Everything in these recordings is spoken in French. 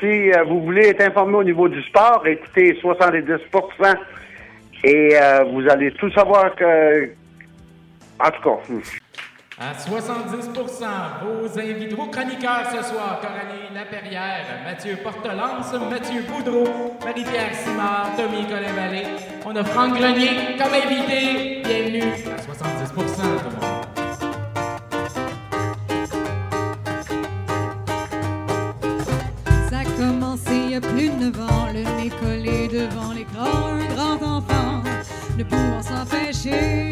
Si euh, vous voulez être informé au niveau du sport, écoutez 70% et euh, vous allez tout savoir que... En tout cas. À 70% vos invités, vos chroniqueurs ce soir, Coralie Laperrière, Mathieu Portelance, Mathieu Boudreau, Marie-Pierre Simard, Tommy Colin-Vallée. On a Franck Grenier comme invité. Bienvenue à 70 tout le monde. Plus de 9 ans, le nez collé devant l'écran, un grand enfant, ne pouvant s'empêcher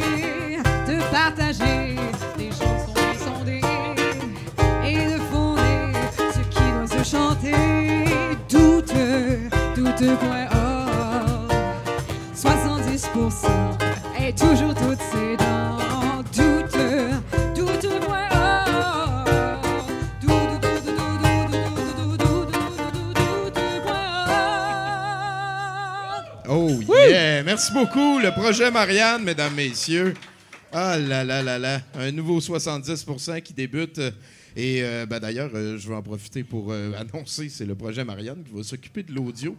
de partager des chansons insondées et de fonder ce qui doit se chanter. Douteux, douteux.org, 70% et toujours toutes ses Merci beaucoup. Le projet Marianne, mesdames, messieurs. Ah là là là là. Un nouveau 70% qui débute. Et euh, ben, d'ailleurs, euh, je vais en profiter pour euh, annoncer, c'est le projet Marianne qui va s'occuper de l'audio.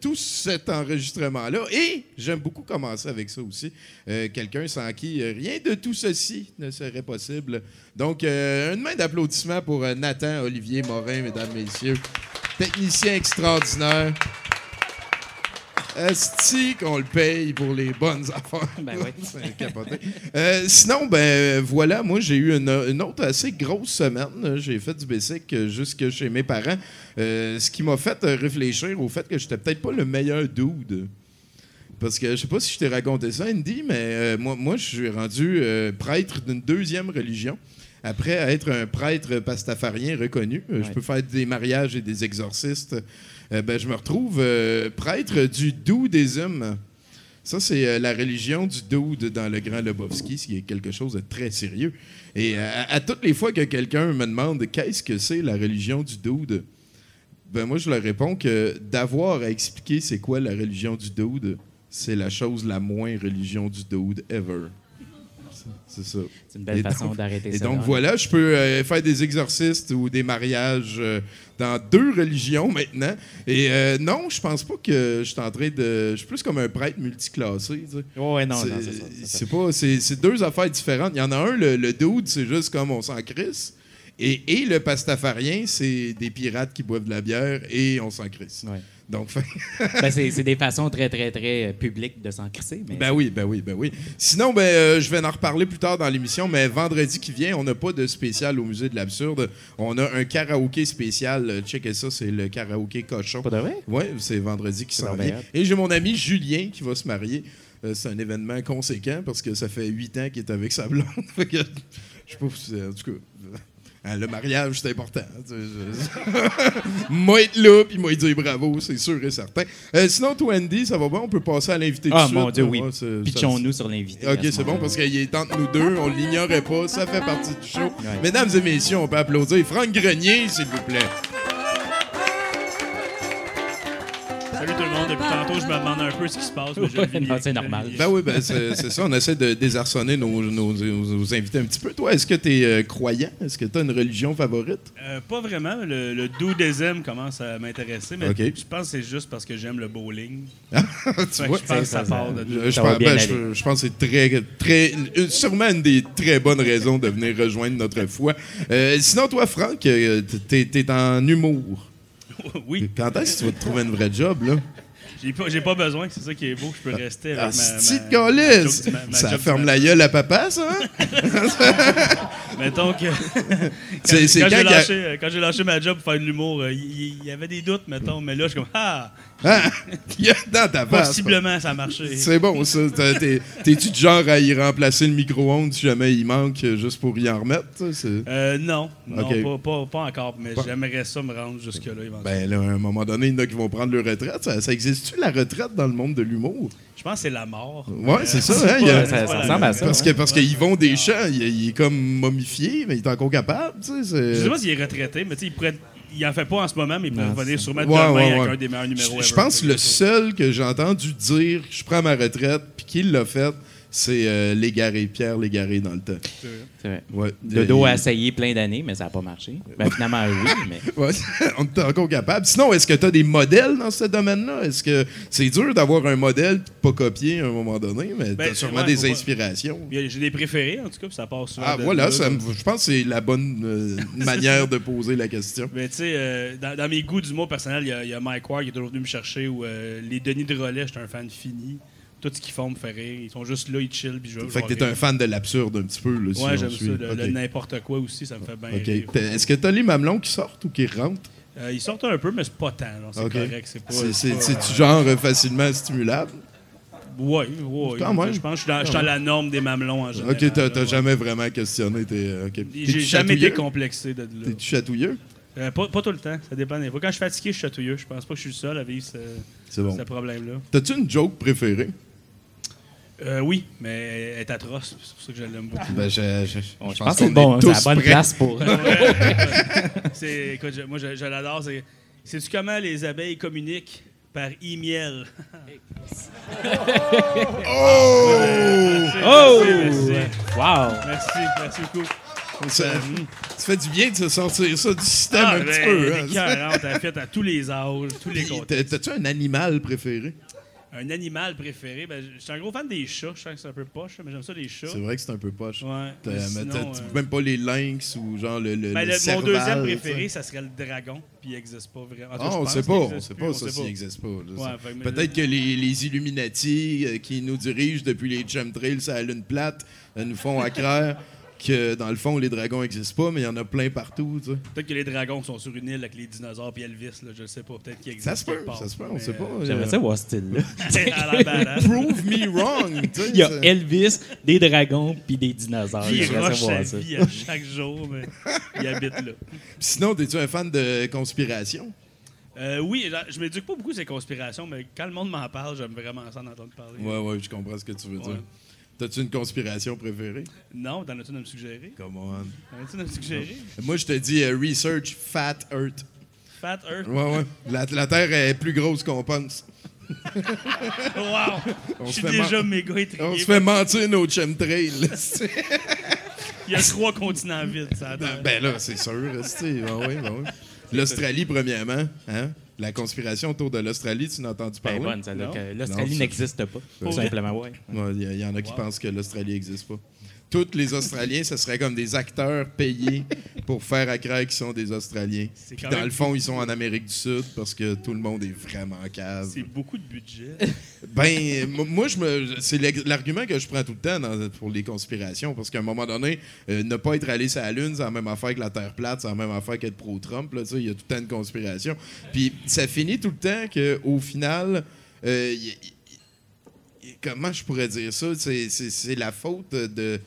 tout cet enregistrement-là. Et j'aime beaucoup commencer avec ça aussi. Quelqu'un sans qui rien de tout ceci ne serait possible. Donc, une main d'applaudissement pour Nathan Olivier Morin, mesdames, messieurs. Technicien extraordinaire. Esti qu'on le paye pour les bonnes affaires. Ben oui. C'est capoté. Euh, sinon, ben voilà, moi j'ai eu une, une autre assez grosse semaine. J'ai fait du basic jusque chez mes parents. Euh, ce qui m'a fait réfléchir au fait que j'étais peut-être pas le meilleur dude. Parce que je sais pas si je t'ai raconté ça, Andy, mais euh, moi, moi je suis rendu prêtre d'une deuxième religion. Après être un prêtre pastafarien reconnu, je peux faire des mariages et des exorcistes. Euh, ben, je me retrouve euh, prêtre du doudisme. Ça, c'est euh, la religion du dude dans le Grand Lebowski, ce qui est quelque chose de très sérieux. Et à, à toutes les fois que quelqu'un me demande qu'est-ce que c'est la religion du dude, ben moi, je leur réponds que d'avoir à expliquer c'est quoi la religion du dude, c'est la chose la moins religion du dude ever. C'est ça. C'est une belle Et façon donc- d'arrêter Et ça. donc là. voilà, je peux euh, faire des exorcistes ou des mariages euh, dans deux religions maintenant. Et euh, non, je pense pas que je suis en train de. Je suis plus comme un prêtre multiclassé. tu sais. Oh, ouais, non, C'est- non, c'est ça. c'est ça. C'est pas. C'est c'est deux affaires différentes. Il y en a un, le, le dude, c'est juste comme on s'en crisse. Et, et le pastafarien, c'est des pirates qui boivent de la bière et on s'en crisse. Ouais. Donc, Ben, c'est c'est des façons très, très, très euh, publiques de s'en crisser. Mais Ben oui, ben oui, ben oui. Sinon, ben, euh, je vais en reparler plus tard dans l'émission, mais vendredi qui vient, on n'a pas de spécial au Musée de l'Absurde. On a un karaoké spécial. Euh, Checkez ça, c'est le karaoké cochon. Pas de vrai? Oui, c'est vendredi qui s'en vient. Et j'ai mon ami Julien qui va se marier. Euh, c'est un événement conséquent parce que ça fait huit ans qu'il est avec sa blonde. Je sais pas en tout cas. Hein, le mariage, c'est important. je- moi être là, puis moi dire bravo, c'est sûr et certain. Euh, sinon, toi, Andy, ça va bien? On peut passer à l'invité Ah, de mon suite, Dieu, oui. Pitchons-nous sur l'invité. Ok, ce c'est bon parce qu'il est entre nous deux, on l'ignorait pas, ça fait partie du show. Ouais. Mesdames et messieurs, on peut applaudir Franck Grenier, s'il vous plaît. Depuis tantôt, je me demande un peu ce qui se passe. mais je le vis Non, bien. c'est normal. Ben oui, ben c'est ça, on essaie de désarçonner nos, nos- nos- nos invités un petit peu. Toi, est-ce que tu es croyant? Est-ce que tu as une religion favorite? Euh, pas vraiment. Le, le doudisme commence à m'intéresser, mais je pense que c'est juste parce que j'aime le bowling. tu Fait que vois? je pense que ça part de Je, pense, ben, je- je pense que c'est très, très, sûrement une des très bonnes raisons de venir rejoindre notre foi. Euh, sinon, toi, Franck, euh, t'es es en humour. oui. Quand est-ce que tu vas te trouver une vraie job, là? J'ai pas, j'ai pas besoin, c'est ça qui est beau, je peux rester avec Ah, ma, ma- ma calice! joke du ma- ma Ça joke ferme la gueule à papa, ça? hein? Mettons que. Quand c'est quand quand j'ai a- lâché, euh, quand j'ai lâché ma job pour faire de l'humour, euh, il il y, avait des doutes, mettons, mais là, je suis comme Ah, Hein? Il y a dans ta face. possiblement ça a marché. C'est bon, ça. T'es- T'es-tu du genre à y remplacer le micro-ondes si jamais il manque, euh, juste pour y en remettre? C'est- Euh, non, non pas, pas, pas encore, mais Pas- j'aimerais ça me rendre jusque-là éventuellement. Ben là, à un moment donné, il y en a qui vont prendre leur retraite. Ça, ça existe-tu, la retraite, dans le monde de l'humour? je pense que c'est la mort. Ouais, c'est ça, c'est hein, a- Ça- ressemble à ça. Parce que parce qu'ils vont des champs, il, il est comme momifié, mais il est encore capable, tu sais. Je sais pas s'il est retraité, mais tu sais, il pourrait. Il en fait pas en ce moment, mais il pourrait revenir c'est- sûrement Ouais, demain ouais, avec un des meilleurs numéros Je, je pense que le seul que j'ai entendu dire je prends ma retraite, puis qu'il l'a fait, c'est euh, Légaré, Pierre Légaré dans le temps. C'est vrai. Ouais. Dodo Il- a essayé plein d'années, mais ça n'a pas marché. Ben, finalement, oui, mais. Ouais, on est encore capable. Sinon, est-ce que tu as des modèles dans ce domaine-là? Est-ce que c'est dur d'avoir un modèle pas copier à un moment donné, mais Ben, t'as sûrement ouais, des pas- inspirations? J'ai des préférés, en tout cas, puis ça passe souvent. Ah, de voilà, ça me- je pense que c'est la bonne euh, manière de poser la question. Mais tu sais, euh, dans, dans mes goûts d'humour personnel, il y, a- il y a Mike Ward qui est toujours venu me chercher, ou euh, les Denis de Relais, j'étais un fan fini. Tout ce qu'ils font me fait rire. Ils sont juste là, ils chill, puis je Fait que t'es un fan de l'absurde un petit peu. Là, si Ouais, j'aime ça. Le, n'importe quoi aussi, ça me fait bien rire. Est-ce que t'as les mamelons qui sortent ou qui rentrent? Euh, ils sortent un peu, mais c'est pas tant. C'est Ok. correct. C'est pas. C'est-tu euh, genre facilement stimulable? Ouais, ouais. Quand même. Je pense que je suis dans, je suis dans la norme des mamelons en général. Ok, t'as ouais. jamais vraiment questionné. T'es, euh, ok. T'es-tu J'ai jamais été complexé de là. T'es-tu chatouilleux? Euh, pas, pas tout le temps, ça dépend des fois. Quand je suis fatigué, je suis chatouilleux. Je pense pas que je suis le seul à vivre ce, bon. ce problème-là. T'as-tu une joke préférée? Euh, oui, mais elle est atroce. C'est pour ça que je l'aime beaucoup. Ben, je, je, Bon, je pense pense que c'est bon, c'est la bonne prêts. place pour. C'est, écoute, je- moi, je, je l'adore. C'est, sais-tu comment les abeilles communiquent? Par e-miel. Oh! Merci, Oh! Merci, merci. Wow! Merci, merci beaucoup. Ça, ça fait du bien de se sortir ça du système Ah, un petit ben, peu. hein. écœurante, elle fait à tous les âges, tous les t'as- T'as-tu un animal préféré? Un animal préféré? Ben, je suis un gros fan des chats. Je sais que c'est un peu poche, mais j'aime ça les chats. C'est vrai que c'est un peu poche. Ouais. Mais sinon, euh, même pas les lynx ou genre le, le, ben, le mon deuxième préféré, ça serait le dragon, puis il n'existe pas vraiment. Ah, on pense sait pas, on existe sait pas ça s'il pas. n'existe pas. Ouais, Peut-être que les, les Illuminati euh, qui nous dirigent depuis les chemtrails à la Lune plate nous font accroire que dans le fond, les dragons n'existent pas, mais il y en a plein partout. tu sais. Peut-être que les dragons sont sur une île avec les dinosaures puis Elvis, là, je le sais pas. Peut-être qu'ils existent. Ça se peut, ça se peut, on mais, sait pas. euh, J'aimerais ça voir ce style-là. Prove me wrong. tu sais, Il y a Elvis, des dragons, puis des dinosaures. Puis il J'aimerais rush sa voir ça. vie à chaque jour, mais il habite là. Sinon, es-tu un fan de conspiration? Euh, oui, je- je m'éduque pas beaucoup ces conspirations, mais quand le monde m'en parle, j'aime vraiment ça en entendre parler. Ouais, ouais, je comprends ce que tu veux dire. T'as-tu une conspiration préférée? Non, t'en as-tu à me suggérer? Come on. T'en as-tu à me suggérer? Moi, je te dis euh, research Fat Earth. Fat Earth? Ouais, ouais. La, la Terre est plus grosse qu'on pense. Wow! On Je se suis fait déjà méga On intrigué. se fait mentir nos chemtrails. Il y a trois continents vides, ça attend. ben là, c'est sûr. c'est- ben oui, ben oui. L'Australie, premièrement. Hein? La conspiration autour de l'Australie, tu n'as entendu Ben parler? Non, l'Australie n'existe pas. Tout simplement, ouais. Ouais, Il y, a- il y en a qui pensent que l'Australie n'existe pas. Tous les Australiens, ce serait comme des acteurs payés pour faire à croire qu'ils sont des Australiens. Puis dans même le fond, ils sont en Amérique du Sud parce que tout le monde est vraiment cave. C'est beaucoup de budget. Ben, mo- moi, je me, c'est l'argument que je prends tout le temps dans- pour les conspirations, parce qu'à un moment donné, euh, ne pas être allé sur la Lune, c'est la même affaire que la Terre plate, c'est la même affaire qu'être pro-Trump. Il y a tout le temps de conspiration. Puis ça finit tout le temps qu'au final, euh, y- y- y- comment je pourrais dire ça? C'est la faute de...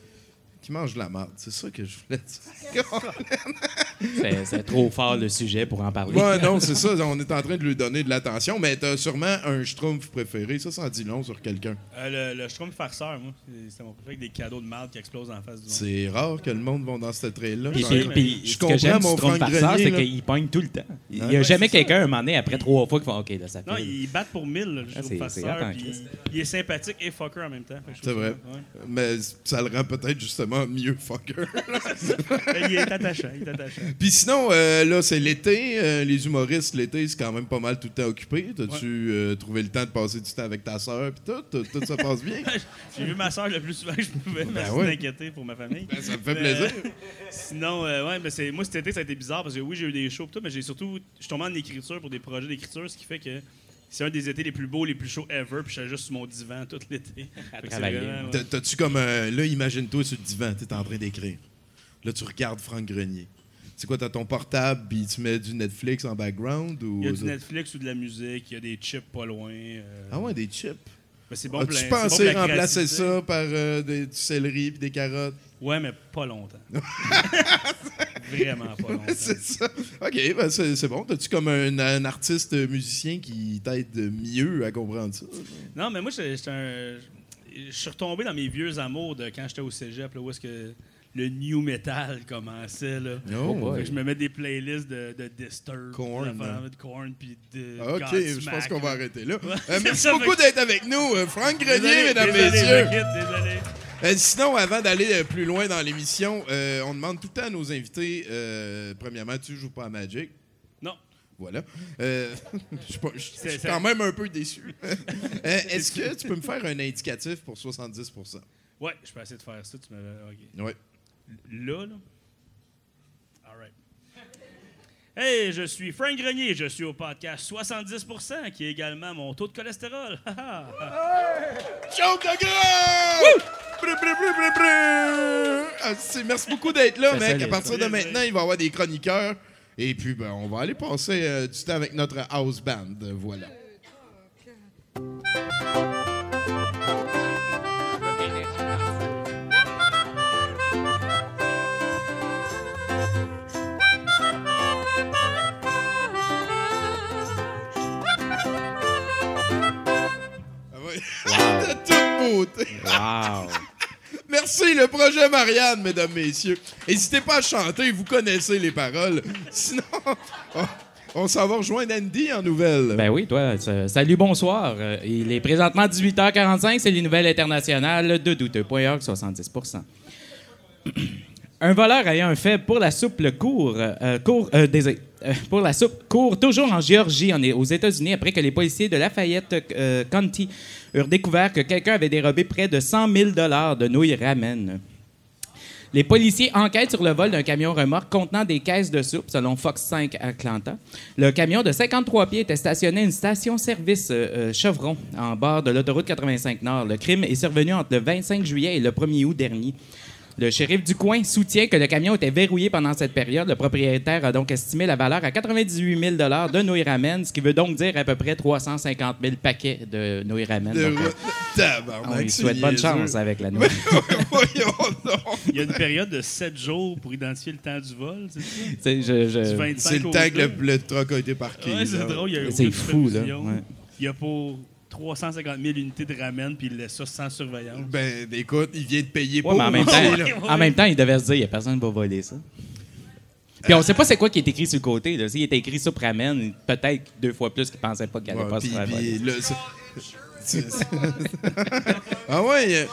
Qui mange de la merde, c'est ça que je voulais dire. C'est- trop fort le sujet pour en parler. Ouais, non, c'est ça. On est en train de lui donner de l'attention, mais t'as sûrement un schtroumpf préféré. Ça, ça en dit long sur quelqu'un. Euh, le, le Schtroumpf farceur, moi, c'est- mon préféré avec des cadeaux de marde qui explosent en face du monde. C'est rare que le monde va dans cette trail-là. Puis, Je- puis- mais puis je ce que comprends j'aime mon Franck farceur, c'est qu'il pogne tout le temps. Il n'y Ouais, a jamais quelqu'un, un moment donné, après trois fois, qui fait OK, là, ça fait. Non, ils battent pour 1000, le Ah, Schtroumpf farceur. il est sympathique et fucker en même temps. Que C'est vrai. Mais ça le rend peut-être justement mieux fucker. Il est attachant, il est attachant. Puis sinon, euh, là, c'est l'été. Euh, les humoristes, l'été, c'est quand même pas mal tout le temps occupé. T'as-tu euh, trouvé le temps de passer du temps avec ta sœur? Puis tout, tout, ça passe bien? J'ai vu ma soeur le plus souvent que je pouvais, merci Ben ouais. d'inquiéter pour ma famille. Ben, ça me fait Mais, plaisir. Sinon, ouais, mais c'est, moi cet été, ça a été bizarre parce que oui, j'ai eu des shows, tout, mais j'ai surtout. Je suis tombé en écriture pour des projets d'écriture, ce qui fait que c'est un des étés les plus beaux, les plus chauds ever, puis j'étais juste sur mon divan tout l'été. Vraiment, T'as-tu comme un. Là, imagine-toi sur le divan, t'es en train d'écrire. Là, tu regardes Franck Grenier. C'est quoi, t'as ton portable, puis tu mets du Netflix en background ou. Il y a du Netflix ou de la musique, il y a des chips pas loin. euh, Ah ouais, des chips. mais c'est bon pour la remplacer créativité. ça par euh, des, du céleri puis des carottes? Ouais, mais pas longtemps. Vraiment pas longtemps. c'est ça. OK, ben c'est bon. T'as-tu comme un, un artiste musicien qui t'aide mieux à comprendre ça? Non, mais moi, j'étais j'étais un- je suis retombé dans mes vieux amours de quand j'étais au cégep, là, où est-ce que le new metal commençait. Là. Oh, boy. Fait que je me mets des playlists de, de Disturbed, Korn. d'affaires de Korn, puis de OK, Godsmack, je pense qu'on va arrêter là. Ouais, Euh, merci beaucoup d'être avec nous. Euh, Franck Grenier, Désolé, mesdames, désolé, messieurs. désolé. Euh, sinon, avant d'aller plus loin dans l'émission, on demande tout le temps à nos invités, premièrement, tu joues pas à Magic? Non. Voilà. Euh, je suis je quand même un peu déçu. Euh, Est-ce que tu peux me faire un indicatif pour 70% Ouais, je peux essayer de faire ça. Tu m'avais. OK. Oui. Là, là. All right. Hey, je suis Frank Grenier. Je suis au podcast 70%, qui est également mon taux de cholestérol. Joke de brr. Ah, Merci beaucoup d'être là, mec. À partir de maintenant, il va y avoir des chroniqueurs. Et puis, ben, on va aller passer euh, du temps avec notre house band. Voilà. Beauté. Wow! Merci, le projet Marianne, mesdames, messieurs. N'hésitez pas à chanter, vous connaissez les paroles. Sinon, on, s'en va rejoindre Andy en nouvelles. Ben oui, toi, salut, bonsoir. Euh, Il est présentement 18h45, c'est les nouvelles internationales de douteux.org, 70 Un voleur ayant un fait pour la soupe le court, euh, euh, euh, pour la soupe court toujours en Géorgie, en- aux États-Unis, après que les policiers de Lafayette euh, County eurent découvert que quelqu'un avait dérobé près de 100 000 de nouilles ramen. Les policiers enquêtent sur le vol d'un camion remorque contenant des caisses de soupe, selon Fox 5 Atlanta. Le camion de 53 pieds était stationné à une station-service euh, euh, Chevron, en bord de l'autoroute 85 Nord. Le crime est survenu entre le 25 juillet et le 1er août dernier. Le shérif du coin soutient que le camion était verrouillé pendant cette période. Le propriétaire a donc estimé la valeur à 98 000 de nouilles ramen, ce qui veut donc dire à peu près 350 000 paquets de nouilles ramen. De... Donc, euh, on lui souhaite bonne chance avec la nouille. Il y a une période de 7 jours pour identifier le temps du vol, c'est ça? Tu sais, je- je- Du 25 C'est le temps que le, 2. le truck a été parqué. Ouais, c'est là. drôle. il y a C'est aucune fou, là. Ouais. Il y a pour 350 000 unités de ramen, puis il laisse ça sans surveillance. Ben, écoute, il vient de payer Ouais, pour. mais en même, temps, aussi, là. en même temps, il devait se dire, il n'y a personne qui va voler ça. Puis on sait pas c'est quoi qui est écrit sur le côté. là. S'il était écrit soupe ramen, peut-être deux fois plus qu'il pensait pas qu'il allait Ouais, pas se faire voler. ah ouais,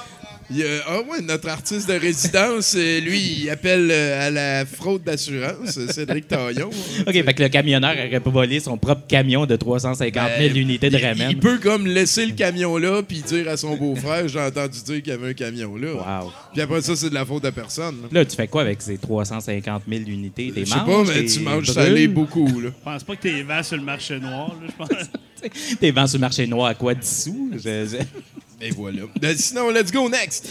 il ah ouais, notre artiste de résidence, euh, lui, il appelle euh, à la fraude d'assurance, euh, Cédric Taillon. OK, fait que le camionneur aurait pas volé son propre camion de 350 000 Ben, unités de il- ramen. Il peut comme laisser le camion là, puis dire à son beau-frère, j'ai entendu dire qu'il y avait un camion là. Wow. Puis après ça, c'est de la faute de personne. là. Là, tu fais quoi avec ces 350 000 unités? Des Je sais pas, mais tu manges salé beaucoup. Là. Je pense pas que t'es vent sur le marché noir, là, je pense. T'es vends sur le marché noir à quoi? 10 sous? Je- je- Et voilà. Ben, sinon, let's go next.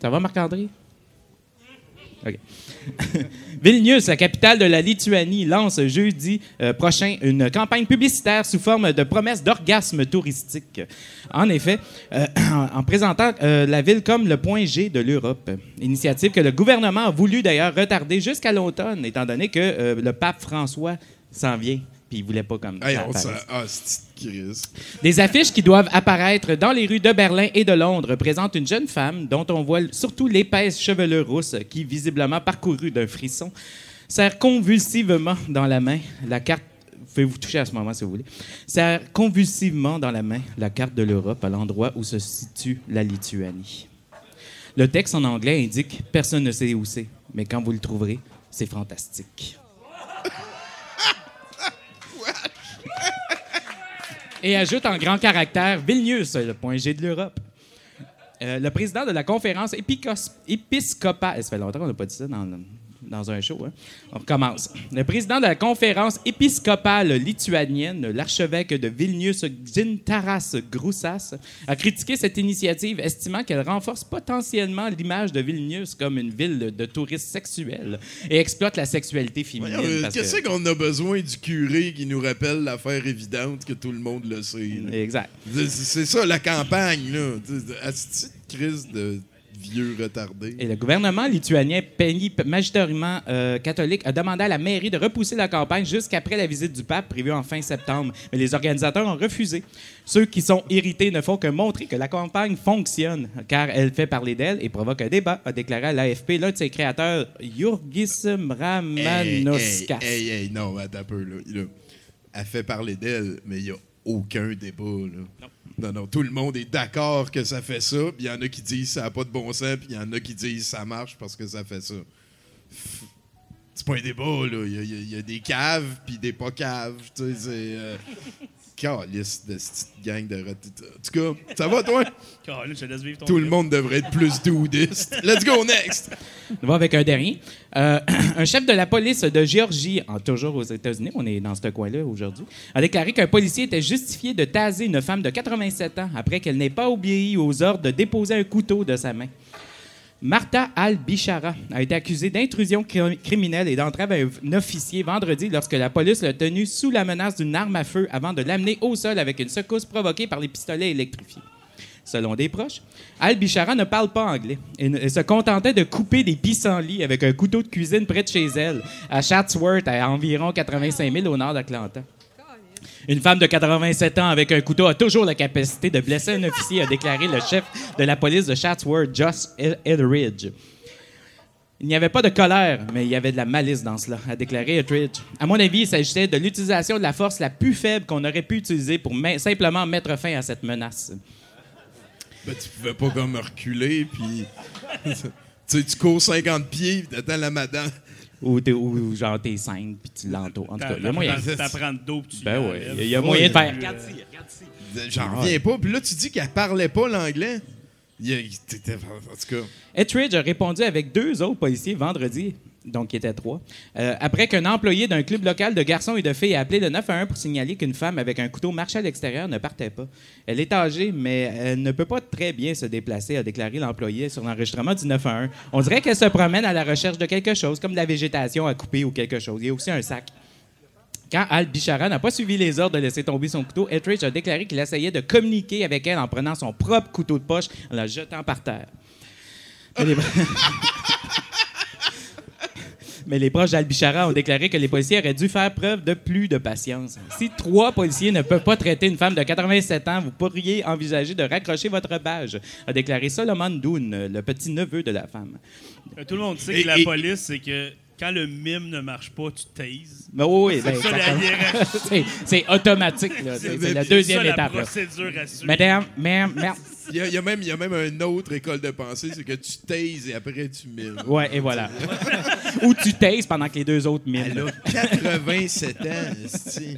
Ça va, Marc-André? Vilnius, la capitale de la Lituanie, lance jeudi euh, prochain une campagne publicitaire sous forme de promesse d'orgasme touristique. En effet, euh, en, en présentant euh, la ville comme le point G de l'Europe. Initiative que le gouvernement a voulu d'ailleurs retarder jusqu'à l'automne, étant donné que le pape François s'en vient. Puis il voulait pas comme Hey, ça on Ah. Des affiches qui doivent apparaître dans les rues de Berlin et de Londres présentent une jeune femme dont on voit surtout l'épaisse chevelure rousse qui, visiblement parcourue d'un frisson, serre convulsivement dans la main la carte. Pouvez vous toucher à ce moment si vous voulez? Serre convulsivement dans la main la carte de l'Europe à l'endroit où se situe la Lituanie. Le texte en anglais indique Personne ne sait où c'est, mais quand vous le trouverez, c'est fantastique. Et ajoute en grand caractère Vilnius, le point G de l'Europe. Euh, le président de la conférence épiscopale. Ça fait longtemps qu'on n'a pas dit ça dans le- dans un show. hein. On recommence. Le président de la conférence épiscopale lituanienne, l'archevêque de Vilnius, Gintaras Groussas, a critiqué cette initiative, estimant qu'elle renforce potentiellement l'image de Vilnius comme une ville de, touristes sexuels et exploite la sexualité féminine. Euh, Qu'est-ce que- qu'on a besoin du curé qui nous rappelle l'affaire évidente que tout le monde le sait? là? Exact. C'est- ça, la campagne, là. Crise de vieux retardés. Et le gouvernement lituanien, pays majoritairement euh, catholique, a demandé à la mairie de repousser la campagne jusqu'après la visite du pape prévue en fin septembre. Mais les organisateurs ont refusé. Ceux qui sont irrités ne font que montrer que la campagne fonctionne, car elle fait parler d'elle et provoque un débat, a déclaré à l'AFP l'un de ses créateurs, Jurgis Hey, Mramanoskas. hey, hey, hey, non, attends un peu, là. là. Elle fait parler d'elle, mais il n'y a aucun débat, là. Non. Non, tout le monde est d'accord que ça fait ça, puis il y en a qui disent ça n'a pas de bon sens, puis il y en a qui disent ça marche parce que ça fait ça. C'est pas un débat, là. Il y a des caves, puis des pas caves, tu sais, c'est... Euh... Calice de cette gang de... En tout cas, ça va, toi? Je laisse vivre ton Tout le monde devrait être plus doudiste. Let's go next! On va avec un dernier. Euh, un chef de la police de Géorgie, en- toujours aux États-Unis, on est dans ce coin-là aujourd'hui, a déclaré qu'un policier était justifié de taser une femme de 87 ans après qu'elle n'ait pas obéi aux ordres de déposer un couteau de sa main. Martha Al-Bichara a été accusée d'intrusion cri- criminelle et d'entrave à un officier vendredi lorsque la police l'a tenue sous la menace d'une arme à feu avant de l'amener au sol avec une secousse provoquée par les pistolets électrifiés. Selon des proches, Al-Bichara ne parle pas anglais et se contentait de couper des pissenlits avec un couteau de cuisine près de chez elle, à Chatsworth, à environ 85 000 au nord d'Atlanta. Une femme de 87 ans avec un couteau a toujours la capacité de blesser un officier, a déclaré le chef de la police de Chatsworth, Josh El- Etheridge. Il n'y avait pas de colère, mais il y avait de la malice dans cela, a déclaré Etheridge. À mon avis, il s'agissait de l'utilisation de la force la plus faible qu'on aurait pu utiliser pour simplement mettre fin à cette menace. Ben, tu pouvais pas comme reculer, puis. tu cours 50 pieds, t'attends la madame. Ou, t'es- ou genre t'es 5 puis tu l'entoures. En tout cas, il y a moyen. T'apprends de dos, puis tu Ben oui, il y a- il y a moyen de faire. J'en reviens pas. Puis là, tu dis qu'elle parlait pas l'anglais. Il y a- t'étais- En tout cas. Etheridge a répondu avec deux autres policiers vendredi, donc il était trois, euh, après qu'un employé d'un club local de garçons et de filles a appelé le 911 pour signaler qu'une femme avec un couteau marchait à l'extérieur ne partait pas. Elle est âgée, mais elle ne peut pas très bien se déplacer, a déclaré l'employé sur l'enregistrement du 911. On dirait qu'elle se promène à la recherche de quelque chose, comme de la végétation à couper ou quelque chose. Il y a aussi un sac. Quand Al Bichara n'a pas suivi les ordres de laisser tomber son couteau, Etheridge a déclaré qu'il essayait de communiquer avec elle en prenant son propre couteau de poche en la jetant par terre. Mais les, proches d'Al Bichara ont déclaré que les policiers auraient dû faire preuve de plus de patience. Si trois policiers ne peuvent pas traiter une femme de 87 ans, vous pourriez envisager de raccrocher votre badge, a déclaré Solomon Doon, le petit-neveu de la femme. Euh, Tout le monde sait Et- que la et- police, c'est que quand le mime ne marche pas, tu taises. Mais oui, oui, ben, C'est ça la hiérarchie. c'est- automatique. C'est la deuxième ça, la étape. là. à suivre. Madame, ma'am, ma'am. Il y, a, il y a même, il y a même une autre école de pensée, c'est que tu taises et après tu milles. Ouais, et voilà. Ou tu taises pendant que les deux autres Elle miment. a 87 ans.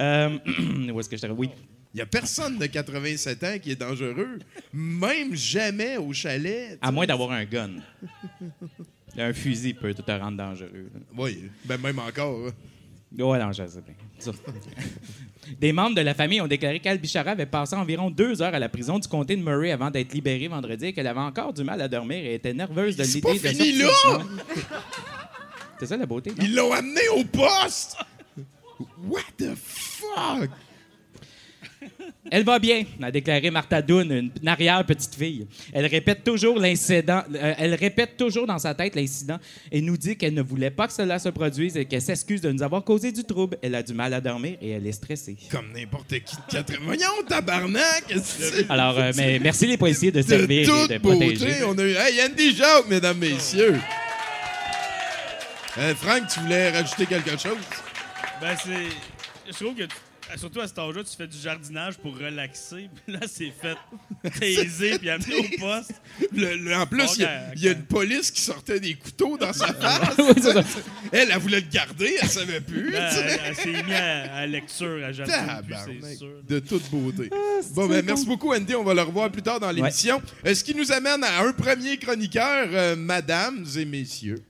Euh, où est-ce que je te... Oui. Il y a personne de 87 ans qui est dangereux, même jamais au chalet. À moins d'avoir un gun. Un fusil peut te rendre dangereux. là. Oui, ben même encore. hein. Ouais, non, je sais bien. Ça. Des membres de la famille ont déclaré qu'Al Bichara avait passé environ deux heures à la prison du comté de Murray avant d'être libérée vendredi et qu'elle avait encore du mal à dormir et était nerveuse de l'idée pas de fini sortir là! du. C'est ça la beauté, non? Ils l'ont amené au poste! What the fuck? Elle va bien, a déclaré Martha Doon, une, une arrière-petite fille. Elle répète toujours l'incident, euh, elle répète toujours dans sa tête l'incident et nous dit qu'elle ne voulait pas que cela se produise et qu'elle s'excuse de nous avoir causé du trouble. Elle a du mal à dormir et elle est stressée. Comme n'importe qui de 80. Voyons, tabarnak! Alors, euh, mais merci les policiers de De servir et de beauté, protéger. on a eu. Hey, Andy Jacques, mesdames, messieurs! Euh, Franck, tu voulais rajouter quelque chose? Ben, c'est. Je trouve que, surtout à cet âge-là, tu fais du jardinage pour relaxer. Puis là, c'est fait taiser puis amener au poste. Le- le- en plus, il y, a- gars, il y a une police qui sortait des couteaux dans sa face. Elle, elle voulait le garder, elle savait plus. Là, sais. elle, elle s'est mise à, à lecture, à Tabarnak, c'est sûr. de toute beauté. bon, ben, merci beaucoup, Andy. On va le revoir plus tard dans l'émission. Euh, Ce qui nous amène à un premier chroniqueur, euh, mesdames et messieurs?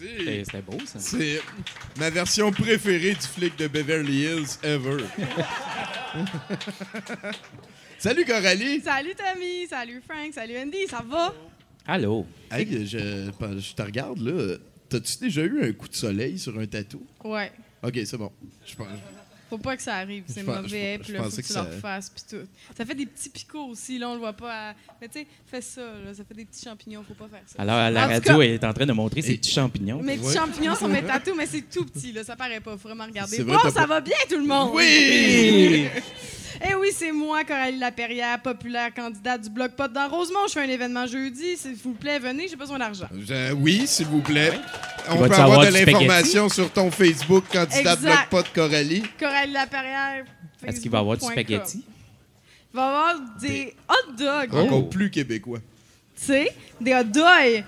Merci. C'était c'était beau, ça. C'est ma version préférée du flic de Beverly Hills ever. Salut Coralie. Salut Tommy, salut Frank, salut Andy, ça va? Allô? Hey, je, je te regarde là. T'as-tu déjà eu un coup de soleil sur un tatou? Ouais. Ok, c'est bon. Je pense. Faut pas que ça arrive, c'est mauvais, je- puis là, faut que que tu leur ça- fasses, puis tout. Ça fait des petits picots aussi, là, on le voit pas. à- Mais tu sais, fais ça, là, ça fait des petits champignons, faut pas faire ça. Alors, la En radio cas- est en train de montrer ses petits champignons. Mes petits Ouais. champignons sont mes tatous, mais c'est tout petit, là, ça paraît pas, faut vraiment regarder. Bon, ça va bien tout le monde? Oui! Eh oui, c'est moi, Coralie Laperrière, populaire candidate du Bloc Pot dans Rosemont. Je fais un événement jeudi, s'il vous plaît, venez, j'ai besoin d'argent. Je- oui, s'il vous plaît. On vas-tu peut avoir avoir de l'information sur ton Facebook, candidat bloc de Coralie. Coralie Laperrière, Est-ce qu'il va y avoir du spaghetti? Il va y avoir des hot dogs. Encore plus québécois. tu sais, des hot dogs.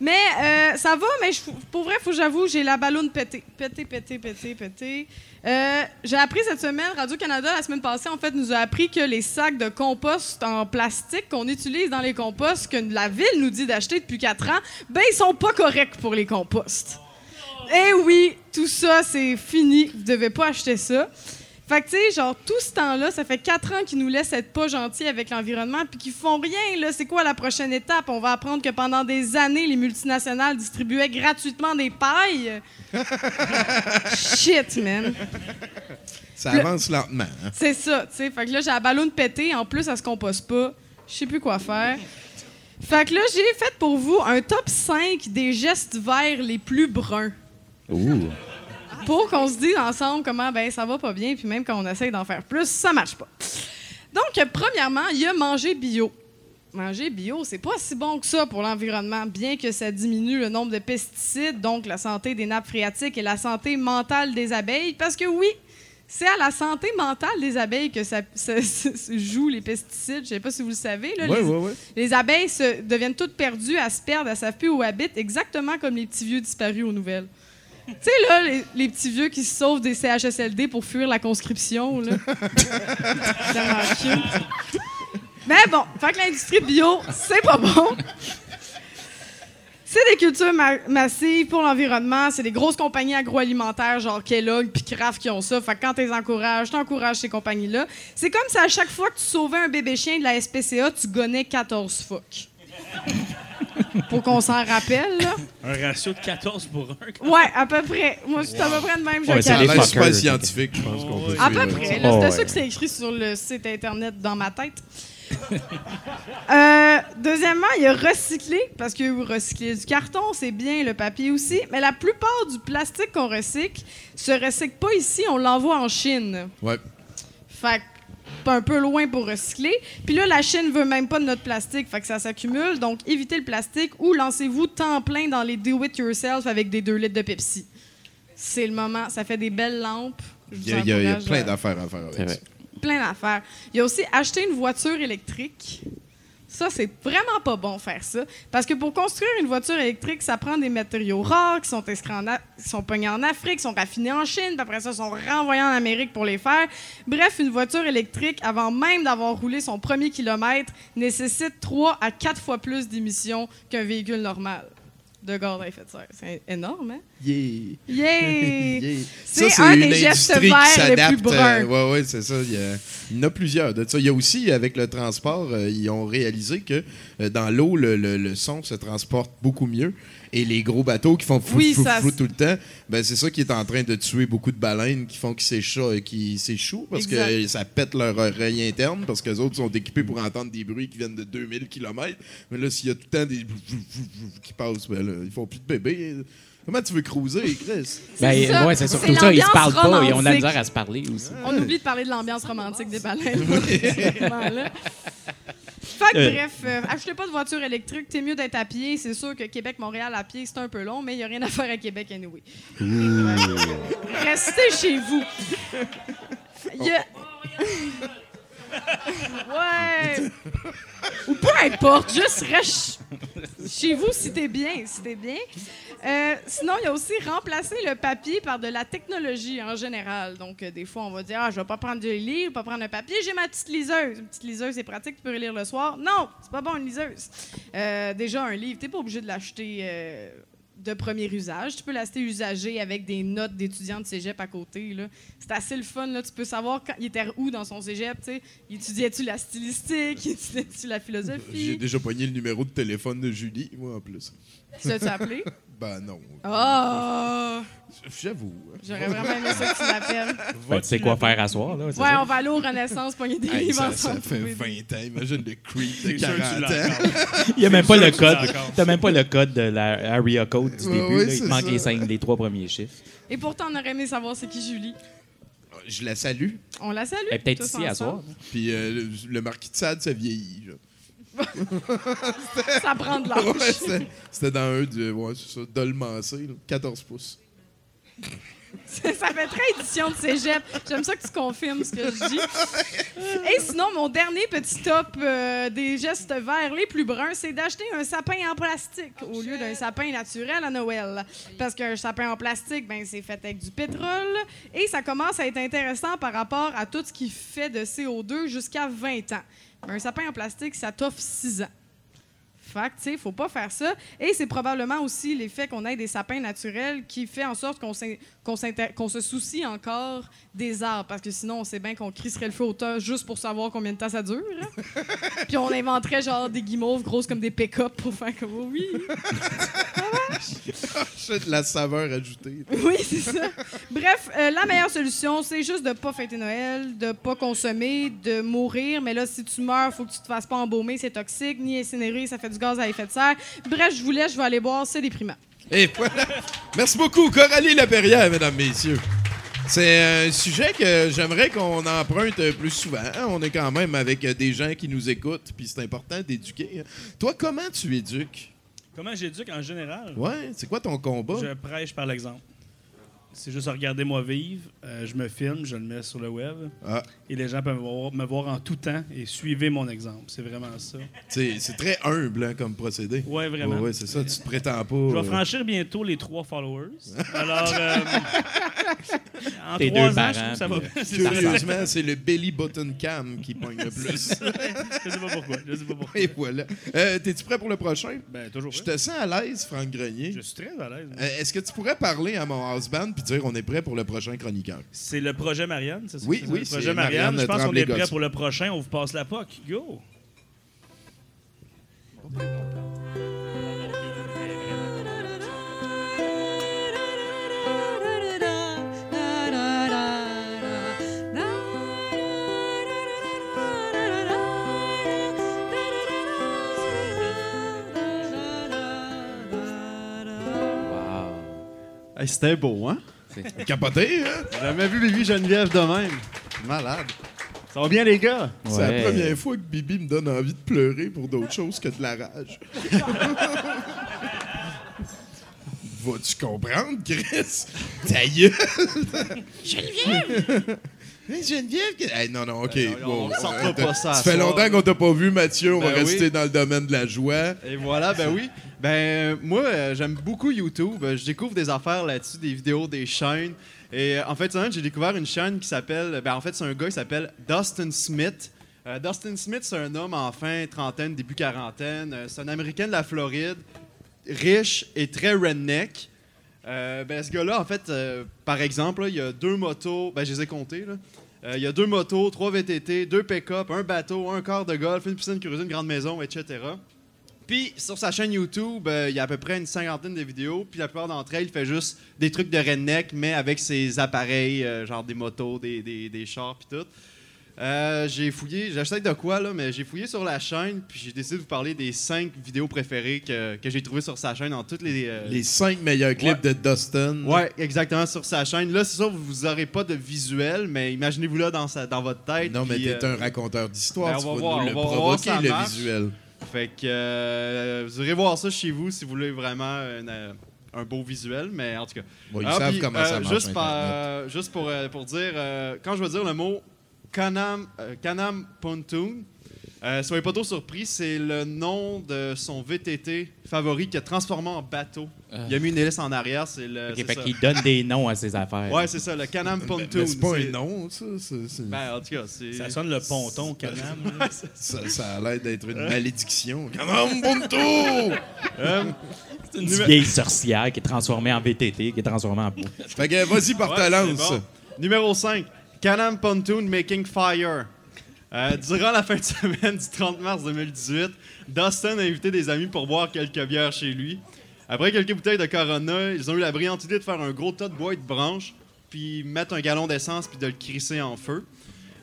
Mais euh, ça va, mais je- pour vrai, faut que j'avoue, j'ai la ballonne pétée. Pétée, pétée, pétée, pétée. Euh, j'ai appris cette semaine, Radio-Canada, la semaine passée, en fait, nous a appris que les sacs de compost en plastique qu'on utilise dans les composts, que la ville nous dit d'acheter depuis 4 ans, ben, ils sont pas corrects pour les composts. Eh oui, tout ça, c'est fini. Vous devez pas acheter ça. Fait que, tu sais, genre, tout ce temps-là, ça fait quatre ans qu'ils nous laissent être pas gentils avec l'environnement puis qu'ils font rien, là. C'est quoi la prochaine étape? On va apprendre que pendant des années, les multinationales distribuaient gratuitement des pailles? Shit, man. Ça avance lentement. hein. C'est ça, tu sais. Fait que là, j'ai la ballonne pétée. En plus, elle se compose pas. Je sais plus quoi faire. Fait que là, j'ai fait pour vous un top 5 des gestes verts les plus bruns. Ouh. pour qu'on se dise ensemble comment ben ça va pas bien, puis même quand on essaye d'en faire plus, ça marche pas. Donc, premièrement, il y a manger bio. Manger bio, c'est pas si bon que ça pour l'environnement, bien que ça diminue le nombre de pesticides, donc la santé des nappes phréatiques et la santé mentale des abeilles, parce que oui, c'est à la santé mentale des abeilles que ça, ça- ça- ça joue les pesticides. Je sais pas si vous le savez. Là, Ouais, les, ouais, ouais. les abeilles se, deviennent toutes perdues, elles se perdent, elles savent plus où habitent, exactement comme les petits vieux disparus aux nouvelles. Tu sais, là, les, les petits vieux qui se sauvent des CHSLD pour fuir la conscription, là. Mais bon, fait que l'industrie bio, c'est pas bon. C'est des cultures ma- massives pour l'environnement. C'est des grosses compagnies agroalimentaires, genre Kellogg puis Kraft qui ont ça. Fait que quand t'es encourages, t'encourages ces compagnies-là. C'est comme si à chaque fois que tu sauvais un bébé chien de la SPCA, tu gonnais 14 phoques. Pour qu'on s'en rappelle, là. Un ratio de 14 pour 1. Ouais, à peu près. Moi, je suis à peu près de même. Je Ouais, c'est des super scientifique, je pense qu'on peut À peu près. Oh, C'était ouais. ça que c'est écrit sur le site Internet dans ma tête. Euh, deuxièmement, il y a recycler, parce que recycler du carton, c'est bien, le papier aussi, mais la plupart du plastique qu'on recycle se recycle pas ici, on l'envoie en Chine. Ouais. Fait un peu loin pour recycler. Puis là, la Chine veut même pas de notre plastique, fait que ça s'accumule. Donc, évitez le plastique ou lancez-vous temps plein dans les do-it-yourself avec des 2 litres de Pepsi. C'est le moment. Ça fait des belles lampes. Il y a, il y plein à- d'affaires à faire avec ça. plein d'affaires. Il y a aussi acheter une voiture électrique. Ça, c'est vraiment pas bon faire ça. Parce que pour construire une voiture électrique, ça prend des matériaux rares qui sont qui sont pognés en Afrique, qui sont raffinés en Chine, puis après ça, sont renvoyés en Amérique pour les faire. Bref, une voiture électrique, avant même d'avoir roulé son premier kilomètre, nécessite 3 à 4 fois plus d'émissions qu'un véhicule normal de gaz à effet de serre. C'est énorme, hein? Yeah. Yeah! Yeah. C'est un une des gestes verts les plus s'adapte, bruns. euh, ouais, ouais, c'est ça. Il y, a, il y en a plusieurs. De ça. Il y a aussi, avec le transport, euh, ils ont réalisé que euh, dans l'eau, le, le- le son se transporte beaucoup mieux. Et les gros bateaux qui font fou, Oui, fou, ça fou s- tout le temps, ben, c'est ça qui est en train de tuer beaucoup de baleines qui font qu'ils s'échouent, qui s'échouent parce Exact. que ça pète leur oreille interne parce que les autres sont équipés pour entendre des bruits qui viennent de 2000 km. Mais là, s'il y a tout le temps des qui passent, ben là, ils font plus de bébés. Comment tu veux cruiser, Chris? Ben, ça. ouais, c'est surtout ça. Ils se parlent pas. Ils ont de la romantique. misère à se parler aussi. On oublie de parler de l'ambiance romantique des baleines. Fait que Euh. bref, euh, achetez pas de voiture électrique, t'es mieux d'être à pied. C'est sûr que Québec-Montréal à pied, c'est un peu long, mais il n'y a rien à faire à Québec anyway. Restez chez vous. Il y a... ouais. Ou peu importe, juste reste chez vous si t'es bien, si t'es bien. Euh, sinon, il y a aussi remplacer le papier par de la technologie en général. Donc, euh, des fois, on va dire, ah, je vais pas prendre de livre, pas prendre un papier, j'ai ma petite liseuse. Une petite liseuse, c'est pratique, tu peux lire le soir. Non, c'est pas bon une liseuse. Euh, déjà, un livre, t'es pas obligé de l'acheter. de premier usage. Tu peux l'acheter usagé avec des notes d'étudiants de cégep à côté. C'est assez le fun. Là. Tu peux savoir quand il était où dans son cégep. tu sais. Il étudiait-tu la stylistique? Il étudiait-tu la J'ai philosophie? déjà pogné le numéro de téléphone de Julie, moi, en plus. Tu l'as-tu appelé? Ben non. Oh! J'avoue. J'aurais vraiment aimé ça que tu l'appelles. Ben, tu sais quoi faire à soir, là. Ouais, ça? on va aller au Renaissance pogner des Hey, livres ça, ça ensemble. fait trouver 20 des- ans. Imagine le creep de C'est sûr que 40 tu l'as ans. encore. Il y a même pas le code. T'as même pas le code de la area code du Ouais, début. ouais, là. Il te manque ça. les, cinq, les trois premiers chiffres. Et pourtant, on aurait aimé savoir c'est qui Julie. Je la salue. On la salue. Elle est peut-être ici à soir. Puis euh, le, le marquis de Sade, ça vieillit. là. Ça prend de l'âge. Ouais, c'était- C'était dans un de. Ouais, c'est ça. Dolmancé, là, 14 pouces. ça fait très édition de cégep. J'aime ça que tu confirmes ce que je dis. Et sinon, mon dernier petit top euh, des gestes verts les plus bruns, c'est d'acheter un sapin en plastique au lieu d'un sapin naturel à Noël. Parce qu'un sapin en plastique, ben, c'est fait avec du pétrole et ça commence à être intéressant par rapport à tout ce qui fait de CO2 jusqu'à 20 ans. Un sapin en plastique, ça t'offre 6 ans. Fait que, tu sais, faut pas faire ça. Et c'est probablement aussi l'effet qu'on ait des sapins naturels qui fait en sorte qu'on s'in- qu'on s'inter- qu'on se soucie encore des arbres. Parce que sinon, on sait bien qu'on crisserait le feu au tas juste pour savoir combien de temps ça dure. hein. Puis on inventerait genre des guimauves grosses comme des pick-up pour faire comme oh oui. J'ai de la saveur ajoutée. Oui, c'est ça. Bref, euh, la meilleure solution, c'est juste de pas fêter Noël, de pas consommer, de mourir. Mais là, si tu meurs, faut que tu te fasses pas embaumer, c'est toxique, ni incinérer, ça fait du gaz à effet de serre. Bref, je vous laisse, je vais aller boire, c'est déprimant. Et voilà. Merci beaucoup, Coralie Laperrière, mesdames, messieurs. C'est un sujet que j'aimerais qu'on emprunte plus souvent. On est quand même avec des gens qui nous écoutent, puis c'est important d'éduquer. Toi, comment tu éduques? Comment j'éduque en général? Ouais, c'est quoi ton combat? Je prêche par l'exemple. C'est juste regarder moi vivre. euh, je me filme, je le mets sur le web. Ah, Et les gens peuvent me voir, me voir en tout temps et suivez mon exemple. C'est vraiment ça. c'est très humble hein, comme procédé. Ouais, vraiment. Ouais, ouais, c'est ça, tu te prétends pas. Je vais euh, franchir bientôt les trois followers. Alors, euh, en Tes trois deux ans, je trouve parents, que ça va. ça. Curieusement, c'est le belly button cam qui pogne le plus. Je sais pas pourquoi. Je sais pas pourquoi. Et voilà. Euh, T'es-tu prêt pour le prochain? Ben, toujours. Je te sens à l'aise, Franck Grenier. Je suis très à l'aise. Euh, Est-ce que tu pourrais parler à mon husband puis dire on est prêt pour le prochain chroniqueur? C'est le projet Marianne, c'est ça? Oui, C'est ça, oui, Le c'est projet Marianne Marianne. Je pense qu'on est prêt pour le prochain. On vous passe la POC. Go! C'était beau, hein? Capoté, hein? J'ai jamais vu Bibi Geneviève de même. Malade. Ça va bien, les gars? C'est la première fois que Bibi me donne envie de pleurer pour d'autres choses que de la rage. Vas-tu comprendre, Chris? Ta gueule! Geneviève! Geneviève? que- Hey, non, non, OK. Euh, pas ça Ça fait soir. longtemps qu'on t'a pas vu, Mathieu. On va Ben oui. rester dans le domaine de la joie. Et voilà, ben oui. Ben, moi, euh, j'aime beaucoup YouTube. Euh, Je découvre des affaires là-dessus, des vidéos, des chaînes. Et euh, en fait, j'ai découvert une chaîne qui s'appelle. Ben, en fait, c'est un gars qui s'appelle Dustin Smith. Dustin Smith, c'est un homme en fin trentaine, début quarantaine. C'est un Américain de la Floride, riche et très redneck. Euh, ben, ce gars-là, en fait, euh, par exemple, il y a deux motos. Ben, je les ai comptées. Euh, il y a deux motos, trois VTT, deux pick-up, un bateau, un quart de golf, une piscine creusée, une grande maison, etc. Puis sur sa chaîne YouTube, euh, il y a à peu près une cinquantaine de vidéos. Puis la plupart d'entre elles, il fait juste des trucs de redneck, mais avec ses appareils, genre des motos, des, des, des chars, puis tout. Euh, j'ai fouillé, j'achète de quoi là, mais j'ai fouillé sur la chaîne, puis j'ai décidé de vous parler des cinq vidéos préférées que, que j'ai trouvées sur sa chaîne en toutes les. euh, Les cinq meilleurs clips de Dustin. Ouais, exactement, sur sa chaîne. Là, c'est sûr, vous n'aurez pas de visuel, mais imaginez-vous là dans, sa, dans votre tête. Non, mais t'es euh, un raconteur d'histoire. ben, tu on va voir, nous le va voir provoquer, ça le marche. visuel. Fait que euh, vous irez voir ça chez vous si vous voulez vraiment une, euh, un beau visuel, mais en tout cas. Bon, ils Ah, savent puis, comment ça marche. Juste, par- Internet. juste pour, pour dire, quand je vais dire le mot Kanam, euh, Kanam Pontoon, euh, soyez pas trop surpris, c'est le nom de son VTT favori qui a transformé en bateau. Il a mis une hélice en arrière, c'est le. Ok, c'est fait ça. qu'il donne des noms à ses affaires. Ouais, c'est ça, le Kanam Mais- Pontoon. c'est pas c'est- un nom, ça. c'est- c'est- Ben, en tout cas. Ça sonne le ponton, Canam. là. Ça, ça a l'air d'être une malédiction. Canam Bunto! Euh, C'est une vieille sorcière qui est transformée en VTT, qui est transformée en. Fait que vas-y, par Ouais, ta lance. bon. Numéro 5, Canam Pontoon Making Fire. Euh, durant la fin de semaine du 30 mars 2018, Dustin a invité des amis pour boire quelques bières chez lui. Après quelques bouteilles de Corona, ils ont eu la brillante idée de faire un gros tas de bois et de branches, puis mettre un gallon d'essence puis de le crisser en feu.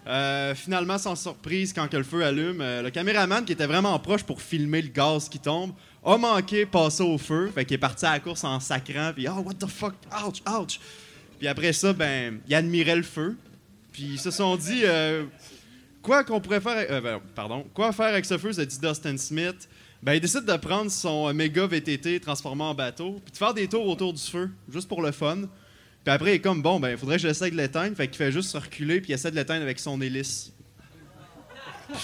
Euh, finalement, sans surprise, quand que le feu allume, euh, le caméraman qui était vraiment proche pour filmer le gaz qui tombe a manqué passer au feu, fait qu'il est parti à la course en sacrant, puis oh what the fuck, ouch, ouch. Puis après ça, ben, il admirait le feu. Puis ils se sont dit, euh, quoi qu'on pourrait faire, euh, ben, pardon, quoi faire avec ce feu, se dit Dustin Smith? Ben, il décide de prendre son méga VTT transformé en bateau, puis de faire des tours autour du feu, juste pour le fun. Puis après, il est comme, bon, ben, il faudrait que j'essaie de l'éteindre. Fait qu'il fait juste se reculer, puis il essaie de l'éteindre avec son hélice.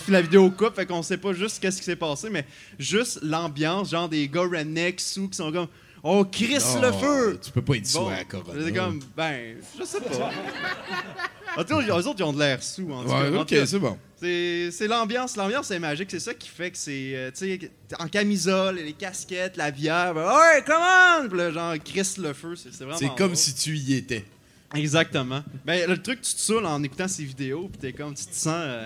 Puis la vidéo coupe, fait qu'on sait pas juste qu'est-ce qui s'est passé, mais juste l'ambiance, genre des gars rednecks qui sont comme, oh, Chris le Non, feu! Tu peux pas être sous Bon, à la Corona. c'est comme, ben, je sais pas. En tout cas, eux autres, ils ont de l'air sous. En tout Ouais, cas. Ok, c'est bon. c'est c'est l'ambiance. L'ambiance est magique. C'est ça qui fait que c'est, euh, tu sais, en camisole, les casquettes, la bière. ben, ouais, come on! Puis là, genre, Chris le feu. C'est c'est vraiment. C'est comme drôle. si tu y étais. Exactement. Ben, le truc, tu te saoules en écoutant ces vidéos, puis t'es comme, tu te sens. euh,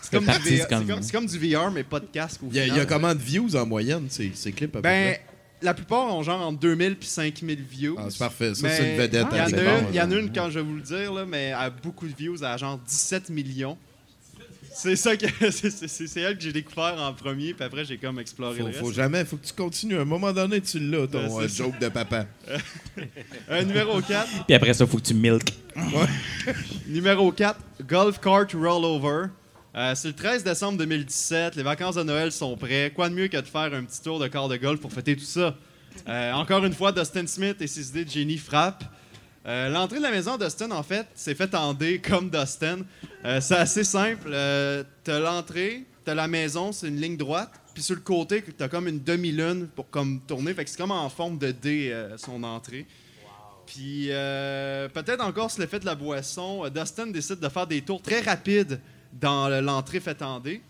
c'est comme, du VR c'est comme- c'est comme, c'est comme du VR, mais pas de casque. Il y, a, il y a final. combien de views en moyenne, ces, ces clips à peu Ben, près? La plupart ont genre entre 2000 puis 5000 views. Ah, c'est parfait. Ça, Mais c'est une vedette Il y à en a une, il y en a là. une, quand je vais vous le dire, là, mais elle a beaucoup de views, elle a genre 17 millions. C'est ça que c'est- c'est c'est elle que j'ai découvert en premier, puis après j'ai comme exploré Faut, le faut jamais, faut que tu continues. À un moment donné, tu l'as, ton euh, joke de papa. Euh, numéro 4, Puis après ça, faut que tu milk. numéro 4, Golf Cart Rollover. Euh, c'est le 13 décembre 2017, les vacances de Noël sont prêtes. Quoi de mieux que de faire un petit tour de quart de golf pour fêter tout ça? Euh, encore une fois, Dustin Smith et ses idées de génie frappent. Euh, L'entrée de la maison, Dustin, en fait, c'est fait en D comme Dustin. C'est assez simple. T'as l'entrée, t'as la maison, c'est une ligne droite. Puis sur le côté, t'as comme une demi-lune pour comme tourner. Fait que c'est comme en forme de D, son entrée. Puis peut-être encore sur l'effet de la boisson, Dustin décide de faire des tours très rapides dans le- l'entrée faite en D.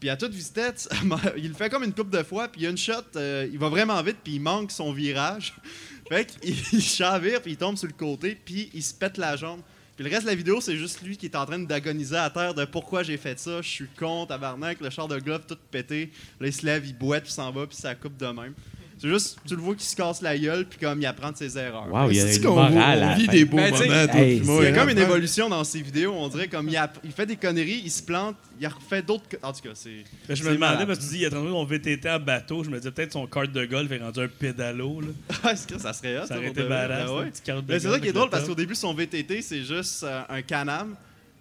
Puis à toute vitesse, il le fait comme une coupe de fois, puis il y a une shot, euh, il va vraiment vite, puis il manque son virage. Fait qu'il il chavire, puis il tombe sur le côté, puis il se pète la jambe. Puis le reste de la vidéo, c'est juste lui qui est en train d'agoniser à terre de pourquoi j'ai fait ça, je suis con, tabarnak, le char de glove tout pété. Là, il se lève, il boite, puis s'en va, puis ça coupe de même. C'est juste, tu le vois qui se casse la gueule, puis comme il apprend de ses erreurs. Wow, il y a une morale. on vit fin. des beaux Ben, moments, hey, Il y a hein, comme une évolution dans ses vidéos, on dirait comme il, a- il fait des conneries, il se plante, il refait d'autres. En tout cas, c'est. Là, je me demandais, malade. parce que tu dis, il a transformé son VTT en bateau. Je me disais, peut-être son carte de golf est rendu un pédalo. Là. Ah, est-ce que ça serait hot, Ça aurait été badass, Ben ouais. petite carte de Mais c'est ça qui est drôle le parce qu'au début, son VTT, c'est juste euh, un Canam.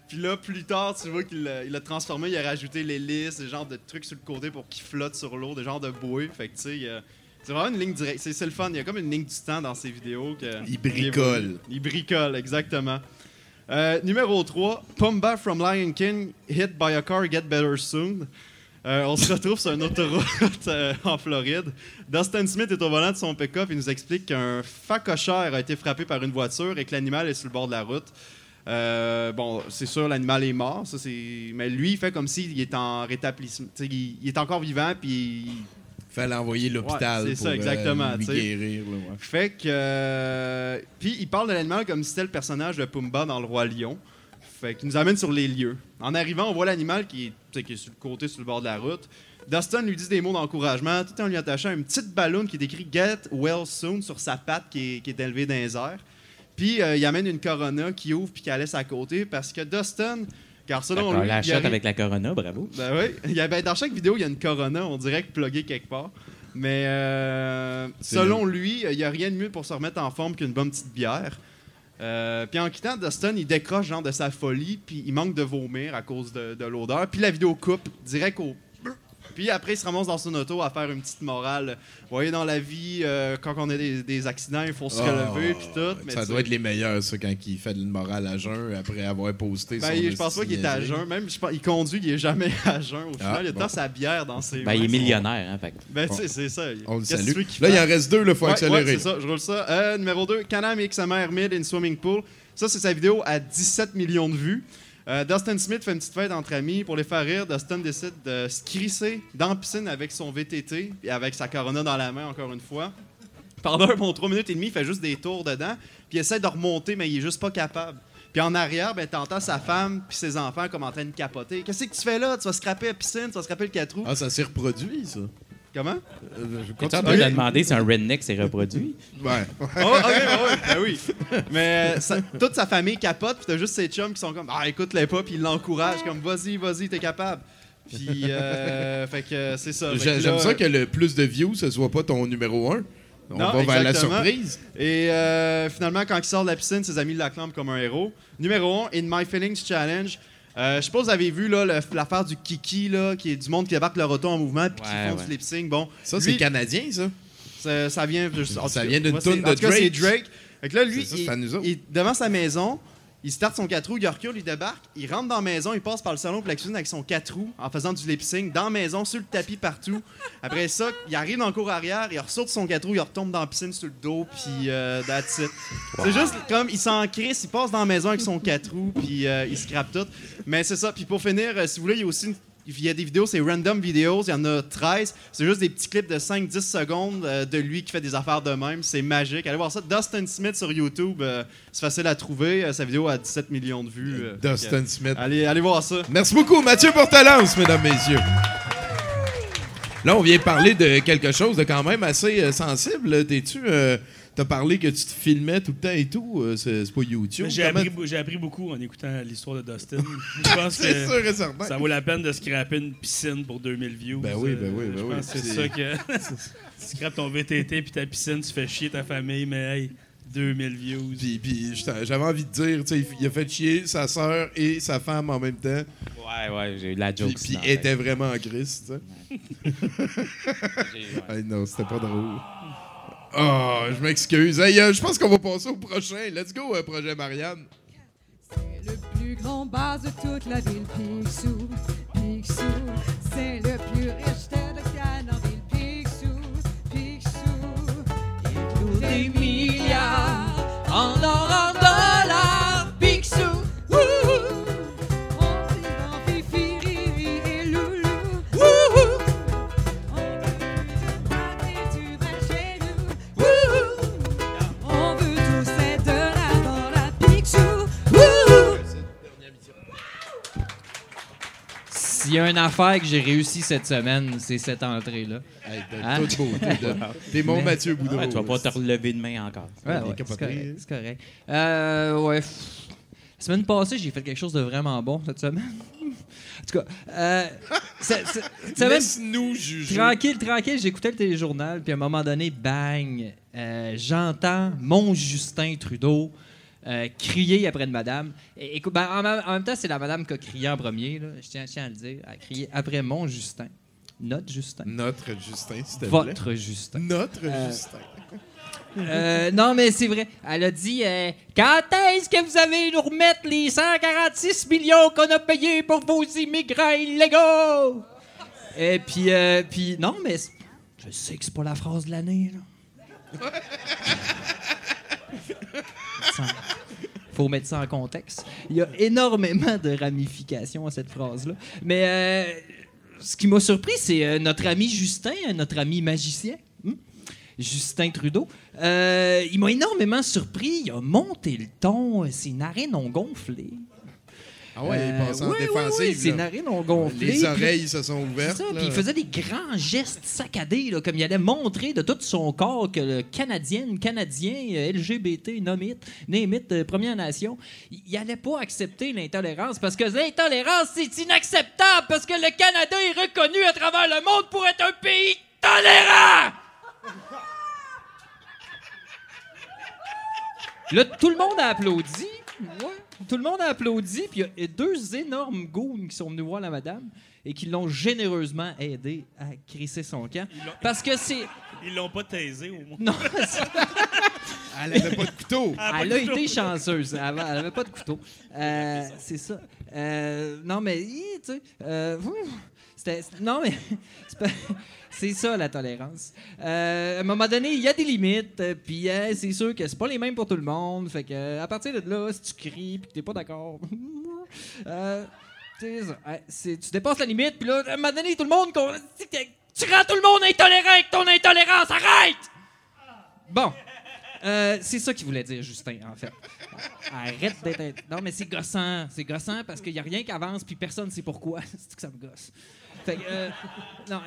Puis là, plus tard, tu vois qu'il l'a il l'a transformé, il a rajouté l'hélice, des genres de trucs sur le côté pour qu'il flotte sur l'eau, des genres de bouées. Fait que tu sais, il y a- c'est vraiment une ligne directe. C'est le fun. Il y a comme une ligne du temps dans ses vidéos. Que, Il bricole. Il bricole, exactement. Euh, numéro 3, Pumba from Lion King, hit by a car, get better soon. Euh, on se retrouve sur une autoroute euh, en Floride. Dustin Smith est au volant de son pick-up et nous explique qu'un facochère a été frappé par une voiture et que l'animal est sur le bord de la route. Euh, bon, c'est sûr, l'animal est mort, ça, mais lui, il fait comme s'il est en rétablissement. Il, il est encore vivant, puis Fallait envoyer l'hôpital Ouais, c'est pour ça, euh, exactement, lui tu sais. guérir. là, ouais. Fait que. euh, Puis il parle de l'animal comme si c'était le personnage de Pumba dans Le Roi Lion. Fait qu'il nous amène sur les lieux. En arrivant, on voit l'animal qui, est- qui sur le côté, sur le bord de la route. Dustin lui dit des mots d'encouragement, tout en lui attachant une petite ballonne qui est écrit Get well soon sur sa patte qui est, qui est élevée dans les airs. Puis euh, il amène une Corona qui ouvre puis qui la laisse à côté parce que Dustin, car selon D'accord, lui. la il shot arrive- avec la Corona, bravo. ben oui. Il y a- ben, dans chaque vidéo, il y a une Corona, on dirait que pluguée quelque part. Mais euh, selon lui, il n'y a rien de mieux pour se remettre en forme qu'une bonne petite bière. Euh, puis en quittant, Dustin, il décroche genre de sa folie, puis il manque de vomir à cause de, de l'odeur. Puis la vidéo coupe direct au Puis après, il se ramasse dans son auto à faire une petite morale. Vous voyez, dans la vie, euh, quand on a des, des accidents, il faut se relever, puis tout. mais Ah, ça doit être les meilleurs, ça, quand il fait de une morale à jeun après avoir posté Ben, son il- je pense pas qu'il est à jeun. Même, je pense- il conduit, il est jamais à jeun. Au final, Ah, il a bon. tant sa bière dans ses Ben, il est millionnaire, hein, fait Ben, tu sais, c'est ça. On le salue. Là, il en reste deux, il faut Ouais, accélérer. ouais, c'est ça, je roule ça. Euh, numéro 2, Canam XMR Mid in Swimming Pool. Ça, c'est sa vidéo à 17 millions de vues. Euh, Dustin Smith fait une petite fête entre amis. Pour les faire rire, Dustin décide de se crisser dans la piscine avec son VTT et avec sa Corona dans la main, encore une fois. Pendant un bon 3 minutes et demie, il fait juste des tours dedans, puis il essaie de remonter, mais il est juste pas capable. Puis en arrière, ben, t'entends sa femme puis ses enfants comme en train de capoter. Qu'est-ce que tu fais là? Tu vas scraper la piscine, tu vas scraper le 4 roues. Ah, ça s'est reproduit, ça. Comment? Euh, je Tu en continue. train de demander si un redneck s'est reproduit? Ouais. Oh, ouais, ouais, ben oui. Mais euh, ça- toute sa famille capote, puis t'as juste ses chums qui sont comme Ah, écoute-les pas, puis ils l'encouragent, comme Vas-y, vas-y, t'es capable. Puis, euh, fait que c'est ça. J'aime ça que le plus de views, ce soit pas ton numéro 1. On Non, va vers la surprise. Et euh, finalement, quand il sort de la piscine, ses amis l'acclament comme un héros. Numéro 1, In My Feelings Challenge. Euh, je sais pas si vous avez vu là, le- l'affaire du Kiki, là, qui est du monde qui débarque le auto en mouvement puis Ouais, qui font ouais. du lip sync. Bon, Ça, lui, c'est canadien, ça. ça, ça vient, je- en tout Ça cas, vient d'une moi, c'est- toune en de tout cas, c'est Drake. Drake. Fait que là, lui, C'est ça, il, c'est à nous autres. il- devant sa maison, il starte son 4 roues, il recule, il débarque, il rentre dans la maison, il passe par le salon pour la cuisine avec son 4 roues en faisant du lip sync dans la maison, sur le tapis partout. Après ça, il arrive dans le cours arrière, il ressort de son 4 roues, il retombe dans la piscine sur le dos, puis euh, that's it. C'est juste comme il s'en crisse, il passe dans la maison avec son 4 roues, puis euh, il scrape tout. Mais c'est ça. Puis pour finir, euh, si vous voulez, il y a aussi une- il y a des vidéos, c'est random videos, il y en a 13. C'est juste des petits clips de 5-10 secondes euh, de lui qui fait des affaires de même. C'est magique. Allez voir ça. Dustin Smith sur YouTube, euh, c'est facile à trouver. Euh, sa vidéo a 17 millions de vues. Dustin Smith. allez, allez voir ça. Merci beaucoup, Mathieu Portalance, mesdames, messieurs. Là, on vient parler de quelque chose de quand même assez sensible. T'es-tu. Euh, T'as parlé que tu te filmais tout le temps et tout. euh, c'est c'est pas YouTube. J'ai appris, beau- j'ai appris beaucoup en écoutant l'histoire de Dustin. Je pense C'est que sûr et certain. ça vaut la peine de scraper une piscine pour 2000 views. Ben oui, Euh, ben oui, ben je oui. pense c'est C'est- ça que. tu scrapes ton VTT puis ta piscine, tu fais chier ta famille, mais hey, 2000 views. Puis, j'avais envie de dire, tu sais, il a fait chier sa sœur et sa femme en même temps. Ouais, ouais, j'ai eu la joke. Puis, était vraiment en crise, tu sais. J'ai- ouais. Hey, non, c'était pas drôle. Oh, je m'excuse. Hey, euh, je pense qu'on va passer au prochain. Let's go, euh, projet Marianne. C'est le plus grand base de toute la ville, Picsou. Picsou, c'est le plus riche de Canardville, Picsou. Picsou, il cloue des milliards en or, en dollars, S'il y a une affaire que j'ai réussi cette semaine, c'est cette entrée-là. Hey, de Hein? toute beauté. de- T'es mon Mais- Mathieu Boudreau. Ouais, tu vas pas te relever de main encore. Ouais, ouais, c'est correct. C'est correct. Euh, ouais. pff. La semaine passée, j'ai fait quelque chose de vraiment bon cette semaine. en tout cas, euh, Laisse-nous juger. tranquille, tranquille, j'écoutais le téléjournal, puis à un moment donné, bang, euh, j'entends mon Justin Trudeau euh, crier après une madame. Et, écoute, ben, en, même- en même temps, c'est la madame qui a crié en premier, là. je tiens, je tiens à le dire, elle a crié après mon Justin. Notre Justin. Notre Justin, s'il te plaît. Votre Justin. Notre Euh, Justin. Euh, non, mais c'est vrai. Elle a dit euh, Quand est-ce que vous allez nous remettre les 146 millions qu'on a payés pour vos immigrants illégaux? Et puis, euh, puis non, mais c'est- je sais que c'est pas la phrase de l'année. là. Faut mettre ça en contexte. Il y a énormément de ramifications à cette phrase-là. Mais euh, ce qui m'a surpris, c'est euh, notre ami Justin, euh, notre ami magicien. Hmm? Justin Trudeau. Il m'a énormément surpris. Il a monté le ton. Ses narines ont gonflé. Ah ouais, il Euh, passe en oui, oui, défensive. oui, ses narines ont gonflé. Les puis- oreilles se sont ouvertes. ça, là. puis il faisait des grands gestes saccadés, là, comme il allait montrer de tout son corps que le Canadien, Canadien, euh, LGBT, nomite, némite, euh, Première Nation, il il allait pas accepter l'intolérance parce que l'intolérance, c'est inacceptable parce que le Canada est reconnu à travers le monde pour être un pays tolérant! Là, tout le monde a applaudi. Ouais. Tout le monde a applaudi, puis il y a deux énormes goons qui sont venus voir la madame et qui l'ont généreusement aidé à crisser son camp. Parce que c'est. Ils l'ont pas taisé, au moins. Non, Elle avait pas de couteau. Elle a couteau. été chanceuse. Elle avait, elle avait pas de couteau. Euh, c'est ça. Euh, non, mais, tu sais. euh, non, mais. c'est ça, la tolérance. Euh, à un moment donné, il y a des limites, euh, puis euh, c'est sûr que c'est pas les mêmes pour tout le monde. Fait que, à partir de là, si tu cries puis que t'es pas d'accord, tu dépasses la limite, puis là, à un moment donné, tout le monde. Tu rends tout le monde intolérant avec ton intolérance, arrête! Bon. C'est ça qu'il voulait dire, Justin, en fait. Arrête d'être. Non, mais c'est gossant. C'est gossant parce qu'il n'y a rien qui avance, puis personne ne sait pourquoi. c'est que ça me gosse. Fait que. euh, non.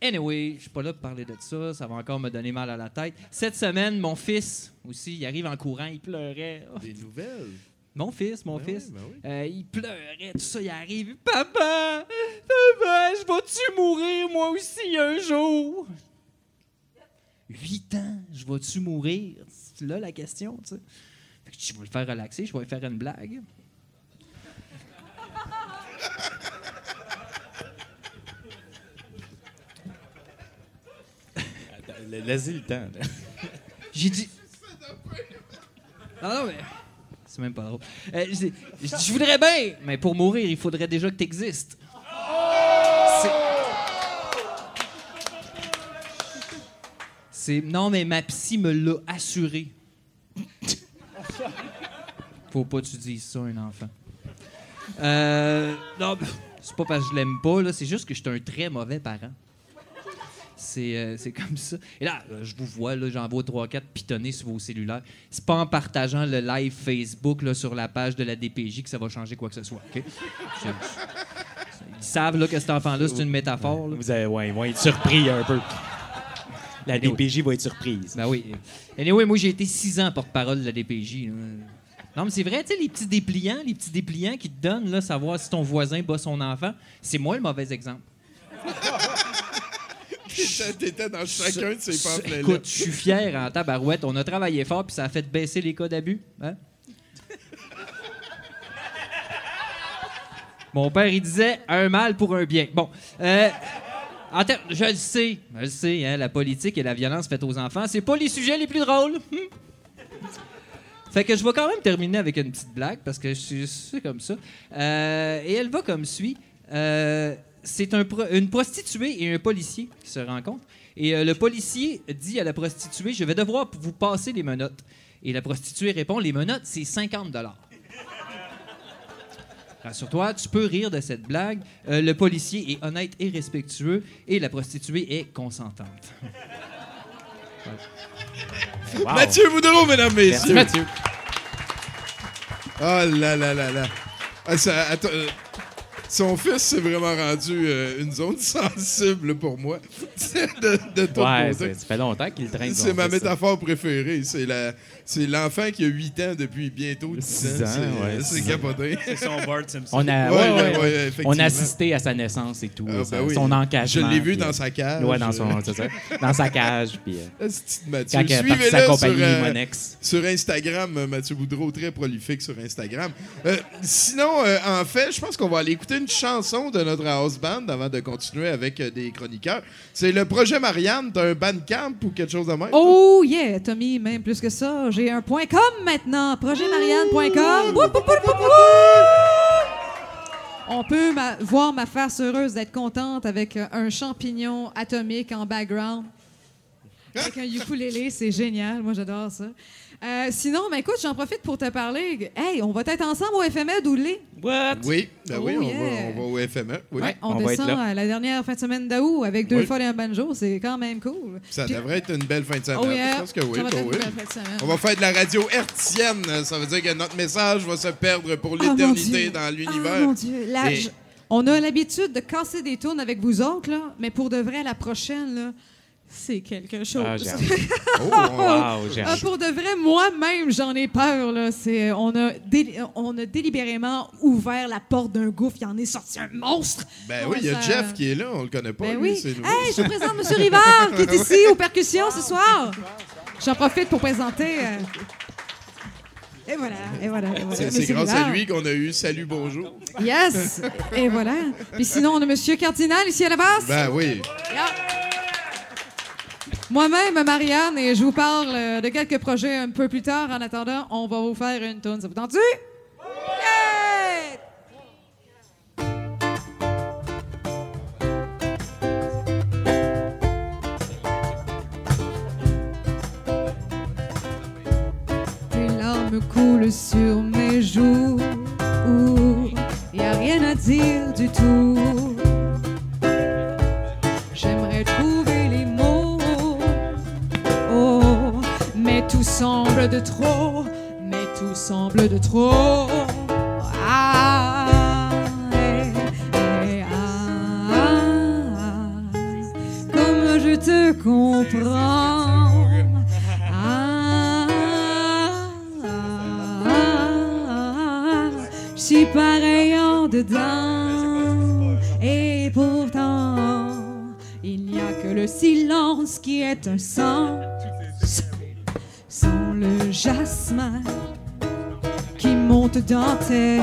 Anyway, je suis pas là pour parler de ça. Ça va encore me donner mal à la tête. Cette semaine, mon fils aussi, il arrive en courant, il pleurait. Des nouvelles? Mon fils, mon Ben fils. oui, ben oui. Euh, il pleurait, tout ça, il arrive. Papa, papa, je vais-tu mourir moi aussi un jour? Huit ans, je vais-tu mourir? C'est là la question, tu sais. Fait que je vais le faire relaxer, je vais lui faire une blague. Laissez le temps. là. J'ai dit. Non, non, mais. C'est même pas drôle. Euh, j'ai- j'ai dit, je voudrais bien, mais pour mourir, il faudrait déjà que tu existes. C'est. Non, mais ma psy me l'a assuré. Faut pas que tu dises ça à un enfant. Euh. Non, c'est pas parce que je l'aime pas, là. C'est juste que je suis un très mauvais parent. C'est euh, c'est comme ça. Et là, euh, je vous vois, j'en vois 3-4 pitonner sur vos cellulaires. C'est pas en partageant le live Facebook là, sur la page de la DPJ que ça va changer quoi que ce soit. Ils savent là, que cet enfant-là, c'est une métaphore. là. Vous avez, ouais, ils vont être surpris un peu. La DPJ va être surprise. Ben oui. Anyway, moi, j'ai été six ans porte-parole de la DPJ. Non, mais c'est vrai, tu sais, les petits dépliants, les petits dépliants qui te donnent, là, savoir si ton voisin bat son enfant, c'est moi le mauvais exemple. T'étais- dans chacun de ces pamphlets-là. Écoute, je suis fier en tabarouette. On a travaillé fort, puis ça a fait baisser les cas d'abus. Hein? Mon père, il disait un mal pour un bien. Bon. Euh, en je le sais, je le sais, hein, la politique et la violence faite aux enfants, c'est pas les sujets les plus drôles. Fait que je vais quand même terminer avec une petite blague parce que je suis- c'est comme ça. Euh, et elle va comme suit. Euh, c'est un pro- une prostituée et un policier qui se rencontrent. Et euh, le policier dit à la prostituée Je vais devoir vous passer les menottes. Et la prostituée répond Les menottes, c'est 50 Rassure-toi, tu peux rire de cette blague. Euh, le policier est honnête et respectueux et la prostituée est consentante. Wow. Mathieu Boudreau, mesdames, Merci, messieurs. Mathieu. Oh là là là là. Ah, ça- attends, euh, son fils s'est vraiment rendu euh, une zone sensible pour moi. de, de ton Ouais, côté. ça fait longtemps qu'il traîne. C'est ma fils, ça. métaphore préférée. C'est la, c'est l'enfant qui a 8 ans depuis bientôt 10 Six ans. ans, C'est- ouais, ans. capoté. C'est son Bart Simpson. On a, Ouais, ouais. On a assisté à sa naissance et tout. Ah, sa- ben oui. Son Je engagement. l'ai vu puis, dans euh, sa cage. Ouais, dans son, ça. Dans sa cage, puis euh, Mathieu. quand parti sa Suivez-le sur, compagnie euh, Monex. sur Instagram, euh, Mathieu Boudreau, très prolifique sur Instagram. Euh, sinon, euh, en fait, je pense qu'on va aller écouter une chanson de notre house band avant de continuer avec euh, des chroniqueurs. C'est le projet Marianne. T'as un bandcamp ou quelque chose de même? toi? Oh yeah, Tommy, même plus que ça. J'ai un point .com maintenant, projetmarianne.com. On peut ma- voir ma face heureuse d'être contente avec euh, un champignon atomique en background. Avec un ukulélé, c'est génial. Moi, j'adore ça. Euh, sinon, ben, écoute, j'en profite pour te parler. Hey, on va être ensemble au FME d'Oulé. What? Oui, ben oui, Oh, on, yeah. va, on va au FME. Oui. Ouais. On, On va être descend là. à la dernière fin de semaine d'août avec deux Oui. fois et un banjo. C'est quand même cool. Ça Puis- devrait être une belle fin de semaine. Oh yeah. Je pense que oui. Va oui. On va faire de la radio hertzienne. Ça veut dire que notre message va se perdre pour mon l'éternité dans Ah, l'univers. mon Dieu. La- Et- je- On a l'habitude de casser des tunes avec vous autres, là, mais pour de vrai, la prochaine, là, c'est quelque chose. Ah, hâte. Oh, Wow, Ah, pour de vrai, moi-même, j'en ai peur. Là. C'est, on, a déli- on a délibérément ouvert la porte d'un gouffre. Il en est sorti un monstre. Ben oui, il y a ça- Jeff qui est là. On le connaît pas. Ben lui, oui. Hey, je vous présente M. Rivard, qui est ici aux percussions ce soir. J'en profite pour présenter. euh, Et voilà, et voilà, et voilà. C'est grâce à lui qu'on a eu Salut, bonjour. Yes! Et voilà. Puis sinon, on a Monsieur Cardinal ici à la base. Ben oui. Moi-même, Marianne, et je vous parle euh, de quelques projets un peu plus tard. En attendant, on va vous faire une tune. Ça vous tente Yeah! Tes larmes coulent sur mes joues. Y a rien à dire du tout. Semble de trop. Mais tout semble de trop. Ah, eh, eh, ah, comme je te comprends. Ah, je suis pareil en dedans. Et pourtant, il n'y a que le silence qui est un sang. Le jasmin qui monte dans tes.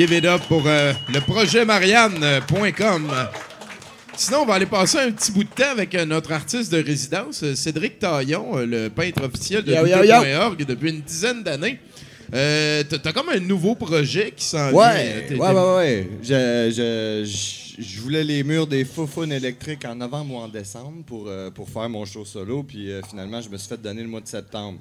Give it up pour euh, le projet Marianne.com. Sinon, on va aller passer un petit bout de temps avec euh, notre artiste de résidence, euh, Cédric Taillon, euh, le peintre officiel de. Luther.org depuis une dizaine d'années. Euh, t'as comme un nouveau projet qui s'en vient. Ouais, ouais, ouais, ouais. Je, je, je, je voulais les murs des Foufounes électriques en novembre ou en décembre pour, euh, pour faire mon show solo. Puis euh, finalement, je me suis fait donner le mois de septembre.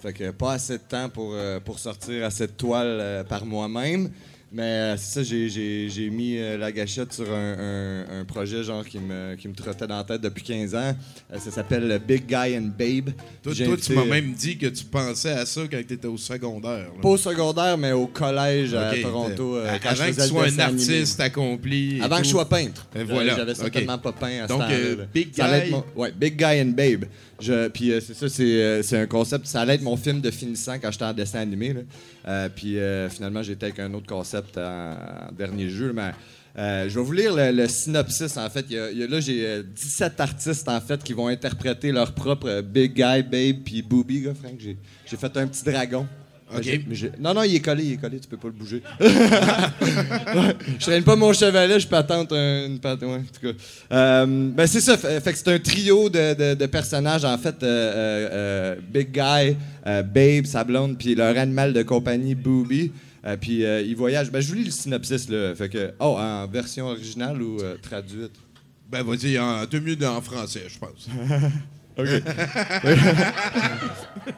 Fait que pas assez de temps pour, pour sortir de toiles euh, par moi-même. Mais euh, c'est ça, j'ai- mis euh, la gâchette sur un, un- un projet genre qui me, qui me trottait dans la tête depuis 15 ans. Euh, ça s'appelle Big Guy and Babe. Toi, tu m'as même dit que tu pensais à ça quand tu étais au secondaire. là. Pas au secondaire, mais au collège à Toronto. euh, je avant que tu sois un animé. artiste accompli. Avant que je sois peintre. Et Euh, voilà. J'avais certainement pas peint à ce Donc, euh. Big Guy. mon- ouais, Big Guy and Babe. Puis euh, c'est ça, c'est, euh, c'est un concept. Ça allait être mon film de finissant quand j'étais en dessin animé. Euh, puis euh, finalement, j'étais avec un autre concept en, dernier jeu. Mais je vais vous lire le, synopsis. En fait, là, j'ai euh, 17 artistes en fait qui vont interpréter leur propre Big Guy, Babe, puis Booby. Frank, j'ai, j'ai fait un petit dragon. Mais non, non, il est collé, il est collé, tu peux pas le bouger. je traîne pas mon chevalet, je patente un- une patente. Ouais, en tout cas. Euh, ben c'est ça. Fait, fait que c'est un trio de, de- de personnages, en fait. euh, euh, Big Guy, Babe, sa blonde, puis leur animal de compagnie, Booby. Puis ils voyagent. Ben, je vous lis le synopsis, là. Fait que, oh, en version originale ou traduite? Ben, vas-y, en deux minutes en français, je pense. OK.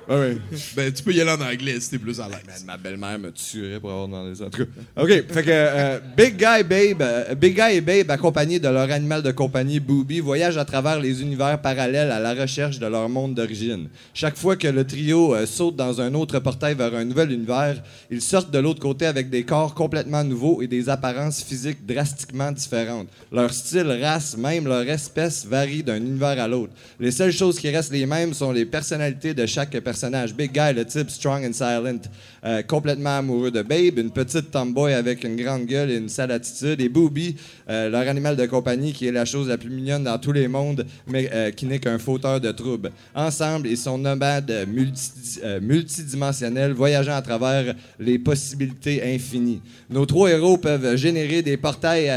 Ah ouais. Ben, tu peux y aller en anglais si t'es plus à l'aise. ma belle-mère me tuerait pour avoir dans les en tout cas. OK, fait que euh, Big Guy Babe, euh, Big Guy et Babe accompagnés de leur animal de compagnie Booby voyagent à travers les univers parallèles à la recherche de leur monde d'origine. Chaque fois que le trio euh, saute dans un autre portail vers un nouvel univers, ils sortent de l'autre côté avec des corps complètement nouveaux et des apparences physiques drastiquement différentes. Leur style, race, même leur espèce varie d'un univers à l'autre. Les seules choses choses qui restent les mêmes sont les personnalités de chaque personnage. Big Guy, le type strong and silent, euh, complètement amoureux de Babe, une petite tomboy avec une grande gueule et une sale attitude, et Booby, euh, leur animal de compagnie qui est la chose la plus mignonne dans tous les mondes, mais euh, qui n'est qu'un fauteur de troubles. Ensemble, ils sont nomades multi- multidimensionnels, voyageant à travers les possibilités infinies. Nos trois héros peuvent générer des portails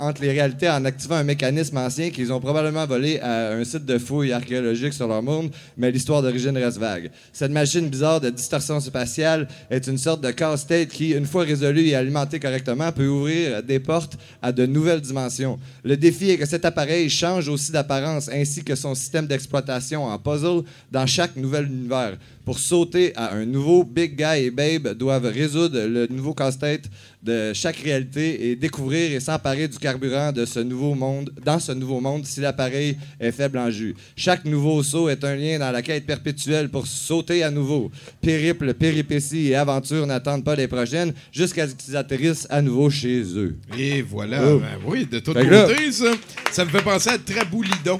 entre les réalités en activant un mécanisme ancien qu'ils ont probablement volé à un site de fouilles archéologiques sur leur monde, mais l'histoire d'origine reste vague. Cette machine bizarre de distorsion spatiale est une sorte de casse-tête qui, une fois résolue et alimentée correctement, peut ouvrir des portes à de nouvelles dimensions. Le défi est que cet appareil change aussi d'apparence, ainsi que son système d'exploitation en puzzle dans chaque nouvel univers. Pour sauter à un nouveau, Big Guy et Babe doivent résoudre le nouveau casse-tête de chaque réalité et découvrir et s'emparer du carburant de ce nouveau monde, dans ce nouveau monde si l'appareil est faible en jus. Chaque nouveau saut est un lien dans la quête perpétuelle pour sauter à nouveau. Périple, péripéties et aventures n'attendent pas les prochaines jusqu'à ce qu'ils atterrissent à nouveau chez eux. Et voilà. Oh. Ben oui, de tous là- côtés, ça. Ça me fait penser à Traboulidon.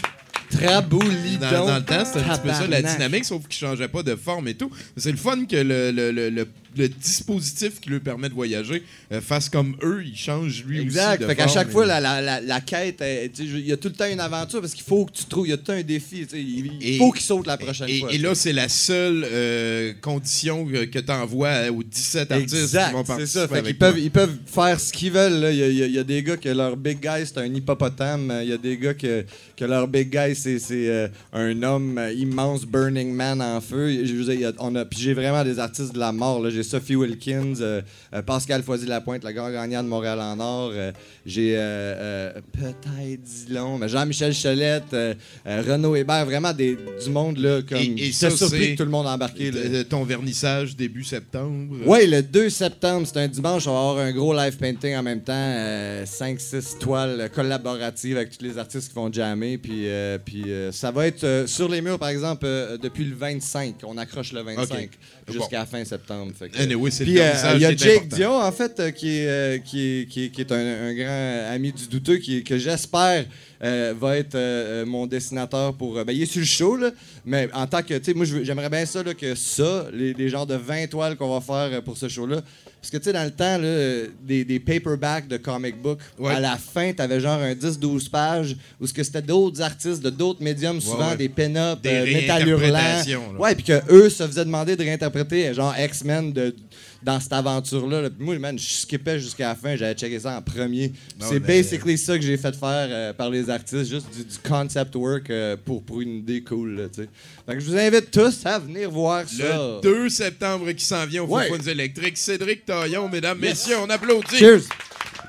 Traboulidon. Dans, dans le temps, c'était un petit peu ça, la dynamique, sauf qu'il changeait pas de forme et tout. C'est le fun que le, le- le- le- le dispositif qui lui permet de voyager euh, fasse comme eux, il change lui Exact. aussi. de Fait qu'à chaque fois, la, la, la, la quête, je- il y a tout le temps une aventure parce qu'il faut que tu trouves, il y a tout le temps un défi. Il, Et- faut qu'il saute la prochaine Et, fois. et là, c'est la seule euh, condition que tu envoies aux 17 artistes Exact, qui vont c'est ça. Fait toi. peuvent, ils peuvent faire ce qu'ils veulent. Il y, a- y y des gars que leur big guy, c'est un hippopotame. Il y a des gars que, que leur big guy, c'est euh, un homme immense, Burning Man en feu. Je a- on a- puis j'ai vraiment des artistes de la mort. J'ai Sophie Wilkins, euh, euh, Pascal Foisy-Lapointe, le grand gagnant de Montréal en or. Euh, j'ai peut-être Dillon, mais Jean-Michel Cholette, euh, Renaud Hébert, vraiment des, du monde là, comme Et, et ça surpris que tout le monde a embarqué. là. ton vernissage début septembre. Oui, le 2 septembre, c'est un dimanche, on va avoir un gros live painting en même temps, 5-6 toiles collaboratives avec tous les artistes qui vont jammer. Puis, puis ça va être sur les murs, par exemple, depuis le 25. On accroche le 25 Ok. Jusqu'à la fin septembre. Fait que- Anyway, c'est le puis euh, il y a qui est Jake important. Dion, en fait, euh, qui, est, euh, qui, est, qui, est, qui est un, un grand ami du douteux, qui, que j'espère euh, va être mon dessinateur pour. euh, ben, il est sur le show, là, mais en tant que. Tu sais, moi, j'aimerais bien ça, là, que ça, les, les genres de 20 toiles qu'on va faire pour ce show-là. Parce que, tu sais, dans le temps, là, des, des paperbacks de comic book, Ouais. à la fin, t'avais genre un 10-12 pages où c'était d'autres artistes de d'autres médiums, souvent ouais. des pin-up, Des euh, métal. Ouais, puis que eux se faisaient demander de réinterpréter, genre X-Men de, dans cette aventure-là. là. Moi, man, je skippais jusqu'à la fin, j'avais checké ça en premier. Non, c'est mais- basically ça que j'ai fait faire euh, par les artistes, juste du, du concept work euh, pour, pour une idée cool, là, que je vous invite tous à venir voir ça. Le 2 septembre qui s'en vient au Ouais. Foufounes électriques. Cédric Taillon, mesdames, messieurs, on applaudit. Cheers!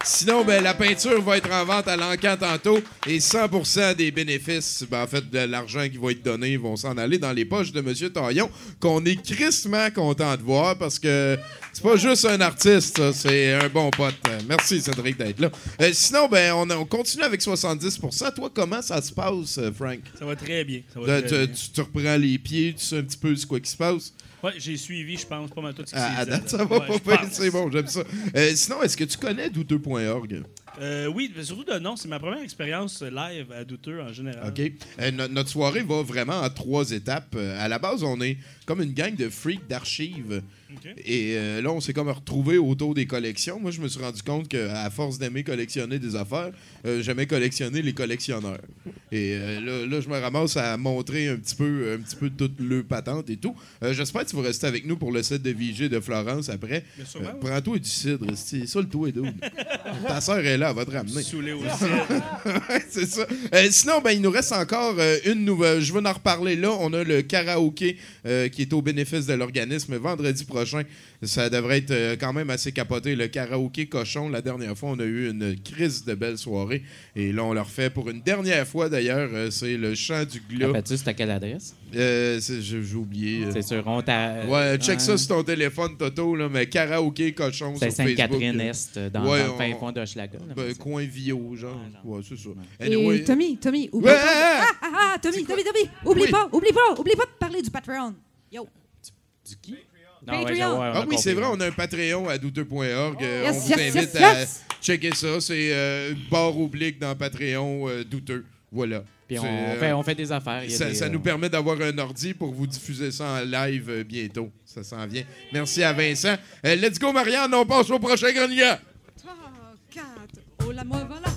Sinon, ben, la peinture va être en vente à l'encan tantôt et 100% des bénéfices, ben, en fait, de l'argent qui va être donné, vont s'en aller dans les poches de M. Taillon, qu'on est crissement content de voir parce que c'est pas juste un artiste, c'est un bon pote. Merci, Cédric, d'être là. Euh, sinon, ben, on, on continue avec 70% Toi, comment ça se passe, euh, Frank? Ça va très bien. Ça va Là, très tu, bien. tu te reprends les pieds, tu sais un petit peu ce quoi qui se passe? Ouais, j'ai suivi, je pense, pas mal tout ce qui À, à date, ça va Ouais, pas c'est bon, j'aime ça. Euh, sinon, est-ce que tu connais douteux.org? Euh, oui, mais surtout de nom, c'est ma première expérience live à douteux en général. OK. Euh, no- notre soirée va vraiment en trois étapes. Euh, à la base, on est comme une gang de freaks d'archives. Et euh, là, on s'est comme retrouvé autour des collections. Moi, je me suis rendu compte qu'à force d'aimer collectionner des affaires, euh, j'aimais collectionner les collectionneurs. Et euh, là, là, je me ramasse à montrer un petit peu, un petit peu toute le patente et tout. J'espère que tu vas rester avec nous pour le set de VG de Florence après. Oui. Prends-toi du cidre. C'est ça le tout et tout. Ta soeur est là, elle va te ramener. Aussi. Ouais, c'est ça. Sinon, ben, il nous reste encore une nouvelle. Je vais en reparler là. On a le karaoké qui est au bénéfice de l'organisme vendredi prochain. Ça devrait être euh, quand même assez capoté. Le karaoké cochon, la dernière fois, on a eu une crise de belle soirée. Et là, on le refait pour une dernière fois d'ailleurs. Euh, c'est le chant du glas. Rappelles-tu c'était à quelle adresse? Euh, c'est- j'ai oublié. euh. C'est sur on t'a- Ouais, check ça sur ton téléphone, Toto, là, mais karaoké cochon C'est Facebook. Sainte-Catherine-Est, dans, Ouais, dans le fin on- fond d'Hochelaga. Ben, coin Vio, genre. Ouais, genre. Ouais, c'est ça. Et Anyway, Tommy, Tommy, oublie Ouais, pas. Ah, ah, ah, Tommy, Tommy, Tommy, oublie Oui. pas, oublie pas, oublie pas de parler du Patreon. Yo. Du qui? Non, ouais, Patreon. ouais, on a Ah oui, compris, c'est vrai, on a un Patreon à douteux.org. Euh, Yes, on vous yes, invite yes, à yes. checker ça. C'est euh, barre oblique dans Patreon euh, douteux. Voilà. Puis on, C'est, fait, euh, on fait des affaires. Il y a Ça, des, ça euh, nous permet d'avoir un ordi pour vous diffuser ça en live euh, bientôt. Ça s'en vient. Merci à Vincent. Euh, let's go, Marianne. On passe au prochain grenier. Trois, quatre, oh la moi voilà,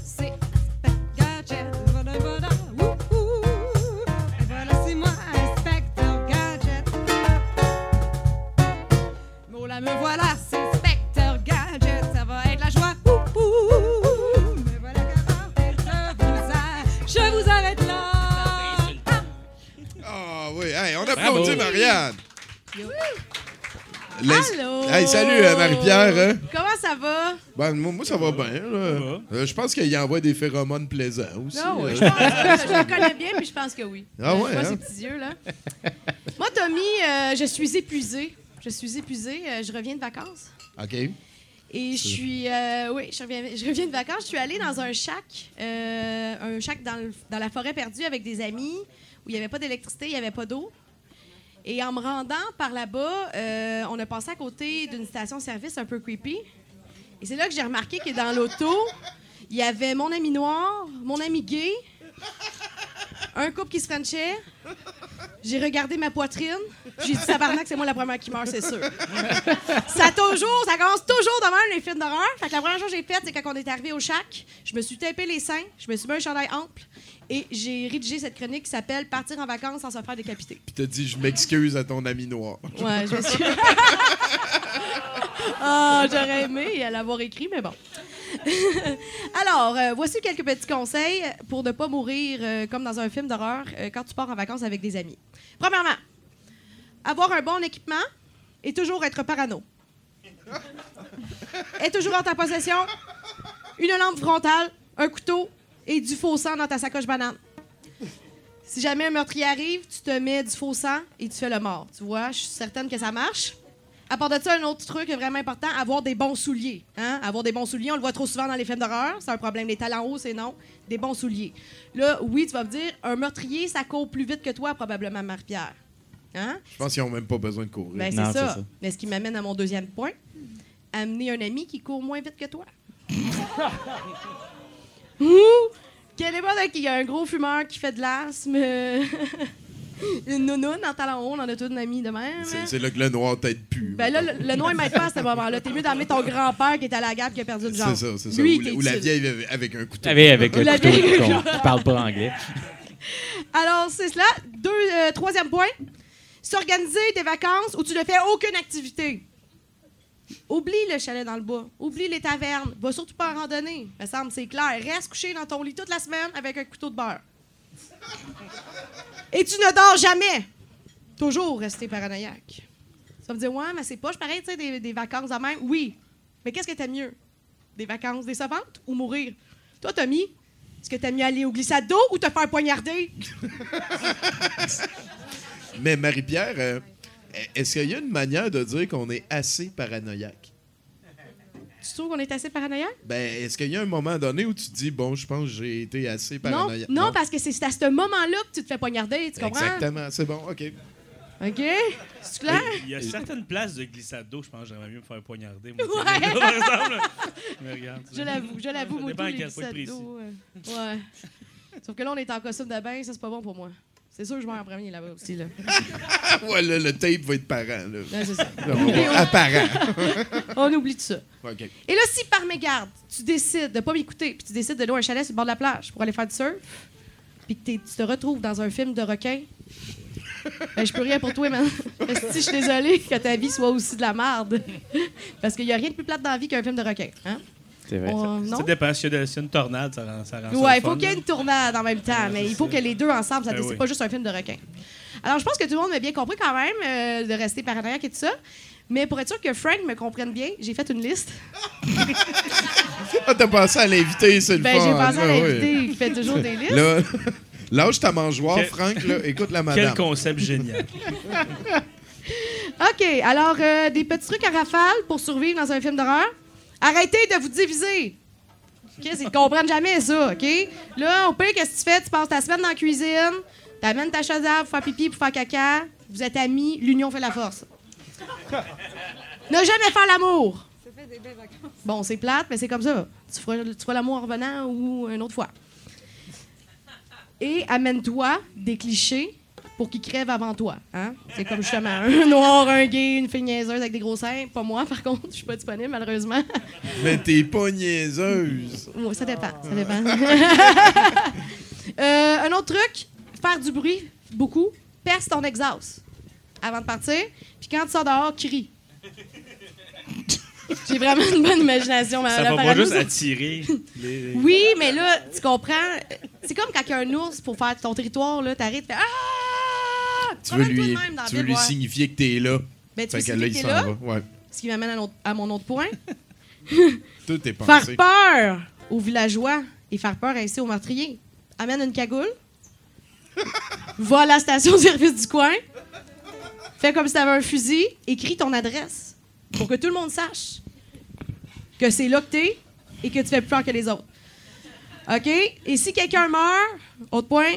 me voilà, c'est Inspecteur Gadget, ça va être la joie, wouhou. Mais voilà comment je vous arrête, je vous arrête là. Ah oui, hey, on applaudit Bravo. Marianne. Les- Allô? Hey, salut euh, Marie-Pierre. hein? Comment ça va? Ben, moi, moi, ça va bien. là. Euh, je pense qu'il envoie des phéromones plaisants aussi. Non, oui, euh. je pense que je le connais bien, puis je pense que oui. Ah ouais, vois hein? ses petits yeux, là. Moi, Tommy, euh, je suis épuisée. Je suis épuisée. euh, je reviens de vacances. OK. Et je suis. euh, oui, je reviens, je reviens de vacances. Je suis allée dans un shack, euh, un shack dans, le- dans la forêt perdue avec des amis où il n'y avait pas d'électricité, il n'y avait pas d'eau. Et en me rendant par là-bas, euh, on a passé à côté d'une station-service un peu creepy. Et c'est là que j'ai remarqué que dans l'auto, il y avait mon ami noir, mon ami gay, un couple qui se frenchait. J'ai regardé ma poitrine. J'ai dit, tabarnak, c'est moi la première qui meurt, c'est sûr. ça toujours, ça commence toujours de même les films d'horreur. Fait que la première chose que j'ai faite, c'est quand on est arrivé au shack, je me suis tapé les seins, je me suis mis un chandail ample et j'ai rédigé cette chronique qui s'appelle Partir en vacances sans se faire décapiter. Puis t'as dit, je m'excuse à ton ami noir. Ouais, je me suis. Ah, j'aurais aimé l'avoir écrit, mais bon. Alors, euh, voici quelques petits conseils pour ne pas mourir euh, comme dans un film d'horreur euh, quand tu pars en vacances avec des amis. Premièrement, avoir un bon équipement et toujours être parano. Et toujours en ta possession une lampe frontale, un couteau et du faux sang dans ta sacoche banane. Si jamais un meurtrier arrive, tu te mets du faux sang et tu fais le mort. Tu vois, je suis certaine que ça marche. À part de ça, un autre truc vraiment important, avoir des bons souliers. Hein? Avoir des bons souliers, on le voit trop souvent dans les films d'horreur. C'est un problème. Les talons hauts, c'est non. Des bons souliers. Là, oui, tu vas me dire, un meurtrier, ça court plus vite que toi, probablement, Marie-Pierre. Hein? Je pense qu'ils n'ont même pas besoin de courir. Ben, c'est ça. ça. Mais ce qui m'amène à mon deuxième point. Amener un ami qui court moins vite que toi. Ou quel est bon qu'il y a un gros fumeur qui fait de l'asthme? Une nounoune en talon haut, on en a tous une amie de même. C'est c'est là que le noir t'aide plus. Ben là, le, le noir, il m'aide pas à ce moment-là. T'es mieux d'amener ton grand-père qui est à la gaffe qui a perdu une jambe. C'est ça, c'est ça. Lui, Ou, la- ou la vieille avec- un couteau. Avec, avec le La couteau vieille- qu'on- qui parle pas anglais. Alors, c'est cela. Deux, euh, troisième point. S'organiser des vacances où tu ne fais aucune activité. Oublie le chalet dans le bois. Oublie les tavernes. Va surtout pas en randonnée. Me semble, c'est clair. Reste couché dans ton lit toute la semaine avec un couteau de beurre. Et tu ne dors jamais. Toujours rester paranoïaque. Ça me dit, ouais, mais c'est pas pareil, tu sais, des, vacances de même. Oui. Mais qu'est-ce que t'aimes mieux? Des vacances décevantes ou mourir? Toi, Tommy, est-ce que t'aimes mieux aller au glissade d'eau ou te faire poignarder? Mais Marie-Pierre, euh, est-ce qu'il y a une manière de dire qu'on est assez paranoïaque? Tu trouves qu'on est assez paranoïaque? Ben, est-ce qu'il y a un moment donné où tu te dis, bon, je pense que j'ai été assez Non, paranoïaque? non, parce que c'est à ce moment-là que tu te fais poignarder, tu comprends? Exactement, c'est bon, OK. OK? C'est clair? Il y a certaines places de glissade d'eau, je pense que j'aimerais mieux me faire poignarder. moi, Ouais. par exemple. Mais regarde, Je l'avoue, je l'avoue, Ça moi, dépend tous à les quel point glissades précis. d'eau, euh, Ouais. Sauf que là, on est en costume de bain, ça, c'est pas bon pour moi. C'est sûr que je meurs en premier là-bas aussi, là. Voilà, le tape va être parent, là. C'est ça. Là, on va- apparent. On oublie tout ça. Et là, si par mégarde, tu décides de pas m'écouter, puis tu décides de louer un chalet sur le bord de la plage pour aller faire du surf, puis que tu te retrouves dans un film de requin, ben, je peux rien pour toi, man. Si je suis désolée que ta vie soit aussi de la merde. Parce qu'il y a rien de plus plate dans la vie qu'un film de requin. Hein? C'est vrai. On- Ça non? dépend. S'il y a de- s'il y a une tornade, ça rend, ça rend Ouais, il faut qu'il y ait une tournade en même temps, mais il faut que les deux ensemble, ça Ben c'est oui. pas juste un film de requin. Alors, je pense que tout le monde m'a bien compris quand même euh, de rester paranoïaque et tout ça. Mais pour être sûr que Frank me comprenne bien, j'ai fait une liste. Ah, t'as pensé à l'inviter, c'est le Ben, fun. j'ai pensé à là, oui. qui fait toujours des listes. Là, lâche ta mangeoire, Quel- Franck, là, écoute la Quel madame. concept génial. OK, alors, euh, des petits trucs à rafale pour survivre dans un film d'horreur? Arrêtez de vous diviser. OK, ils ne comprennent jamais ça, OK? Là, au pire, qu'est-ce que tu fais? Tu passes ta semaine dans la cuisine, t'amènes ta chaudière pour faire pipi, pour faire caca, vous êtes amis, l'union fait la force. ne jamais faire l'amour. Bon, c'est plate, mais c'est comme ça. Tu feras, tu feras l'amour en revenant ou une autre fois. et amène-toi des clichés pour qu'ils crèvent avant toi. Hein? C'est comme justement un noir, un gay, une fille niaiseuse avec des gros seins. Pas moi, par contre, je suis pas disponible, malheureusement. Mais t'es pas niaiseuse. Ouais, ça dépend, ça dépend. Euh, un autre truc, faire du bruit, beaucoup. Perce ton exhaust avant de partir. Puis quand tu sors dehors, crie. J'ai vraiment une bonne imagination. Ça va pas juste attirer les- Oui, mais là, tu comprends. C'est comme quand il y a un ours pour faire ton territoire, là, t'arrives, tu fais Ah! Tu veux lui, dans tu veux lui signifier que t'es là. Ben, tu Fait que là, il s'en va. Ouais. Ce qui m'amène à, mon autre point. Tout est Faire peur aux villageois et faire peur ainsi aux meurtriers. Amène une cagoule. Va à la station-service du coin. Fais comme si t'avais un fusil. Écris ton adresse pour que tout le monde sache que c'est là que t'es et que tu fais plus peur que les autres. OK? Et si quelqu'un meurt, autre point,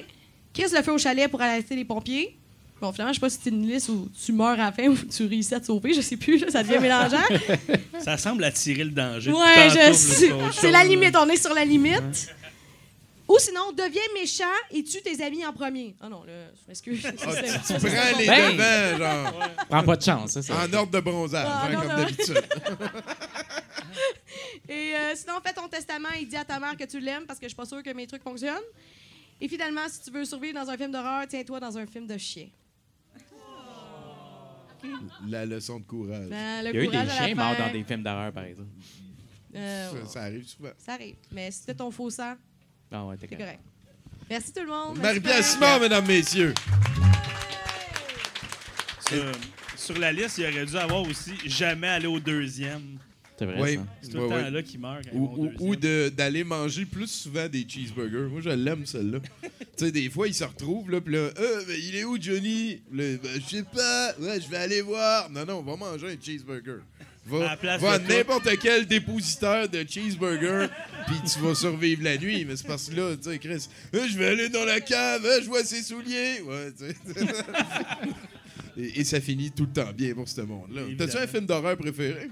Chris le fait au chalet pour alerter les pompiers. Bon, finalement, je sais pas si c'est une liste où tu meurs à la fin ou tu réussis à te sauver, je sais plus, là, ça devient mélangeant. Ça semble attirer le danger. Ouais, je sais. C'est la limite, on est sur la limite. Ou sinon, deviens méchant et tue tes amis en premier. Ah non, là, je m'excuse. Ah, tu, prends les devants, genre, Prends pas de chance, ça. ça. en ordre de bronzage, Ah, hein, non, comme d'habitude. Et euh, sinon, fais ton testament et dis à ta mère que tu l'aimes parce que je suis pas sûre que mes trucs fonctionnent. Et finalement, si tu veux survivre dans un film d'horreur, tiens-toi dans un film de chien. La leçon de courage. Ben, le Il y a eu des chiens morts dans des films d'horreur, par exemple. Euh, Ça, ça arrive souvent. ça arrive. Mais si c'était ton faux sang, Ah ouais, t'es c'est correct. correct. Merci tout le monde. Marie-Pierre Merci. Simard, mesdames, messieurs. Sur, sur la liste, il aurait dû avoir aussi jamais aller au deuxième. C'est vrai, Oui. ça. C'est tout le Ouais, temps ouais. là qui meurt. quand ils Ou, vont au ou- deuxième. ou de- d'aller manger plus souvent des cheeseburgers. Moi, je l'aime, celle-là. tu sais, des fois, ils se retrouvent, là, puis là, Euh, ben, il est où, Johnny? Là, Ben, je sais pas. Ouais, je vais aller voir. Non, non, on va manger un cheeseburger. À la Va, place va à de n'importe quel dépositeur de cheeseburger, puis tu vas survivre la nuit. Mais c'est parce que là, tu sais, Chris, Euh, je vais aller dans la cave, euh, je vois ses souliers. Ouais, tu sais. et, et ça finit tout le temps bien pour ce monde-là. Évidemment. T'as-tu un film d'horreur préféré?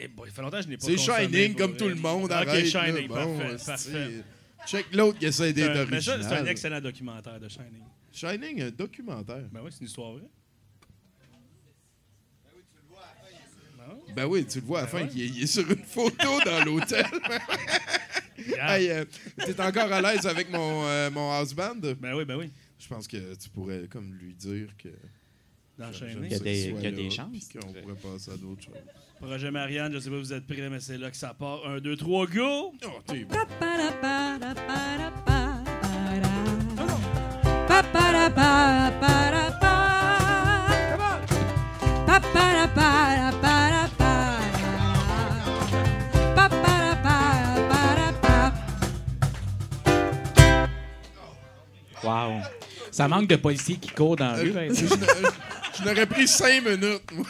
Eh bon, il fait longtemps que je n'ai pas C'est consommé, Shining pour comme vrai. tout le monde. Ok, arrête, Shining, là. parfait, Bon, parfait. c'est- Check l'autre qui essaie C'est d'être un- mais ça, original. c'est un excellent documentaire de Shining. Shining, un documentaire. Ben oui, c'est une histoire vraie. Ben oui, tu le vois à la fin, il, est, il est sur une photo dans l'hôtel. hey, euh, T'es encore à l'aise avec mon, euh, mon house band? Ben oui, ben oui. Je pense que tu pourrais comme lui dire que... Dans Shining. Il y a des- y a des chances. puis qu'on pourrait passer à d'autres choses. Projet Marianne, je sais pas si vous êtes prêts, mais c'est là que ça part. Un, deux, trois, go! Oh, t'es bon. Wow. Ça manque de policiers qui courent dans la rue. ben, Euh, je n'a- je n'aurais pris cinq minutes. moi.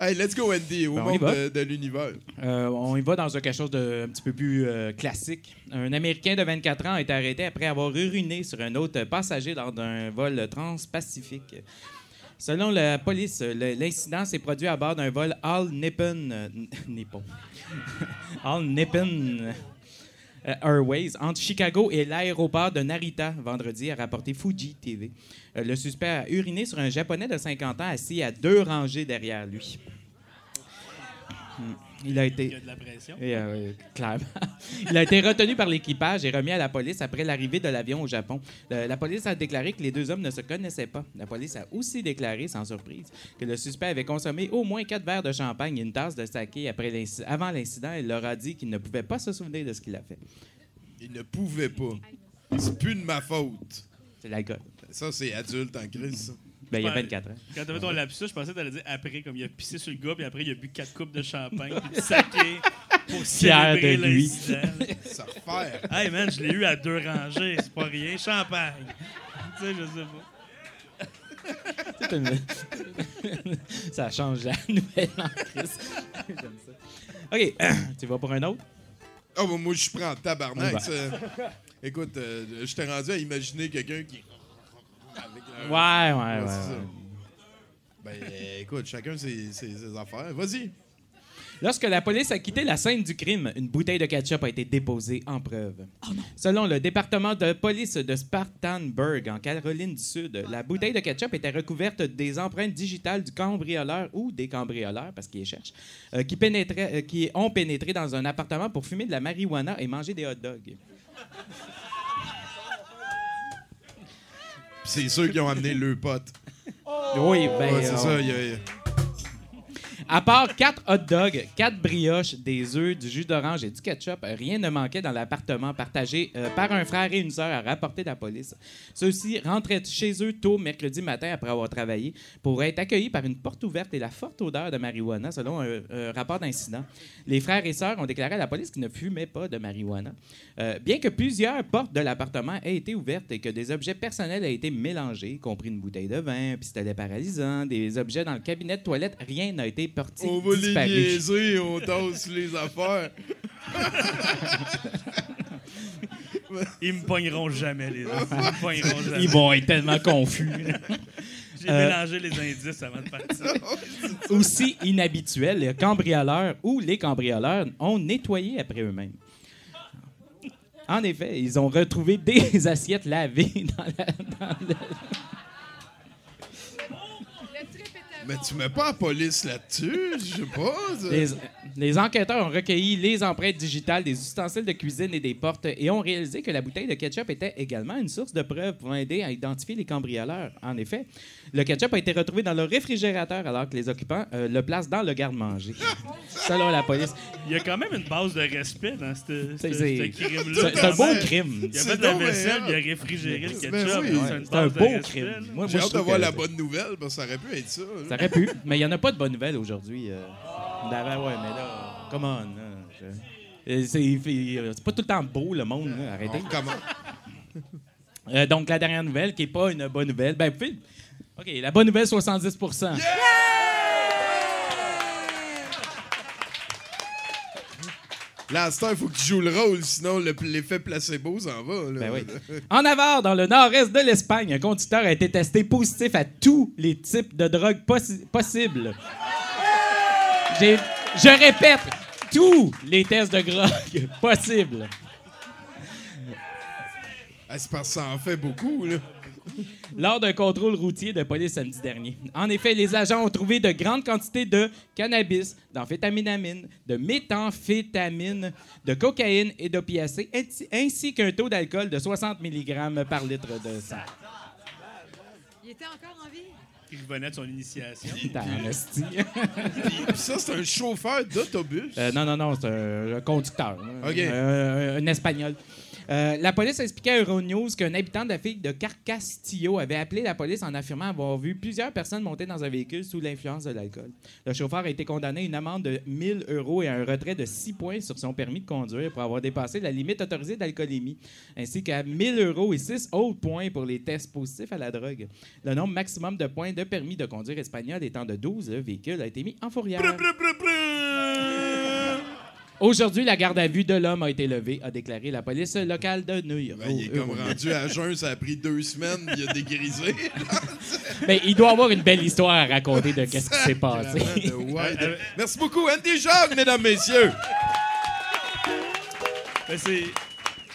Hey, let's go, Andy, au Ben, monde va. de, de l'univers. Euh, on y va dans quelque chose de un petit peu plus euh, classique. Un Américain de 24 ans a été arrêté après avoir uriné sur un autre passager lors d'un vol transpacifique. Selon la police, l'incident s'est produit à bord d'un vol All Nippon, euh, Nippon. All Nippon Airways entre Chicago et l'aéroport de Narita vendredi, a rapporté Fuji TV. Euh, le suspect a uriné sur un Japonais de 50 ans assis à deux rangées derrière lui. Hmm. Il a été. Il y a de la pression. Et, euh, clairement. Il a été retenu par l'équipage et remis à la police après l'arrivée de l'avion au Japon. Le- la police a déclaré que les deux hommes ne se connaissaient pas. La police a aussi déclaré, sans surprise, que le suspect avait consommé au moins quatre verres de champagne et une tasse de saké après avant l'incident. Il leur a dit qu'il ne pouvait pas se souvenir de ce qu'il a fait. Il ne pouvait pas. C'est plus de ma faute. C'est l'alcool. Ça, c'est adulte en crise, ça. Ben, il y a Ouais. 24 ans. Quand t'as fait ton lapsus, je pensais que t'allais dire après, comme il a pissé sur le gars, puis après il a bu quatre coupes de champagne, puis saké pour célébrer de lui. l'incident. Ça refaire. hey man, je l'ai eu à deux rangées, c'est pas rien. Champagne. tu sais, je sais pas. Ça change la nouvelle en crise. J'aime ça. OK, tu vas pour un autre? Oh, bah, moi, je prends tabarnak. Écoute, euh, je t'ai rendu à imaginer quelqu'un qui. Avec un- Ouais, ouais, ouais. Ben, euh, écoute, chacun ses, ses- ses affaires. Vas-y. Lorsque la police a quitté la scène du crime, une bouteille de ketchup a été déposée en preuve. Selon le département de police de Spartanburg, en Caroline du Sud, la bouteille de ketchup était recouverte des empreintes digitales du cambrioleur ou des cambrioleurs, parce qu'ils les cherchent, euh, qui, pénétraient- euh, qui ont pénétré dans un appartement pour fumer de la marijuana et manger des hot dogs. C'est ceux qui ont amené le pote. Oui, ben. Ouais, c'est euh, ça. il y a- il y a- À part quatre hot dogs, quatre brioches, des œufs, du jus d'orange et du ketchup, rien ne manquait dans l'appartement partagé euh, par un frère et une sœur à rapporter de la police. Ceux-ci rentraient chez eux tôt mercredi matin après avoir travaillé pour être accueillis par une porte ouverte et la forte odeur de marijuana, selon un, rapport d'incident. Les frères et sœurs ont déclaré à la police qu'ils ne fumaient pas de marijuana. Euh, bien que plusieurs portes de l'appartement aient été ouvertes et que des objets personnels aient été mélangés, y compris une bouteille de vin, un pistolet paralysant, des objets dans le cabinet de toilette, rien n'a été On va les niaiser, on tasse les affaires. Ils me pogneront jamais, les autres. Ils me pogneront jamais. Ils vont être tellement confus. J'ai Euh, mélangé les indices avant de partir. Aussi inhabituel, les cambrioleurs ou les cambrioleurs ont nettoyé après eux-mêmes. En effet, ils ont retrouvé des assiettes lavées dans la, dans le- Mais tu mets pas la police là-dessus, je sais pas. Les, les enquêteurs ont recueilli les empreintes digitales des ustensiles de cuisine et des portes et ont réalisé que la bouteille de ketchup était également une source de preuves pouvant aider à identifier les cambrioleurs. En effet, le ketchup a été retrouvé dans le réfrigérateur alors que les occupants euh, le placent dans le garde-manger. Selon la police. Il y a quand même une base de respect dans ce crime-là. c'est- un beau crime. Il a C'est fait de la vaisselle, il a hein. réfrigéré le ketchup. Ben oui. une C'est un beau crime. Moi, J'ai hâte de voir la bonne nouvelle, parce que ça aurait pu être ça. là. Ça aurait pu, mais il n'y en a pas de bonnes nouvelles aujourd'hui. euh. Ben, ben ouais, mais là, come on. euh, C'est pas tout le temps beau, le monde. là, Arrêtez. On recommence. Euh, donc, la dernière nouvelle, qui n'est pas une bonne nouvelle. Ben, puis- OK, la bonne nouvelle, 70 Là, à cette heure, il faut que tu joues le rôle, sinon le- l'effet placebo s'en va. Là. Ben oui. En Navarre, dans le nord-est de l'Espagne, un conducteur a été testé positif à tous les types de drogues possi- possibles. J'ai- Je répète, tous les tests de drogue possibles. Ah, c'est parce que ça en fait beaucoup. Là. Lors d'un contrôle routier de police samedi dernier. En effet, les agents ont trouvé de grandes quantités de cannabis, d'amphétaminamine, de méthamphétamine, de cocaïne et d'opiacés, ainsi- qu'un taux d'alcool de 60 mg par litre de sang. Il était encore en vie? Il revenait de son initiation. Puis ça, c'est un chauffeur d'autobus. Euh, non, non, non, c'est un, conducteur. là. OK. Euh, un Espagnol. Euh, la police a expliqué à Euronews qu'un habitant de la ville de Carcastillo avait appelé la police en affirmant avoir vu plusieurs personnes monter dans un véhicule sous l'influence de l'alcool. Le chauffeur a été condamné à une amende de 1000 euros et à un retrait de 6 points sur son permis de conduire pour avoir dépassé la limite autorisée d'alcoolémie, ainsi qu'à 1000 euros et 6 autres points pour les tests positifs à la drogue. Le nombre maximum de points de permis de conduire espagnol étant de 12, le véhicule a été mis en fourrière. Aujourd'hui, la garde à vue de l'homme a été levée, a déclaré la police locale de New York. Ben, il est comme rendu à jeun, ça a pris deux semaines, puis il a dégrisé. Ben, il doit avoir une belle histoire à raconter de qu'est-ce qui s'est passé. Merci beaucoup, Andy Jacques, mesdames, messieurs. Ben, c'est.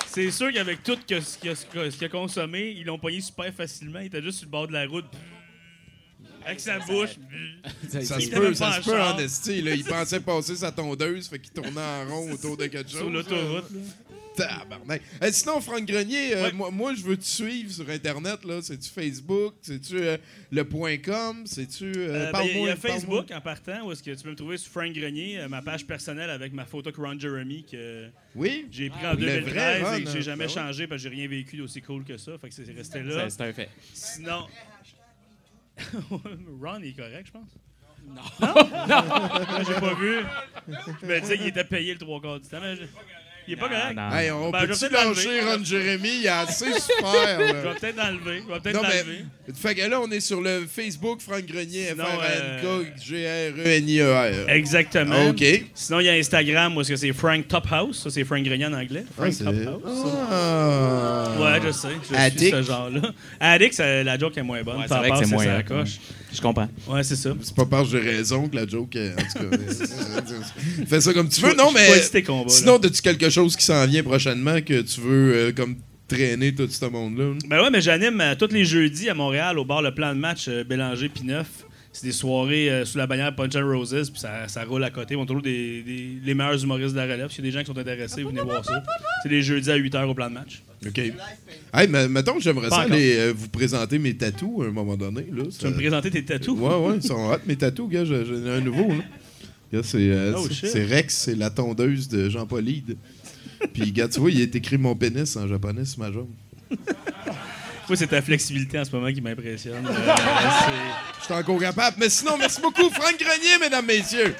C'est sûr qu'avec tout que- ce qu'il a, ce qu'il a consommé, ils l'ont pogné super facilement. Il était juste sur le bord de la route. Avec sa bouche. Ça se peut, ça se peut en esti. Là. Il pensait passer sa tondeuse, fait qu'il tournait en rond autour de quelque chose. Sur l'autoroute, là. Tabarnak. Eh, sinon, Franck Grenier, euh, moi, moi, je veux te suivre sur Internet. là. C'est-tu Facebook? C'est-tu euh, le point .com? C'est-tu... euh, Euh, ben, Il y a-. Facebook en partant où est-ce que tu peux me trouver sur Frank Grenier, euh, ma page personnelle avec ma photo que Ron Jeremy que Oui? j'ai pris Ah, en le vrai 2013 Ron, et que j'ai hein. jamais Ben ouais. changé parce que j'ai rien vécu d'aussi cool que ça. Fait que c'est resté là. C'est- c'est un fait. Sinon. Ron il est correct, je pense. Non. Moi, j'ai pas vu. Je me disais qu'il était payé le trois quarts du temps. mais Il est pas correct. Hey, on Ben, peut-tu lâcher l'enlever. Ron Jérémy? Il est assez super. là. Je vais peut-être l'enlever. Je vais peut-être Non, mais, l'enlever. fait que là, on est sur le Facebook Franck Grenier, Sinon, F-R-A-N-K-G-R-E-N-I-E-R. Exactement. OK. Sinon, il y a Instagram où est-ce que c'est Frank Top House. Ça, c'est Frank Grenier en anglais. Frank c'est- Top House. Ah. Ouais, je sais. Je suis ce genre-là. Addict, la joke est moins bonne. Ouais, c'est vrai que c'est moins coche. Je comprends. Ouais, c'est ça. C'est pas parce que j'ai raison que la joke. est- En tout cas, fais ça comme tu veux. Non, mais tes combats, sinon, as-tu quelque chose qui s'en vient prochainement que tu veux euh, comme traîner tout ce monde-là? Ben ouais, mais j'anime euh, tous les jeudis à Montréal au bar Le Plan de Match euh, Bélanger puis Neuf. C'est des soirées euh, sous la bannière Punch and Roses, puis ça, ça roule à côté. On trouve des, des- les meilleurs humoristes de la relève. S'il y a des gens qui sont intéressés, venez voir ça. C'est les jeudis à 8h au plan de match. OK. Hey, mais mettons, j'aimerais Pas ça encore. aller euh, vous présenter mes tatous à un moment donné. Là, Tu vas me présenter tes tatous? Ouais, ouais, ils sont hot, mes tatous, gars. J'en ai un nouveau, là. Gars, c'est, euh, Oh, c'est- shit. c'est Rex, c'est la tondeuse de Jean-Paul Hyde. Puis, gars, tu vois, il est écrit mon pénis en japonais sur ma jambe. Moi, c'est ta flexibilité en ce moment qui m'impressionne. Euh, Je suis encore capable. Mais sinon, merci beaucoup, Franck Grenier, mesdames, messieurs.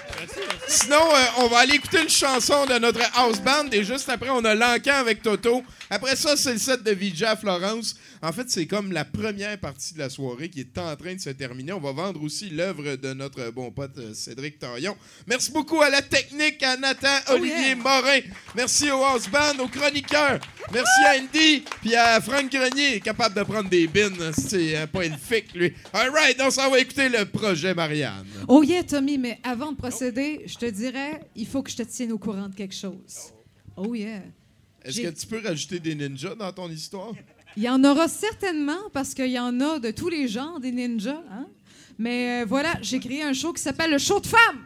Sinon, euh, on va aller écouter une chanson de notre house band et juste après, on a l'encan avec Toto. Après ça, c'est le set de Vija Florence. En fait, c'est comme la première partie de la soirée qui est en train de se terminer. On va vendre aussi l'œuvre de notre bon pote euh, Cédric Tarion. Merci beaucoup à la technique, à Nathan, Olivier Morin. Merci au house band, aux chroniqueurs. Merci à Andy, puis à Franck Grenier, capable de prendre des bines. C'est euh, pas elfique, lui. All right, on s'en va écouter le projet Marianne. Oh yeah, Tommy, mais avant de procéder, je te dirais, il faut que je te tienne au courant de quelque chose. Oh yeah. Est-ce que tu peux rajouter des ninjas dans ton histoire? Il y en aura certainement parce qu'il y en a de tous les genres des ninjas. Hein? Mais euh, voilà, j'ai créé un show qui s'appelle le show de femmes.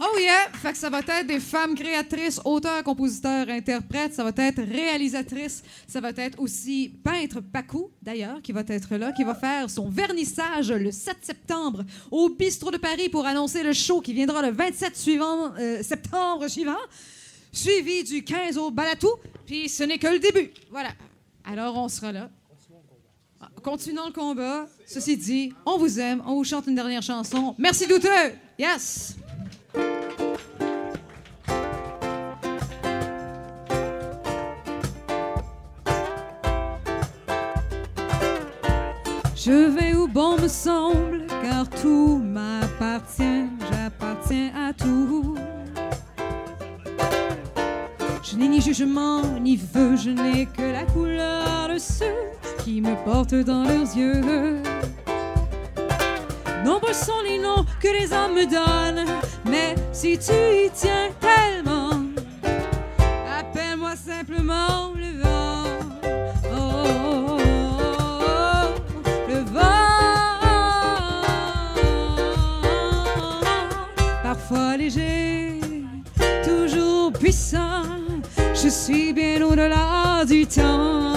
Oh yeah! Fait que ça va être des femmes créatrices, auteurs, compositeurs, interprètes. Ça va être réalisatrices. Ça va être aussi peintre Pacou, d'ailleurs, qui va être là, qui va faire son vernissage le 7 septembre au Bistrot de Paris pour annoncer le show qui viendra le 27 suivant, euh, septembre suivant suivi du 15 au Balatou, puis ce n'est que le début. Voilà. Alors, on sera là. Ah, Continuons le combat. Ceci dit, on vous aime, on vous chante une dernière chanson. Merci douteux! Yes! Je vais où bon me semble, car tout m'appartient, j'appartiens à tout. Ni jugement, ni vœu, je n'ai que la couleur de ceux qui me portent dans leurs yeux. Nombreux sont les noms que les hommes me donnent, mais si tu y tiens tellement, appelle-moi simplement je suis bien au-delà du temps.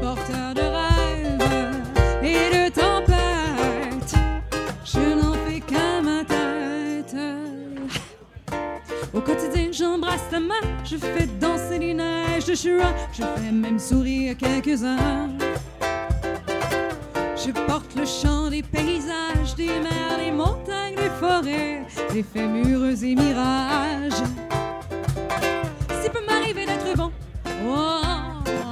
Porteur de rêves et de tempêtes, je n'en fais qu'à ma tête. Au quotidien, j'embrasse ta main, je fais danser les neiges de Jura, je fais même sourire quelques-uns. Je porte le chant des paysages, des mers, des montagnes, des forêts, des mûrs et mirages. M'arriver d'être bon, oh,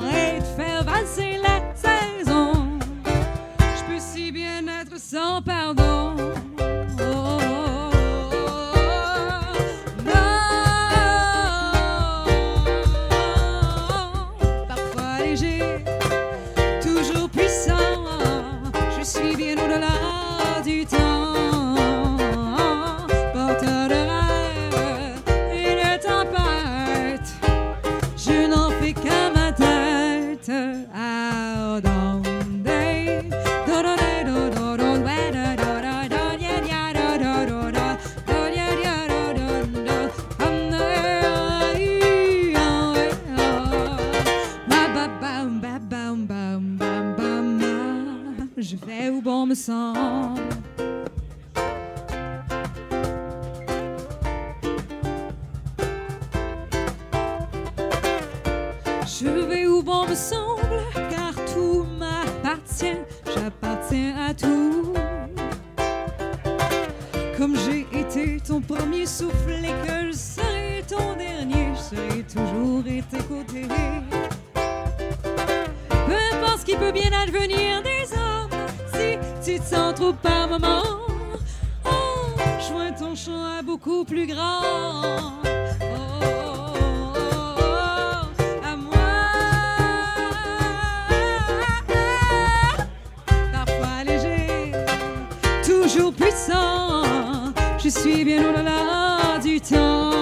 et de faire valser la saison, je peux si bien être sans pardon. Je vais où bon me semble, car tout m'appartient, j'appartiens à tout. Comme j'ai été ton premier souffle et que je serai ton dernier, je serai toujours à tes côtés. Peu importe ce qui peut bien advenir des petit centre trop par moment. Oh, Joins ton chant à beaucoup plus grand. Oh, oh, toujours puissant. Je suis bien au-delà du temps.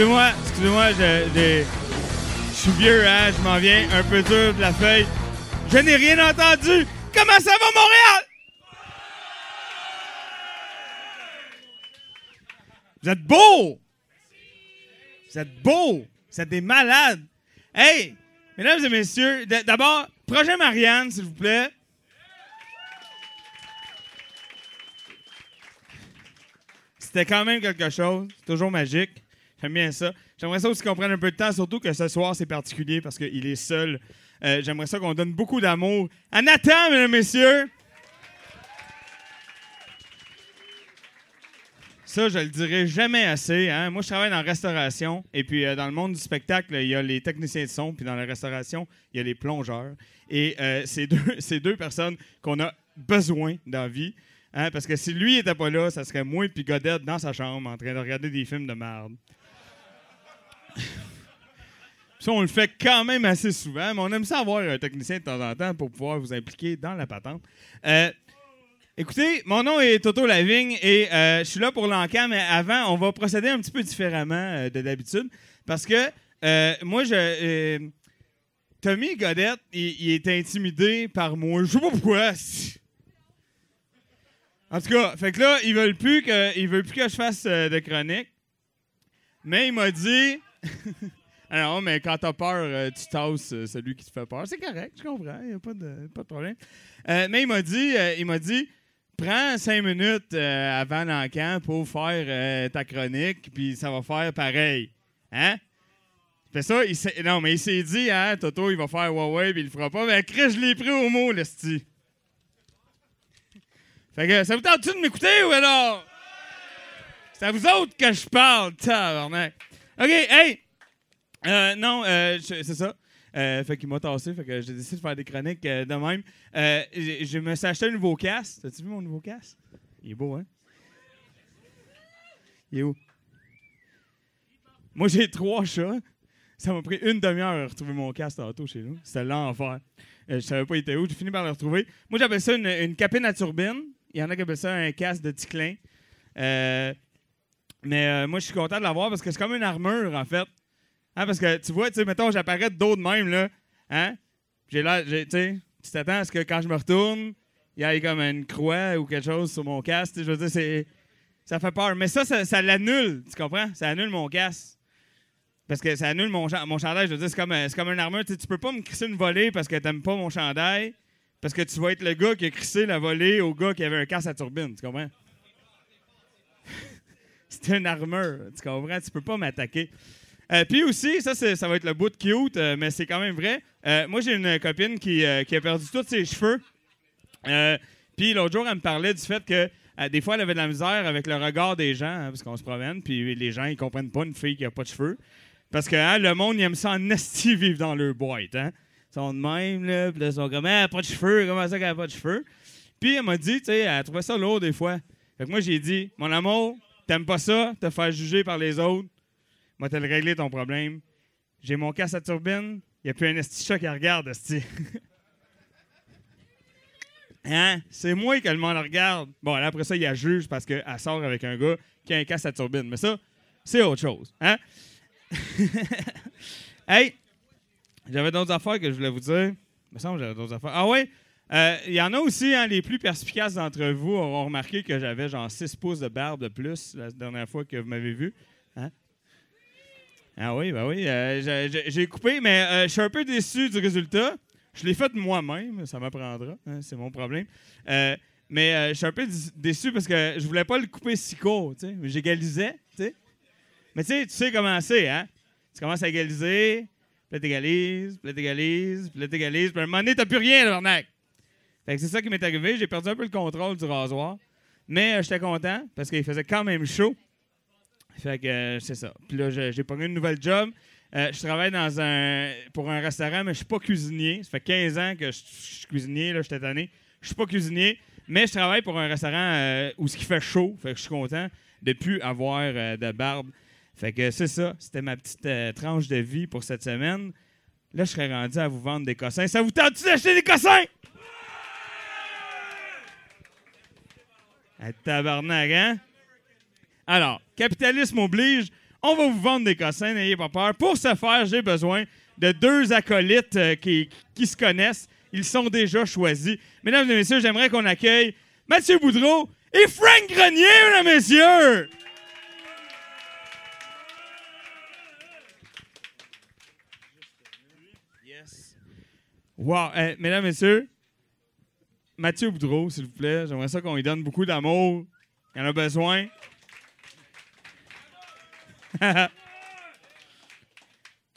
Excusez-moi, excusez-moi, je, suis vieux, hein, je m'en viens un peu dur de la feuille. Je n'ai rien entendu. Comment ça va, Montréal? Vous êtes beaux! Vous êtes beaux! Vous êtes des malades! Hey! Mesdames et messieurs, d'abord, projet Marianne, s'il vous plaît. C'était quand même quelque chose. C'est toujours magique. J'aime bien ça. J'aimerais ça aussi qu'on prenne un peu de temps, surtout que ce soir, c'est particulier parce qu'il est seul. Euh, J'aimerais ça qu'on donne beaucoup d'amour à Nathan, mesdames messieurs. Ça, je le dirai jamais assez. hein. Moi, je travaille dans la restauration. Et puis, euh, dans le monde du spectacle, il y a les techniciens de son. Puis, dans la restauration, il y a les plongeurs. Et euh, c'est deux, c'est deux personnes qu'on a besoin dans la vie. hein, parce que si lui n'était pas là, ça serait moi et Godette dans sa chambre en train de regarder des films de merde. Ça, on le fait quand même assez souvent, mais on aime ça avoir un technicien de temps en temps pour pouvoir vous impliquer dans la patente. Euh, écoutez, mon nom est Toto Lavigne et euh, je suis là pour l'encan, mais avant, on va procéder un petit peu différemment euh, de d'habitude parce que moi, je. Tommy Godette, il, est intimidé par moi. Je sais pas pourquoi. En tout cas, fait que là, ils veulent plus que, plus que je fasse de chronique. Mais il m'a dit. Alors, mais quand t'as peur, euh, tu tasses euh, celui qui te fait peur. C'est correct, je comprends, il n'y a pas de, pas de problème. Euh, mais il m'a dit, il m'a dit, prends cinq minutes avant l'encan pour faire ta chronique, puis ça va faire pareil. Hein? Fait ça, il s'est- non, mais il s'est dit, hein, Toto, il va faire Huawei, puis il le fera pas. Mais Chris, je l'ai pris au mot, l'esti. Fait que, ça vous tente-tu de m'écouter ou alors? C'est à vous autres que je parle, tabarnak. OK, hey! Euh, non, euh, c'est ça. Euh, fait qu'il m'a tassé, fait que j'ai décidé de faire des chroniques euh, de même. Euh, je me suis acheté un nouveau casque. T'as-tu vu mon nouveau casque? Il est beau, hein? Il est où? Moi, j'ai trois chats. Ça m'a pris une demi-heure à retrouver mon casque tantôt chez nous. C'était l'enfer. Je savais pas il était où. J'ai fini par le retrouver. Moi, j'appelle ça une, une capine à turbine. Il y en a qui appellent ça un casque de Ticlin. Mais euh, moi, je suis content de l'avoir parce que c'est comme une armure, en fait. Hein, parce que tu vois, tu mettons, j'apparais de dos de même, là. Hein? J'ai j'ai- tu t'attends à ce que quand je me retourne, il y ait comme une croix ou quelque chose sur mon casque. Je veux dire, c'est. Ça fait peur. Mais ça, ça, l'annule, tu comprends? Ça annule mon casque. Parce que ça annule mon, mon chandail. Je veux dire, c'est comme, euh, c'est comme une armure. Tu sais, tu peux pas me crisser une volée parce que t'aimes pas mon chandail. Parce que tu vas être le gars qui a crissé la volée au gars qui avait un casque à turbine. Tu comprends? C'est une armure. Tu comprends? Tu peux pas m'attaquer. Euh, Puis aussi, ça, ça va être le bout de cute, euh, mais c'est quand même vrai. Euh, moi, j'ai une copine qui, qui a perdu tous ses cheveux. Puis l'autre jour, elle me parlait du fait que des fois, elle avait de la misère avec le regard des gens, hein, parce qu'on se promène, puis les gens, ils comprennent pas une fille qui a pas de cheveux. Parce que hein, le monde, il aime ça en esti vivre dans leur boîte. Hein? Ils sont de même, là, puis ils sont comme, Ah, pas de cheveux, comment ça qu'elle a pas de cheveux? Puis elle m'a dit, tu sais, elle trouvait ça lourd des fois. Fait que moi, j'ai dit, mon amour, t'aimes pas ça, te faire juger par les autres? Moi, t'as régler ton problème. J'ai mon casse à turbine, il n'y a plus un esti chat qui regarde, esti. hein? C'est moi que le monde regarde. Bon, là, après ça, il y a juge parce qu'elle sort avec un gars qui a un casse à turbine. Mais ça, c'est autre chose. Hein? hey! J'avais d'autres affaires que je voulais vous dire. Il me semble que j'avais d'autres affaires. Ah ouais? Euh, Il y en a aussi, hein, les plus perspicaces d'entre vous auront remarqué que j'avais genre 6 pouces de barbe de plus la dernière fois que vous m'avez vu. Hein? Ah oui, ben oui. euh, j'ai- coupé, mais euh, je suis un peu déçu du résultat. Je l'ai fait moi-même, ça m'apprendra. hein, c'est mon problème. Mais je suis un peu dé- déçu parce que je voulais pas le couper si court, tu sais. J'égalisais, tu sais. Mais tu sais, tu sais comment c'est, hein? Tu commences à égaliser, puis là t'égalises, puis là t'égalises, puis là t'égalises, puis à un moment donné, t'as plus rien, l'arnaque. Fait que c'est ça qui m'est arrivé. J'ai perdu un peu le contrôle du rasoir. Mais euh, j'étais content parce qu'il faisait quand même chaud. Fait que euh, c'est ça. Puis là, j'ai pogné une nouvelle job. Euh, je travaille dans un pour un restaurant, mais je suis pas cuisinier. Ça fait 15 ans que je suis cuisinier, là, cette année. Je suis pas cuisinier, mais je travaille pour un restaurant où ce qui fait chaud. Fait que je suis content de plus avoir de barbe. Fait que c'est ça. C'était ma petite tranche de vie pour cette semaine. Là, je serais rendu à vous vendre des cossins. Ça vous tente-tu d'acheter des cossins? Ah, tabarnak, hein? Alors, capitalisme oblige, on va vous vendre des cossins, n'ayez pas peur. Pour ce faire, j'ai besoin de deux acolytes euh, qui, se connaissent. Ils sont déjà choisis. Mesdames et messieurs, j'aimerais qu'on accueille Mathieu Boudreau et Frank Grenier, mesdames et messieurs! Yes. Wow, eh, mesdames et messieurs, Mathieu Boudreau, s'il vous plaît, j'aimerais ça qu'on lui donne beaucoup d'amour. Il en a besoin.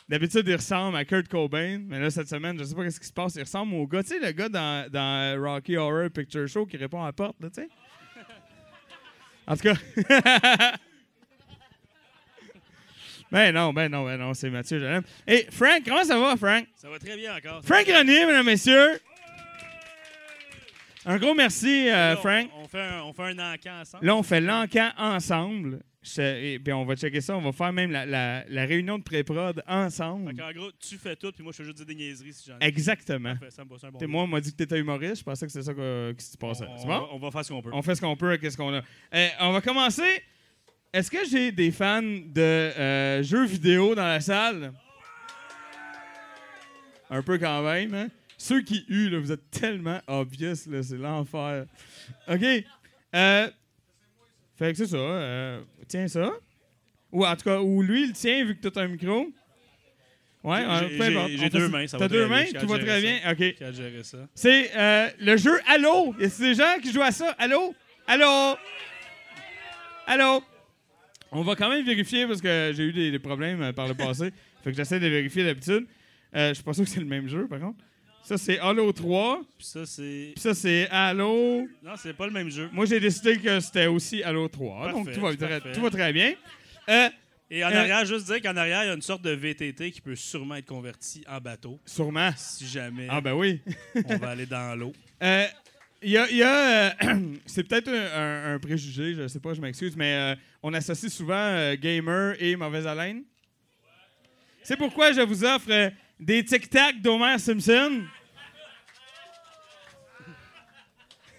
D'habitude, il ressemble à Kurt Cobain, mais là, cette semaine, je sais pas ce qui se passe. Il ressemble au gars, tu sais, le gars dans, dans Rocky Horror Picture Show qui répond à la porte, là, tu sais. En tout cas. ben non, ben non, ben non, c'est Mathieu, je l'aime. Et Frank, comment ça va, Frank? Ça va très bien encore. Frank Grenier, mesdames et messieurs. Un gros merci, euh, on- Frank. On, fait un, on fait un encan ensemble. Là, on fait l'encan ensemble. Je- et puis on va checker ça. On va faire même la, la- la réunion de pré-prod ensemble. En gros, tu fais tout, puis moi, je fais juste dire des niaiseries si j'en ai. Exactement. Parfait, ça me c'est un bon moi, on m'a dit que t'étais humoriste. Je pensais que c'était ça que- qui se passait. On- C'est bon? on va faire ce qu'on peut. On fait ce qu'on peut avec ce qu'on a. Euh, on va commencer. Est-ce que j'ai des fans de euh, jeux vidéo dans la salle? Un peu quand même, hein? Ceux qui huent, là, vous êtes tellement obvious, là, c'est l'enfer. OK? Euh, fait que c'est ça. euh, tiens ça. Ou en tout cas, ou lui, il tient vu que tu as un micro. Ouais, J'ai- euh, j'ai- deux mains, ça T'as va deux très bien, mains? Tout va très bien? OK. C'est euh, le jeu Allô. Y a des gens qui jouent à ça? Allô? Allô? Allô? On va quand même vérifier parce que j'ai eu des, des problèmes par le passé. fait que j'essaie de vérifier d'habitude. Euh, je suis pas sûr que c'est le même jeu, par contre. Ça, c'est Halo 3. Puis ça, c'est. Puis ça, c'est Halo. Non, c'est pas le même jeu. Moi, j'ai décidé que c'était aussi Halo 3. donc, tout va, très, tout va très bien. Euh, Et en Euh, arrière, juste dire qu'en arrière, il y a une sorte de VTT qui peut sûrement être converti en bateau. Sûrement. Si jamais Ah, ben oui. on va aller dans l'eau. Euh, Il y a, il y a, euh, c'est peut-être un, un- un préjugé, je sais pas, je m'excuse, mais euh, on associe souvent euh, gamer et mauvaise haleine. C'est pourquoi je vous offre euh, des tic-tac d'Homer Simpson?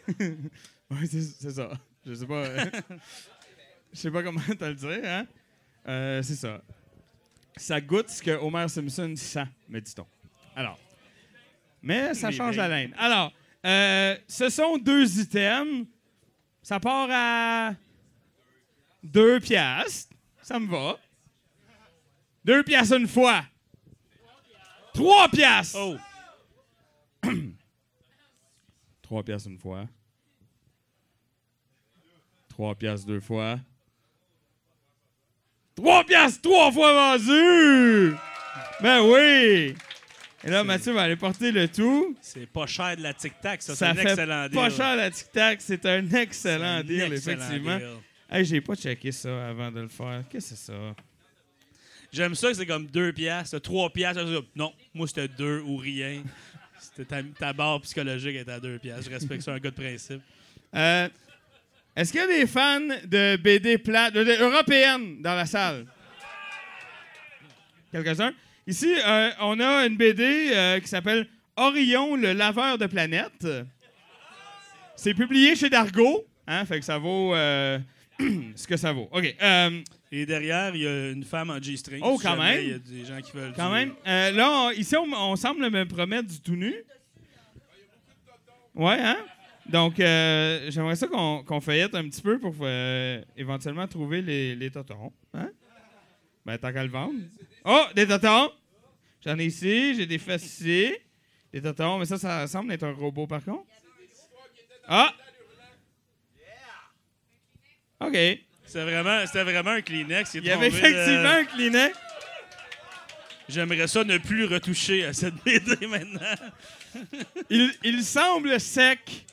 oui, c'est, ça. Je sais pas. euh, je sais pas comment te le dire, hein? Euh, c'est ça. Ça goûte ce que Homer Simpson sent, me dit-on. Alors. Mais ça change la laine. Alors, euh, ce sont deux items. Ça part à deux piastres. Ça me va. Deux piastres une fois. Trois piastres. Oh! Trois piastres une fois. Trois piastres deux fois. 3 piastres, trois fois vendu! Ben oui! Et là, Mathieu va aller porter le tout. C'est pas cher de la tic-tac, ça. C'est un fait excellent deal. pas cher la tic-tac. C'est un excellent un deal, excellent effectivement. deal. Hey, j'ai pas checké ça avant de le faire. Qu'est-ce que c'est ça? J'aime ça que c'est comme 2 piastres, 3 piastres. Non, moi, c'était 2 ou rien. C'était ta, barre psychologique était à 2 piastres. Je respecte ça, un gars de principe. Euh, Est-ce qu'il y a des fans de BD européennes dans la salle? Quelques-uns? Ici, euh, on a une BD euh, qui s'appelle Orion, le laveur de planètes. C'est publié chez Dargo, hein, fait que ça vaut euh, ce que ça vaut. OK. euh, Et derrière, il y a une femme en G-string. Oh, quand jamais même. Il y a des gens qui veulent. Quand du- même. Euh, là, on- ici, on, on semble me promettre du tout nu. Ouais, hein? Donc, euh, j'aimerais ça qu'on feuillette un petit peu pour euh, éventuellement trouver les, les totorons. Hein? Ben, tant qu'à le vendre. Oh, des totorons! J'en ai ici, j'ai des fesses ici. Des totorons, mais ça, ça semble être un robot par contre. Ah! OK. C'était vraiment, c'était vraiment un Kleenex. Il y avait effectivement un Kleenex. J'aimerais ça ne plus retoucher à cette BD maintenant. Il, il semble sec.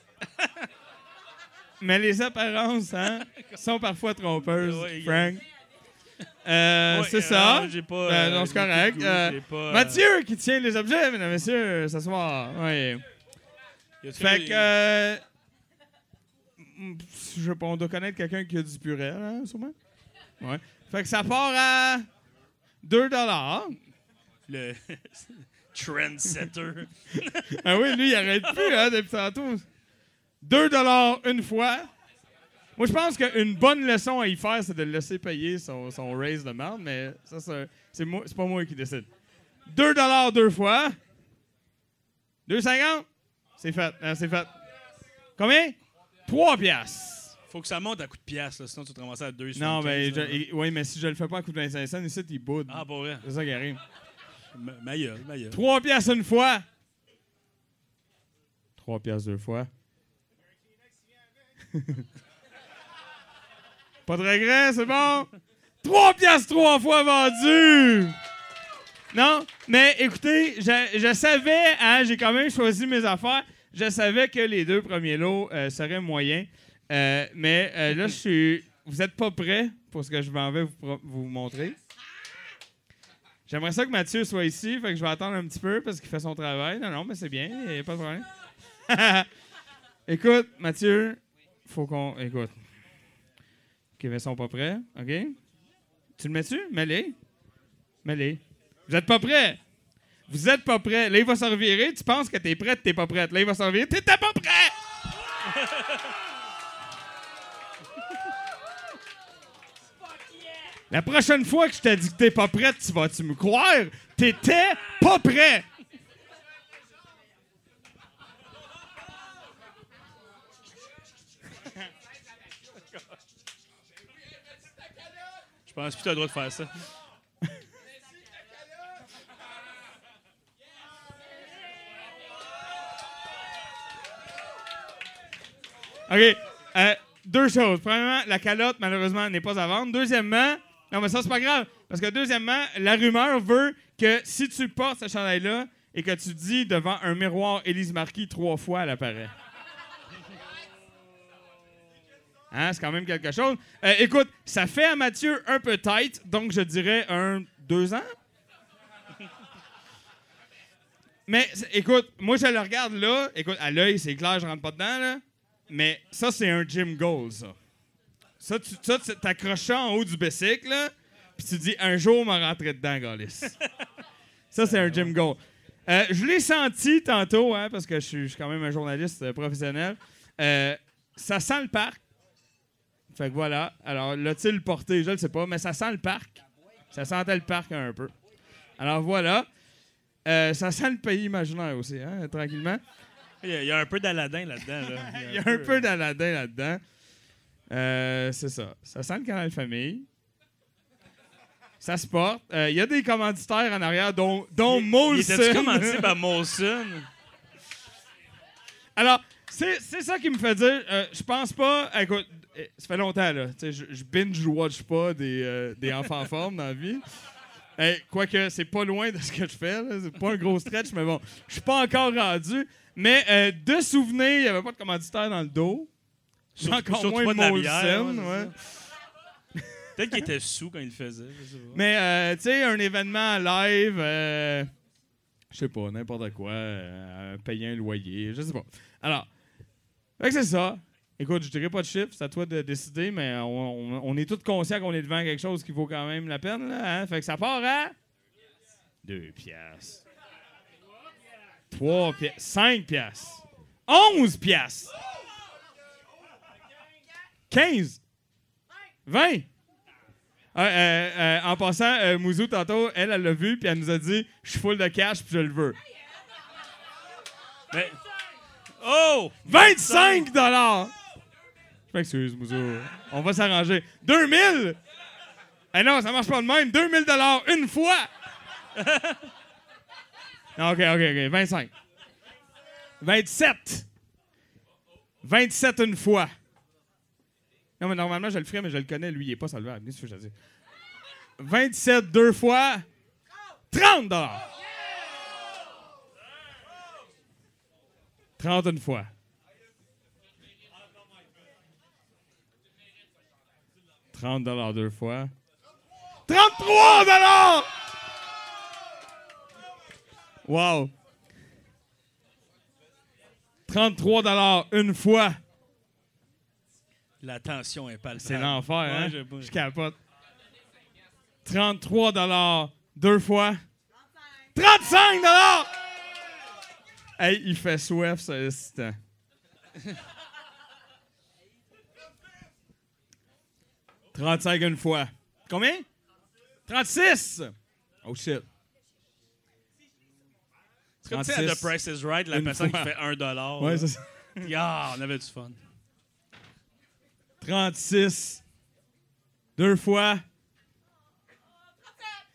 Mais les apparences, hein, sont parfois trompeuses, Ouais, Frank. Euh, Ouais, c'est euh, ça. non, j'ai pas, Euh, euh, non, c'est correct. goût, Euh, pas, euh, Mathieu qui tient les objets, mesdames et messieurs, ce soir. Oui. Fait que. Je on doit connaître quelqu'un qui a du purel, hein, sûrement. Ouais. Fait que ça part à 2 Le trendsetter. ah oui, lui, il arrête plus hein, depuis tantôt. 2 une fois. Moi, je pense qu'une bonne leçon à y faire, c'est de le laisser payer son, son raise de merde, mais ça, c'est, c'est, moi- c'est pas moi qui décide. 2 deux fois. 2,50? C'est fait. hein, c'est fait. Combien? 3 piastres. Faut que ça monte à coup de pièce, là, sinon tu te ramasses à 2 Non, ben, je- et- oui, mais si je le fais pas à coup de 25 cents, ici, il boude. Ah, pas vrai? C'est ça qui arrive. Ma, ma gueule, ma gueule. 3 piastres une fois. 3 piastres deux fois. Pas de regret, c'est bon? 3 piastres trois fois vendu! Non, mais écoutez, je, je savais, hein, j'ai quand même choisi mes affaires. Je savais que les deux premiers lots euh, seraient moyens. Euh, mais euh, là, je suis. Vous n'êtes pas prêts pour ce que je m'en vais vous, montrer? J'aimerais ça que Mathieu soit ici, fait que je vais attendre un petit peu parce qu'il fait son travail. Non, non, mais c'est bien, il n'y a pas de problème. écoute, Mathieu, faut qu'on. Écoute. OK, mais ils sont pas prêts, OK? Tu le mets-tu? Mets-les. Mets-les. Vous êtes pas prêts? Vous êtes pas prêts. Là, il va se revirer. Tu penses que t'es prête, t'es pas prête. Là, il va se revirer. T'étais pas prêt! La prochaine fois que je t'ai dit que t'es pas prête, tu vas-tu me croire? T'étais pas prêt! Je pense plus que tu as le droit de faire ça. OK. Euh, deux choses. Premièrement, la calotte, malheureusement, n'est pas à vendre. Deuxièmement, non, mais ça, c'est pas grave. Parce que deuxièmement, la rumeur veut que si tu portes ce chandail-là et que tu dis devant un miroir Élise Marquis trois fois, elle apparaît. Hein, c'est quand même quelque chose. Euh, écoute, ça fait à Mathieu un peu tight, donc je dirais un deux ans. Mais écoute, moi je le regarde là. Écoute, à l'œil, c'est clair, je rentre pas dedans là. Mais ça, c'est un gym goal, ça. Ça, tu ça, t'accroches ça en haut du bicycle, là, puis tu dis un jour, m'en rentrer dedans, Galis. ça, c'est un gym goal. Euh, je l'ai senti tantôt, hein, parce que je suis, je suis quand même un journaliste euh, professionnel. Euh, ça sent le parc. Fait que voilà. Alors, l'a-t-il porté? Je ne sais pas, mais ça sent le parc. Ça sentait le parc un peu. Alors voilà. Ça sent le pays imaginaire aussi, hein, tranquillement. Il y, a, il y a un peu d'Aladin là-dedans. Là. Il y a un peu d'Aladin là-dedans. Euh, c'est ça. Ça sent le canal famille. Ça se porte. Euh, Il y a des commanditaires en arrière, dont, dont Il Molson. était-tu commandité par Molson? Alors, c'est ça qui me fait dire. euh, je pense pas. Écoute, euh, ça fait longtemps, là. Je, je binge-watch pas des, euh, des enfants en forme dans la vie. Hey, Quoique, c'est pas loin de ce que je fais. C'est pas un gros stretch, mais bon, je suis pas encore rendu. Mais euh, de souvenir, il n'y avait pas de commanditaire dans le dos. Surtout- encore surtout moins pas de la bière, Molson, ouais, ouais. c'est Peut-être qu'il était sous quand il le faisait. je sais pas. Mais, euh, tu sais, un événement live, euh, je sais pas, n'importe quoi, euh, payer un loyer, je sais pas. Alors, c'est ça. Écoute, je dirais pas de chiffres, c'est à toi de décider, mais on, on- on est tous conscients qu'on est devant quelque chose qui vaut quand même la peine, là, hein? Fait que ça part à... Deux piastres. Trois piastres. Cinq piastres. Onze piastres. Quinze. Vingt. Ah, euh, euh, en passant, euh, Mouzou, tantôt, elle, elle l'a vu, puis elle nous a dit Je suis full de cash, puis je le veux. Mais- Oh! 25 dollars! Je m'excuse, Mouzou. On va s'arranger. 2000! Eh non, ça marche pas de même. 2000 dollars une fois! OK, OK, OK. 25. 27. 27 une fois. Non, mais normalement, je le ferais, mais je le connais. Lui, il est pas solvable. Qu'est-ce que je veux dire? 27 deux fois. 30 dollars. 30 une fois. « 30 dollars deux fois. 33 dollars! Wow. 33 dollars une fois. La tension est palpable. C'est l'enfer, hein? Ouais, Je capote. 33 dollars deux fois. 35 dollars! Hey, il fait soif, ça, instant. « 35 une fois. Combien? 36! Oh shit. Comme tu sais, à The 36 Price is Right, la personne fois. qui fait 1 dollar. Ouais, c'est ça. Ah, on avait du fun. 36. Deux fois.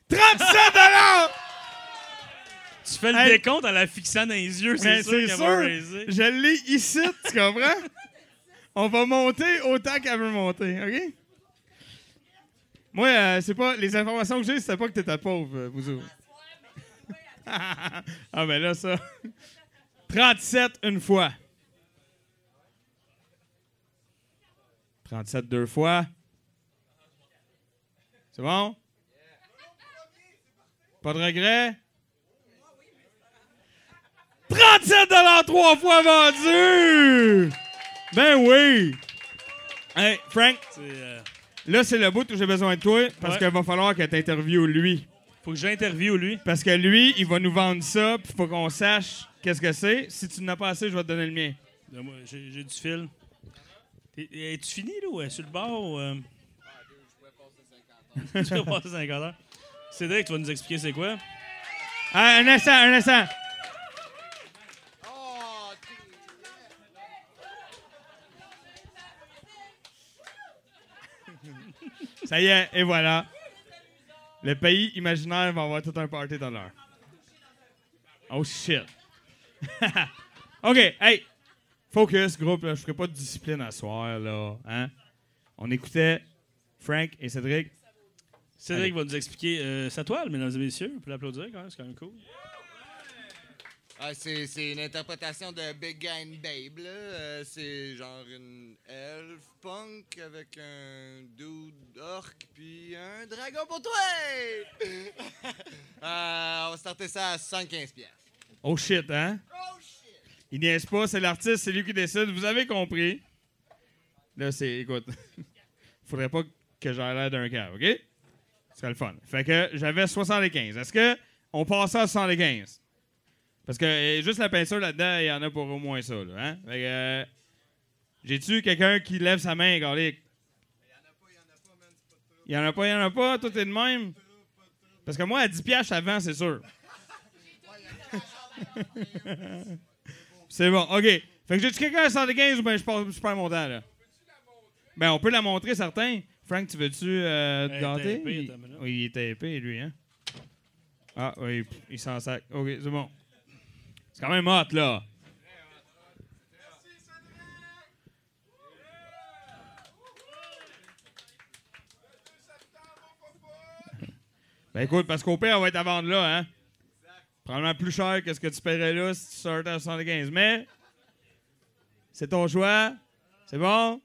37 dollars! Tu fais le Hey. décompte en la fixant dans les yeux, c'est Mais sûr c'est qu'elle sûr. va raiser. Je l'ai ici, tu comprends? On va monter autant qu'elle veut monter, OK? Moi, euh, c'est pas. Les informations que j'ai, c'était pas que t'étais pauvre, euh, Bouzou. ah, ben là, ça. 37 une fois. 37 deux fois. C'est bon? Pas de regret? 37 trois fois vendu! Ben oui! Hey, Frank, euh, là, c'est le bout où j'ai besoin de toi parce Ouais. qu'il va falloir que tu lui. Faut que j'interviewe lui. Parce que lui, il va nous vendre ça, puis faut qu'on sache qu'est-ce que c'est. Si tu n'as pas assez, je vais te donner le mien. Donne-moi, J'ai j'ai du fil. Es-tu fini, là, ou est sur le bord? Ou, euh... tu peux passer 50 heures. Cédric, tu vas nous expliquer c'est quoi? Ah, un instant, un instant. Ça y est, et voilà. Le pays imaginaire va avoir tout un party dans l'heure. Oh shit. OK, hey. Focus, groupe, là. Je ferai pas de discipline à soir, là. Hein? On écoutait Frank et Cédric. Cédric Allez. va nous expliquer euh, sa toile, mesdames et messieurs. On peut l'applaudir quand même, c'est quand même cool. Ah, c'est, c'est une interprétation de Big Guy and Babe, là. Euh, c'est genre une elf punk avec un dude orc puis un dragon pour toi! Euh, on va starter ça à 75 pièces. Oh shit, hein? Il niaise pas, c'est l'artiste, c'est lui qui décide. Vous avez compris. Là, c'est. Écoute. Faudrait pas que j'aie l'air d'un cave, OK? Ce serait le fun. Fait que j'avais 75. Est-ce que on passe à 75? Parce que euh, juste la peinture là-dedans, il y en a pour au moins ça, là, hein? Euh, J'ai-tu quelqu'un qui lève sa main, Garlic? Il y en a pas, il y en a pas, tout est de même? Parce que moi, à 10 piastres avant, c'est sûr. C'est bon, OK. Fait que j'ai-tu quelqu'un à 115 ou bien je passe- je perds mon temps, là? Ben, on peut la montrer, certains. Frank, tu veux-tu euh, te gâter? Il-. Oui, il est épais, lui, hein? Ah, oui, il s'en sac. OK, c'est bon. C'est quand même hot, là. Ben écoute, parce qu'au pire, on va être à vendre là, hein? Probablement plus cher que ce que tu paierais là si tu sortais à 75. Mais, c'est ton choix. C'est bon?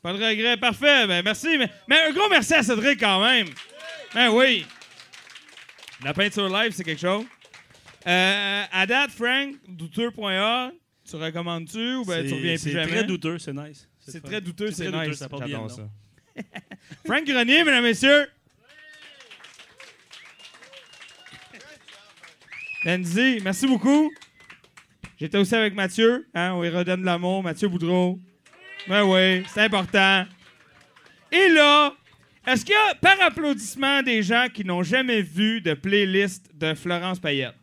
Pas de regret. Parfait. Ben merci. Mais, mais un gros merci à Cédric quand même. Ben oui. La peinture live, c'est quelque chose. Euh, à date, Frank, douteux.a, tu recommandes-tu ou ben tu C'est- reviens plus c'est jamais? très douteux, c'est nice. C'est très douteux, c'est très douteux, nice. ça porte bien ça. Frank Grenier, mesdames, messieurs. Nancy, merci beaucoup. J'étais aussi avec Mathieu. Hein, on lui redonne de l'amour. Mathieu Boudreau. Ben oui, c'est important. Et là, est-ce qu'il y a par applaudissement des gens qui n'ont jamais vu de playlist de Florence Payette?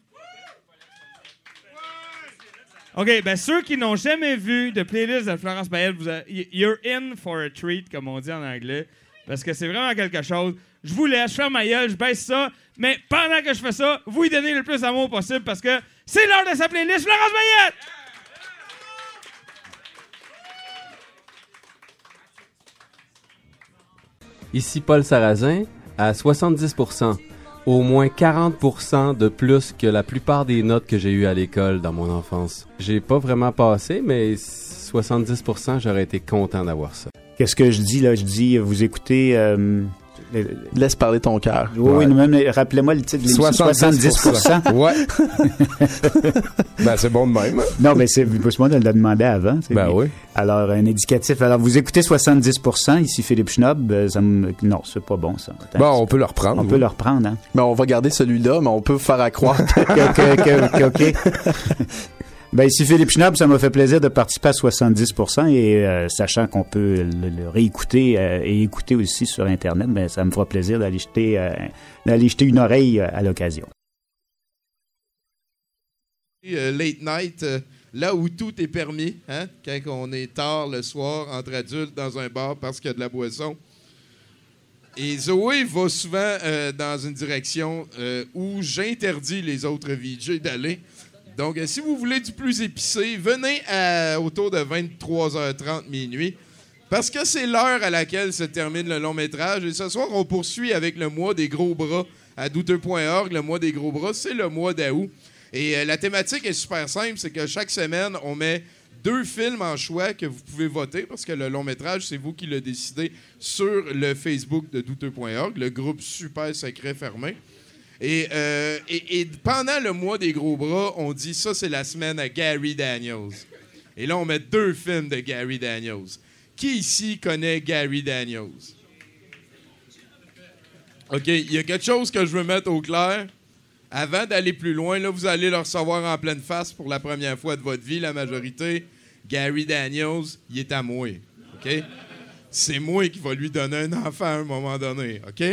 OK, ben ceux qui n'ont jamais vu de playlist de Florence Payette, vous a- y- you're in for a treat, comme on dit en anglais, parce que c'est vraiment quelque chose. Je vous laisse, je ferme ma gueule, je baisse ça, mais pendant que je fais ça, vous lui donnez le plus d'amour possible parce que c'est l'heure de sa playlist Florence Payette! Ici Paul Sarrazin, à 70%, au moins 40% de plus que la plupart des notes que j'ai eues à l'école dans mon enfance. J'ai pas vraiment passé, mais 70%, j'aurais été content d'avoir ça. Qu'est-ce que je dis là? Je dis, vous écoutez... euh, Laisse parler ton cœur. Oui, oui, même, rappelez-moi le titre de l'émission. 70%. Ouais. ben, c'est bon de même. Non, mais c'est moi de le demander avant. Ben oui. Alors, un indicatif. Alors, vous écoutez 70%, ici Philippe Schnob. euh, ça me- Non, c'est pas bon, ça. Attends, Bon, on peut le reprendre. on peut le reprendre, hein? Mais on va garder celui-là, mais on peut faire à croire que... que- que- que- OK. Ben, ici Philippe Schnob, ça m'a fait plaisir de participer à 70% et euh, sachant qu'on peut le, réécouter euh, et écouter aussi sur Internet, ben, ça me fera plaisir d'aller jeter, euh, d'aller jeter une oreille à l'occasion. Late night, là où tout est permis, hein, quand on est tard le soir entre adultes dans un bar parce qu'il y a de la boisson. Et Zoé va souvent dans une direction où j'interdis les autres VJ d'aller. Donc, euh, si vous voulez du plus épicé, venez à, autour de 23h30 minuit. Parce que c'est l'heure à laquelle se termine le long métrage. Et ce soir, on poursuit avec le mois des gros bras à douteux.org. Le mois des gros bras, c'est le mois d'août. Et euh, la thématique est super simple, c'est que chaque semaine, on met deux films en choix que vous pouvez voter parce que le long métrage, c'est vous qui le décidez sur le Facebook de douteux.org, le groupe super secret fermé. Et, euh, et pendant le mois des gros bras, on dit ça, c'est la semaine à Gary Daniels. Et là, on met deux films de Gary Daniels. Qui ici connaît Gary Daniels? OK, il y a quelque chose que je veux mettre au clair. Avant d'aller plus loin, là, vous allez le recevoir en pleine face pour la première fois de votre vie, la majorité. Gary Daniels, il est à moi. OK? C'est moi qui va lui donner un enfant à un moment donné. OK?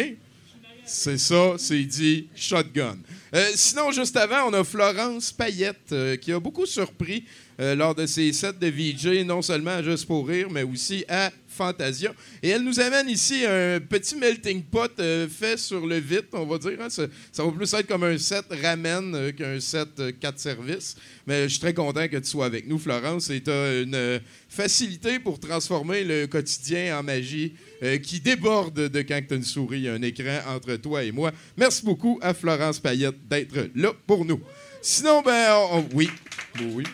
C'est ça, c'est dit shotgun. Euh, sinon, juste avant, on a Florence Payette euh, qui a beaucoup surpris euh, lors de ses sets de VJ, non seulement à Juste pour rire, mais aussi à Fantasia. Et elle nous amène ici un petit melting pot euh, fait sur le vite, on va dire. hein. Ça, va plus être comme un set ramen euh, qu'un set 4 services. Mais je suis très content que tu sois avec nous, Florence. Et tu as une euh, facilité pour transformer le quotidien en magie euh, qui déborde de quand tu as une souris, un écran entre toi et moi. Merci beaucoup à Florence Payette d'être là pour nous. Sinon, ben, oui. Oui.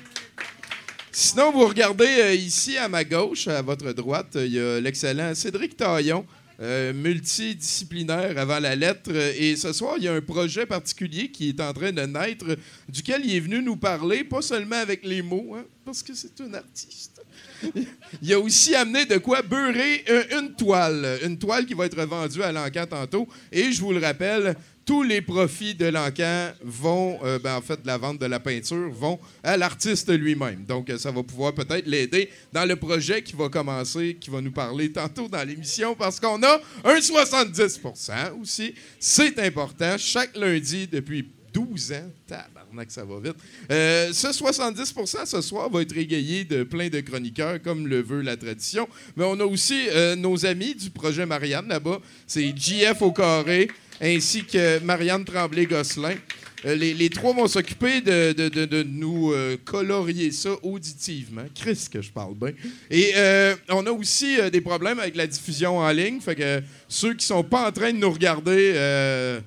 Sinon, vous regardez euh, ici à ma gauche, à votre droite, il y a l'excellent Cédric Taillon, euh, multidisciplinaire avant la lettre. Et ce soir, il y a un projet particulier qui est en train de naître, duquel il est venu nous parler, pas seulement avec les mots, hein, parce que c'est un artiste. Il a aussi amené de quoi beurrer euh, une toile. Une toile qui va être vendue à l'encan tantôt. Et je vous le rappelle, tous les profits de l'encan vont, euh, ben, en fait, la vente de la peinture, vont à l'artiste lui-même. Donc, euh, ça va pouvoir peut-être l'aider dans le projet qui va commencer, qui va nous parler tantôt dans l'émission, parce qu'on a un 70% aussi. C'est important. Chaque lundi, depuis 12 ans, tabarnak, ça va vite. Euh, ce 70% ce soir va être égayé de plein de chroniqueurs, comme le veut la tradition. Mais on a aussi nos amis du projet Marianne là-bas. C'est JF au carré, ainsi que Marianne Tremblay-Gosselin. Euh, les, trois vont s'occuper de, nous euh, colorier ça auditivement. Chris, que je parle bien. Et euh, on a aussi des problèmes avec la diffusion en ligne. Fait que ceux qui sont pas en train de nous regarder,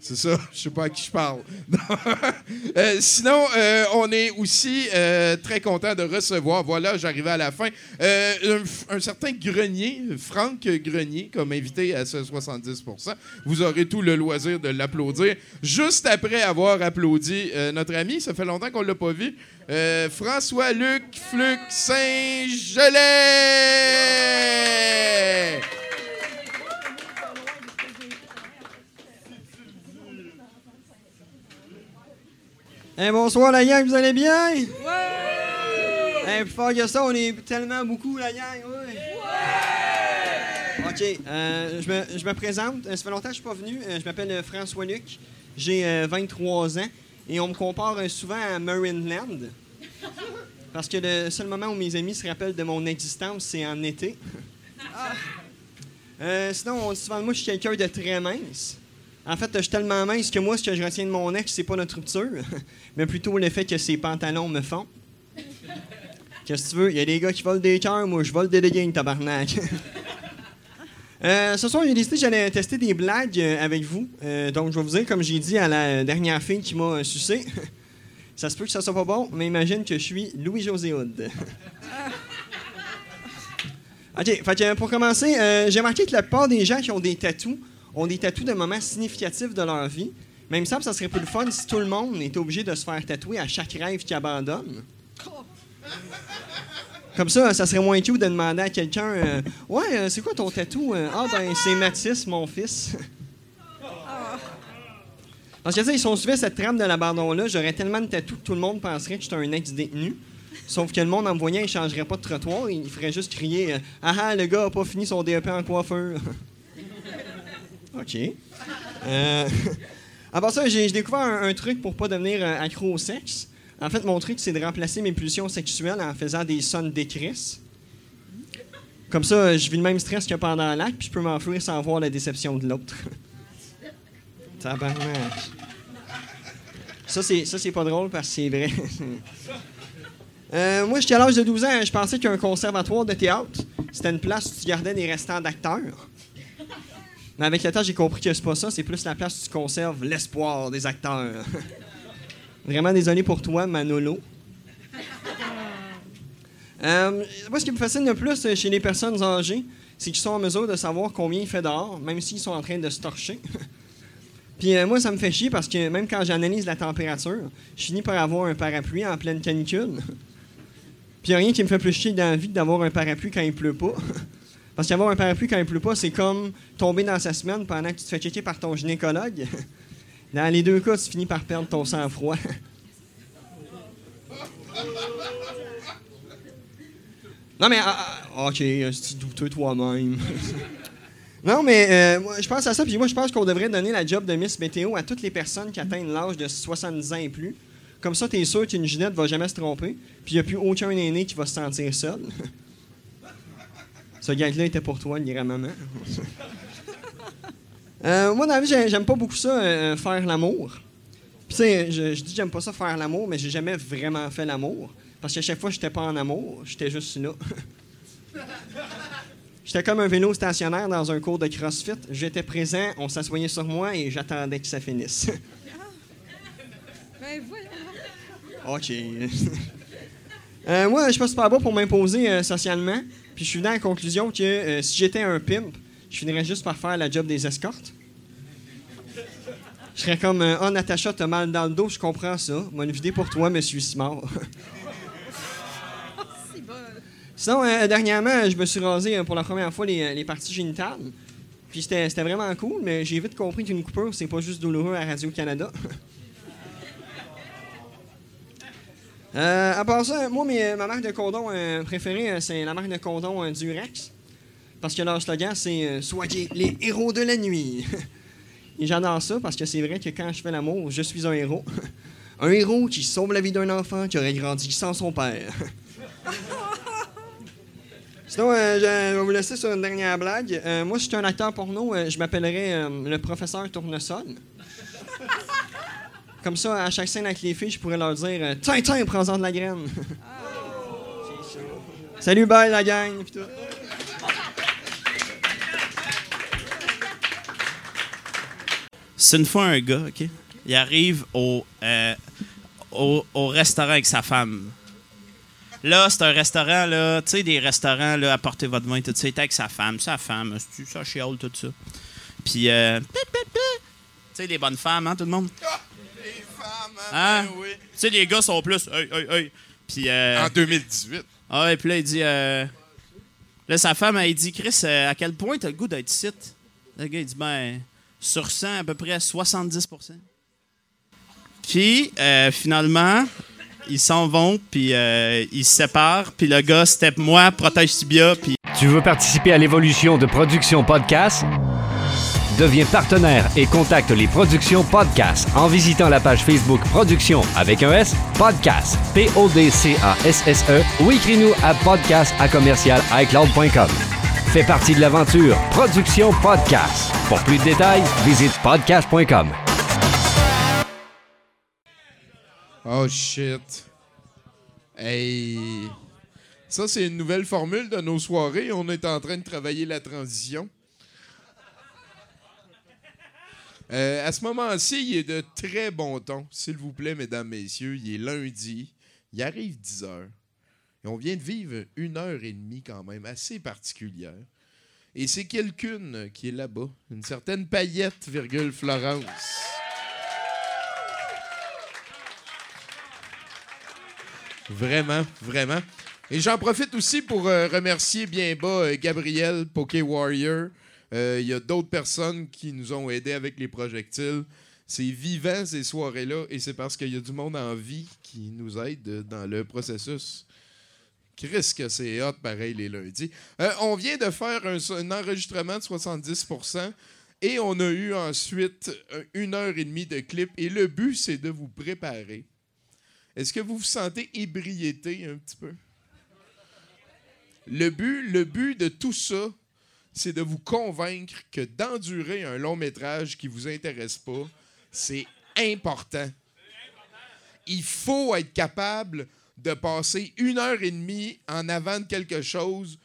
C'est ça, je sais pas à qui je parle. Euh, sinon, euh, on est aussi euh, très content de recevoir, voilà, j'arrivais à la fin, un, un certain Grenier, Franck Grenier, comme invité à ce 70% Vous aurez tout le loisir de l'applaudir. Juste après avoir applaudi notre ami, ça fait longtemps qu'on l'a pas vu, François-Luc Fluc Saint-Gelais! Eh, bonsoir la gang, vous allez bien? Ouais! Eh, plus fort que ça, on est tellement beaucoup la gang, ouais! OK, euh, je, me, je me présente. Euh, Ça fait longtemps que je suis pas venu. Euh, je m'appelle François Luc. J'ai euh, 23 ans. Et on me compare euh, souvent à Marineland. Parce que le seul moment où mes amis se rappellent de mon existence, c'est en été. Euh, sinon, on dit souvent de moi je suis quelqu'un de très mince. En fait, je suis tellement mince que moi, ce que je retiens de mon ex, c'est pas notre rupture, mais plutôt le fait que ses pantalons me font. Qu'est-ce que tu veux? Il y a des gars qui volent des cœurs, moi, je vole des leggings, tabarnak. Euh, ce soir, j'ai décidé que j'allais tester des blagues euh, avec vous. Euh, donc, je vais vous dire, comme j'ai dit à la dernière fille qui m'a euh, sucé, ça se peut que ça soit pas bon, mais imagine que je suis Louis-José Hood. OK, fait pour commencer, j'ai remarqué que la plupart des gens qui ont des tatous ont des tatous de moments significatifs de leur vie. Mais il me ça serait plus le fun si tout le monde était obligé de se faire tatouer à chaque rêve qu'il abandonne. Comme ça, ça serait moins cute de demander à quelqu'un euh, Ouais, euh, c'est quoi ton tatou? Euh, Ah, ben, c'est Mathis, mon fils. Parce que, ils sont suivis cette trame de l'abandon-là. J'aurais tellement de tatous que tout le monde penserait que j'étais un ex-détenu. Sauf que le monde en me voyant, il changerait pas de trottoir. Il ferait juste crier Ah ah, le gars a pas fini son DEP en coiffeur. OK. Euh, à part ça, j'ai découvert un, truc pour pas devenir euh, accro au sexe. En fait, mon truc, c'est de remplacer mes pulsions sexuelles en faisant des sons d'écris. Comme ça, euh, je vis le même stress que pendant l'acte, puis je peux m'enfuir sans voir la déception de l'autre. Tabarnak. Ça, c'est, ça, c'est pas drôle parce que c'est vrai. Euh, moi, j'étais à l'âge de 12 ans, je pensais qu'un conservatoire de théâtre, c'était une place où tu gardais des restants d'acteurs. Mais avec le temps, j'ai compris que c'est pas ça, c'est plus la place où tu conserves l'espoir des acteurs. Vraiment désolé pour toi, Manolo. Euh, moi, ce qui me fascine le plus euh, chez les personnes âgées, c'est qu'ils sont en mesure de savoir combien il fait dehors, même s'ils sont en train de se torcher. Puis euh, moi, ça me fait chier parce que même quand j'analyse la température, je finis par avoir un parapluie en pleine canicule. Puis rien qui me fait plus chier dans d'avoir un parapluie quand il pleut pas. Parce qu'avoir un parapluie quand il pleut pas, c'est comme tomber dans sa semaine pendant que tu te fais checker par ton gynécologue. Dans les deux cas, tu finis par perdre ton sang-froid. Non, mais. ah, ah, ok, c'est douteux toi-même. non, mais euh, moi, je pense à ça, puis moi, je pense qu'on devrait donner la job de Miss Météo à toutes les personnes qui atteignent l'âge de 70 ans et plus. Comme ça, t'es sûr qu'une Ginette va jamais se tromper, puis il n'y a plus aucun aîné qui va se sentir seul. Ce gag-là était pour toi, grand-maman. Euh, moi, dans la vie, j'ai- j'aime pas beaucoup ça, euh, faire l'amour. Puis, tu sais, je, je dis que j'aime pas ça faire l'amour, mais j'ai jamais vraiment fait l'amour. Parce qu'à chaque fois, j'étais pas en amour, j'étais juste là. j'étais comme un vélo stationnaire dans un cours de CrossFit. J'étais présent, on s'assoyait sur moi et j'attendais que ça finisse. Ben voilà. OK. Euh, moi, je suis pas super bon pour m'imposer euh, socialement. Puis je suis venu à la conclusion que euh, si j'étais un pimp, je finirais juste par faire la job des escortes. Je serais comme euh, Ah, Natacha, t'as mal dans le dos, je comprends ça. Moi, une vidéo pour toi, monsieur Simard. Sinon, euh, dernièrement, je me suis rasé euh, pour la première fois les, les parties génitales. Puis c'était c'était vraiment cool, mais j'ai vite compris qu'une coupure, c'est pas juste douloureux à Radio-Canada. À part ça, moi, mes- ma marque de condom euh, préférée, euh, c'est la marque de condom euh, Durex. Parce que leur slogan, c'est euh, Soyez les héros de la nuit. Et j'adore ça parce que c'est vrai que quand je fais l'amour, je suis un héros. un héros qui sauve la vie d'un enfant qui aurait grandi sans son père. Sinon, je je vais vous laisser sur une dernière blague. Moi, si j'étais un acteur porno, je m'appellerais le professeur Tournesol. Comme ça, à chaque scène avec les filles, je pourrais leur dire euh, Tiens, tiens, prends-en de la graine. Salut, bye, la gang. pis tout. c'est une fois un gars, OK? Il arrive au, euh, au, au restaurant avec sa femme. Là, c'est un restaurant, là, tu sais, des restaurants, là, apportez votre vin, tout ça. Il était avec sa femme, sa femme, c'est- ça chiale, tout ça? Puis, euh, pip, pip, pip. tu sais, les bonnes femmes, hein, tout le monde? Hein? ben oui. Tu sais, les gars sont plus. Hey, hey, hey. Puis. euh, En 2018. Ah ouais, puis là, il dit. euh, Là, sa femme, elle dit Chris, euh, à quel point t'as le goût d'être ici Le gars, il dit Ben, sur 100, à peu près 70% Puis, euh, finalement, ils s'en vont, puis euh, ils se séparent, puis le gars, step moi, protège Tibia, puis. Tu veux participer à l'évolution de Production Podcast? Deviens partenaire et contacte les Productions Podcast en visitant la page Facebook Productions avec un S, Podcast, P-O-D-C-A-S-S-E ou écris-nous à podcast à commercial iCloud.com. Fais partie de l'aventure Productions Podcast. Pour plus de détails, visite podcast.com. Oh shit. Hey. Ça, c'est une nouvelle formule de nos soirées. On est en train de travailler la transition. Euh, à ce moment-ci, il est de très bon ton. S'il vous plaît, mesdames, messieurs, il est lundi. Il arrive 10 heures. Et on vient de vivre une heure et demie quand même assez particulière. Et c'est quelqu'une qui est là-bas. Une certaine paillette, virgule Florence. Vraiment, vraiment. Et j'en profite aussi pour euh, remercier bien bas euh, Gabriel, Poké Warrior. Euh, Il y a d'autres personnes qui nous ont aidés avec les projectiles. C'est vivant ces soirées-là et c'est parce qu'il y a du monde en vie qui nous aide euh, dans le processus. Chris, que c'est hot pareil les lundis. Euh, on vient de faire un, un enregistrement de 70% et on a eu ensuite euh, une heure et demie de clip. Et le but, c'est de vous préparer. Est-ce que vous vous sentez ébriété un petit peu? Le but, le but de tout ça, c'est de vous convaincre que d'endurer un long métrage qui vous intéresse pas, c'est important. Il faut être capable de passer une heure et demie en avant de quelque chose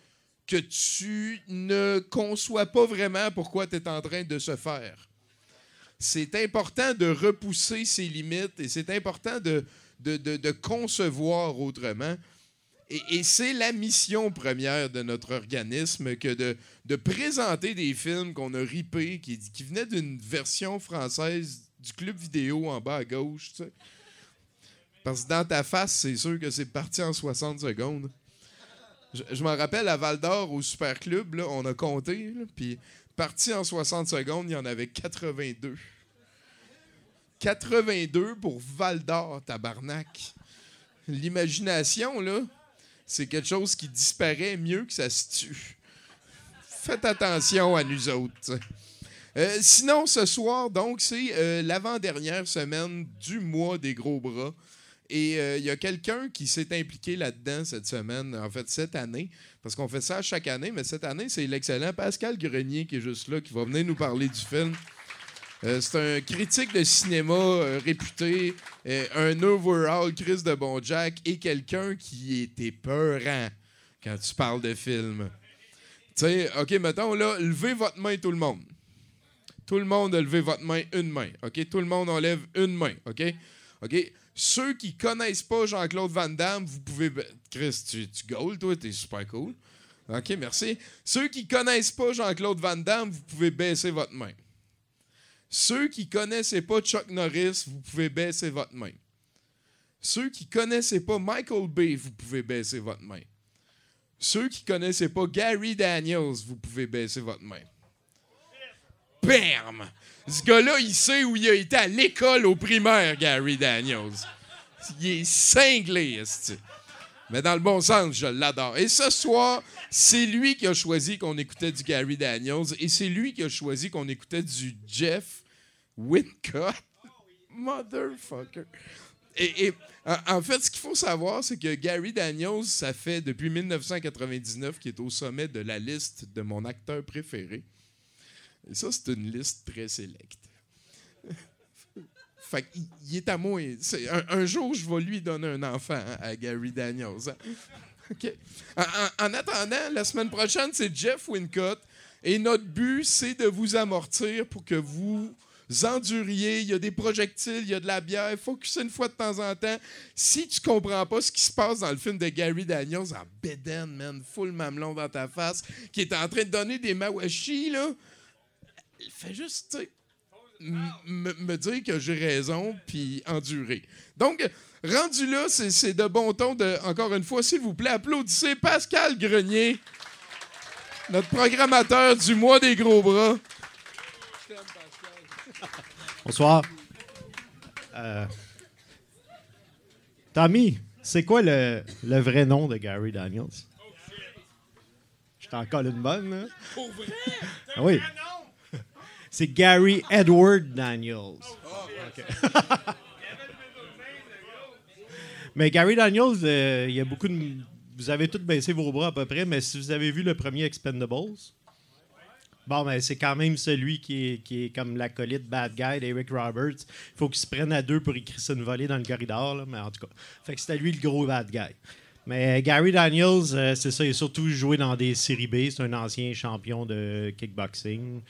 que tu ne conçois pas vraiment pourquoi tu es en train de se faire. C'est important de repousser ses limites et c'est important de, de- de concevoir autrement. Et, c'est la mission première de notre organisme que de, de présenter des films qu'on a ripés, qui, venaient d'une version française du club vidéo en bas à gauche. tu sais. Parce que dans ta face, c'est sûr que c'est parti en 60 secondes. Je, m'en rappelle à Val d'Or, au Super Club, là, on a compté, puis parti en 60 secondes, il y en avait 82. 82 pour Val d'Or, tabarnak. L'imagination, là, c'est quelque chose qui disparaît mieux que ça se tue. Faites attention à nous autres. Euh, sinon, ce soir, donc, c'est euh, l'avant-dernière semaine du mois des gros bras. Et euh, il y a quelqu'un qui s'est impliqué là-dedans cette semaine, en fait, cette année, parce qu'on fait ça chaque année, mais cette année, c'est l'excellent Pascal Grenier qui est juste là, qui va venir nous parler du film. Euh, c'est un critique de cinéma euh, réputé, euh, un overall Chris de Bon Jack et quelqu'un qui est épeurant quand tu parles de film. Tu sais, OK, mettons là, levez votre main tout le monde. Tout le monde a levé votre main, une main. OK? Tout le monde enlève une main. OK? OK? Ceux qui connaissent pas Jean-Claude Van Damme, vous pouvez. Chris, tu, tu gaules, toi, t'es super cool. OK, merci. Ceux qui connaissent pas Jean-Claude Van Damme, vous pouvez baisser votre main. Ceux qui connaissaient pas Chuck Norris, vous pouvez baisser votre main. Ceux qui connaissaient pas Michael Bay, vous pouvez baisser votre main. Ceux qui connaissaient pas Gary Daniels, vous pouvez baisser votre main. Bam! Ce gars-là, il sait où il a été à l'école au primaire, Gary Daniels. Il est cinglé. Mais dans le bon sens, je l'adore. Et ce soir, c'est lui qui a choisi qu'on écoutait du Gary Daniels et c'est lui qui a choisi qu'on écoutait du Jeff Wincott. Motherfucker. Et, en fait, ce qu'il faut savoir, c'est que Gary Daniels, ça fait depuis 1999 qu'il est au sommet de la liste de mon acteur préféré. Et ça, c'est une liste très sélecte. fait qu'il il est à moi. Un, jour, je vais lui donner un enfant à Gary Daniels. hein. En attendant, la semaine prochaine, c'est Jeff Wincott. Et notre but, c'est de vous amortir pour que vous enduriez, il y a des projectiles, il y a de la bière, focusez une fois de temps en temps. Si tu comprends pas ce qui se passe dans le film de Gary Daniels en bédaine, man, full mamelon dans ta face, qui est en train de donner des mawashi, là, fais juste, tu me dire que j'ai raison, puis endurer. Donc, rendu là, c'est de bon ton de, encore une fois, s'il vous plaît, applaudissez Pascal Grenier, notre programmateur du mois des gros bras. Bonsoir. Euh, Tommy, c'est quoi le, le vrai nom de Gary Daniels? Je t'en colle une bonne. Pour vrai? Ah oui. C'est Gary Edward Daniels. OK. mais Gary Daniels, euh, il y a beaucoup de. Vous avez tous baissé vos bras à peu près, mais si vous avez vu le premier Expendables, bon, ben, c'est quand même celui qui est, qui est comme l'acolyte bad guy d'Eric Roberts. Il faut qu'il se prenne à deux pour y crisser une volée dans le corridor, là, mais en tout cas. Fait que c'était lui le gros bad guy. Mais Gary Daniels, euh, c'est ça, il a surtout joué dans des séries B. C'est un ancien champion de kickboxing.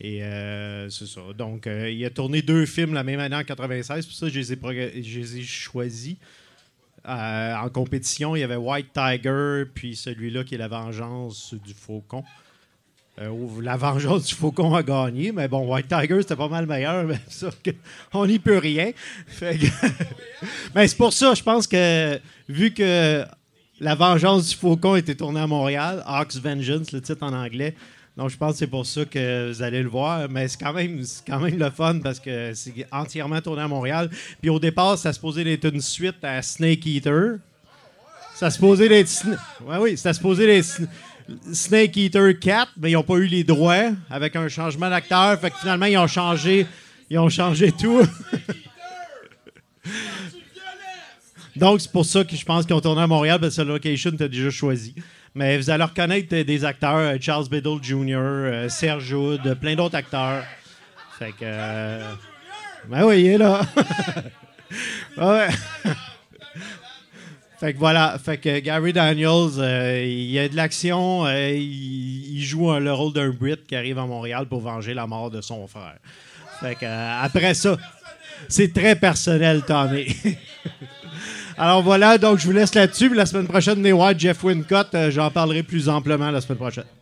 Et euh, c'est ça. Donc, euh, il a tourné deux films la même année en 96. Pour ça, je les ai, je les ai choisis. Euh, en compétition, il y avait White Tiger, puis celui-là qui est La Vengeance du Faucon. Euh, la Vengeance du Faucon a gagné, mais bon, White Tiger, c'était pas mal meilleur, mais ça, on n'y peut rien. Fait que- mais c'est pour ça, je pense que, vu que La Vengeance du Faucon était tournée à Montréal, Hawk's Vengeance, le titre en anglais, donc je pense que c'est pour ça que vous allez le voir, mais c'est quand même, quand même le fun parce que c'est entièrement tourné à Montréal. Puis au départ, ça se posait d'être une suite à Snake Eater. Ça se posait d'être. Ouais, oui, ça se posait d'être Snake Eater 4, mais ils n'ont pas eu les droits avec un changement d'acteur. Fait que finalement, ils ont changé, ils ont changé tout. Donc, c'est pour ça que je pense qu'ils ont tourné à Montréal, parce que la location était déjà choisi. Mais vous allez reconnaître des acteurs, euh, Charles Biddle Jr., euh, Serge Hood, euh, plein d'autres acteurs. Fait que. Ben oui, il est là. ouais. Fait que voilà, fait que Gary Daniels, euh, il y a de l'action, euh, il, joue le rôle d'un Brit qui arrive à Montréal pour venger la mort de son frère. Fait que euh, après ça, c'est très personnel, Tommy. Alors voilà, donc je vous laisse là-dessus. La semaine prochaine, voir Jeff Wincott. J'en parlerai plus amplement la semaine prochaine.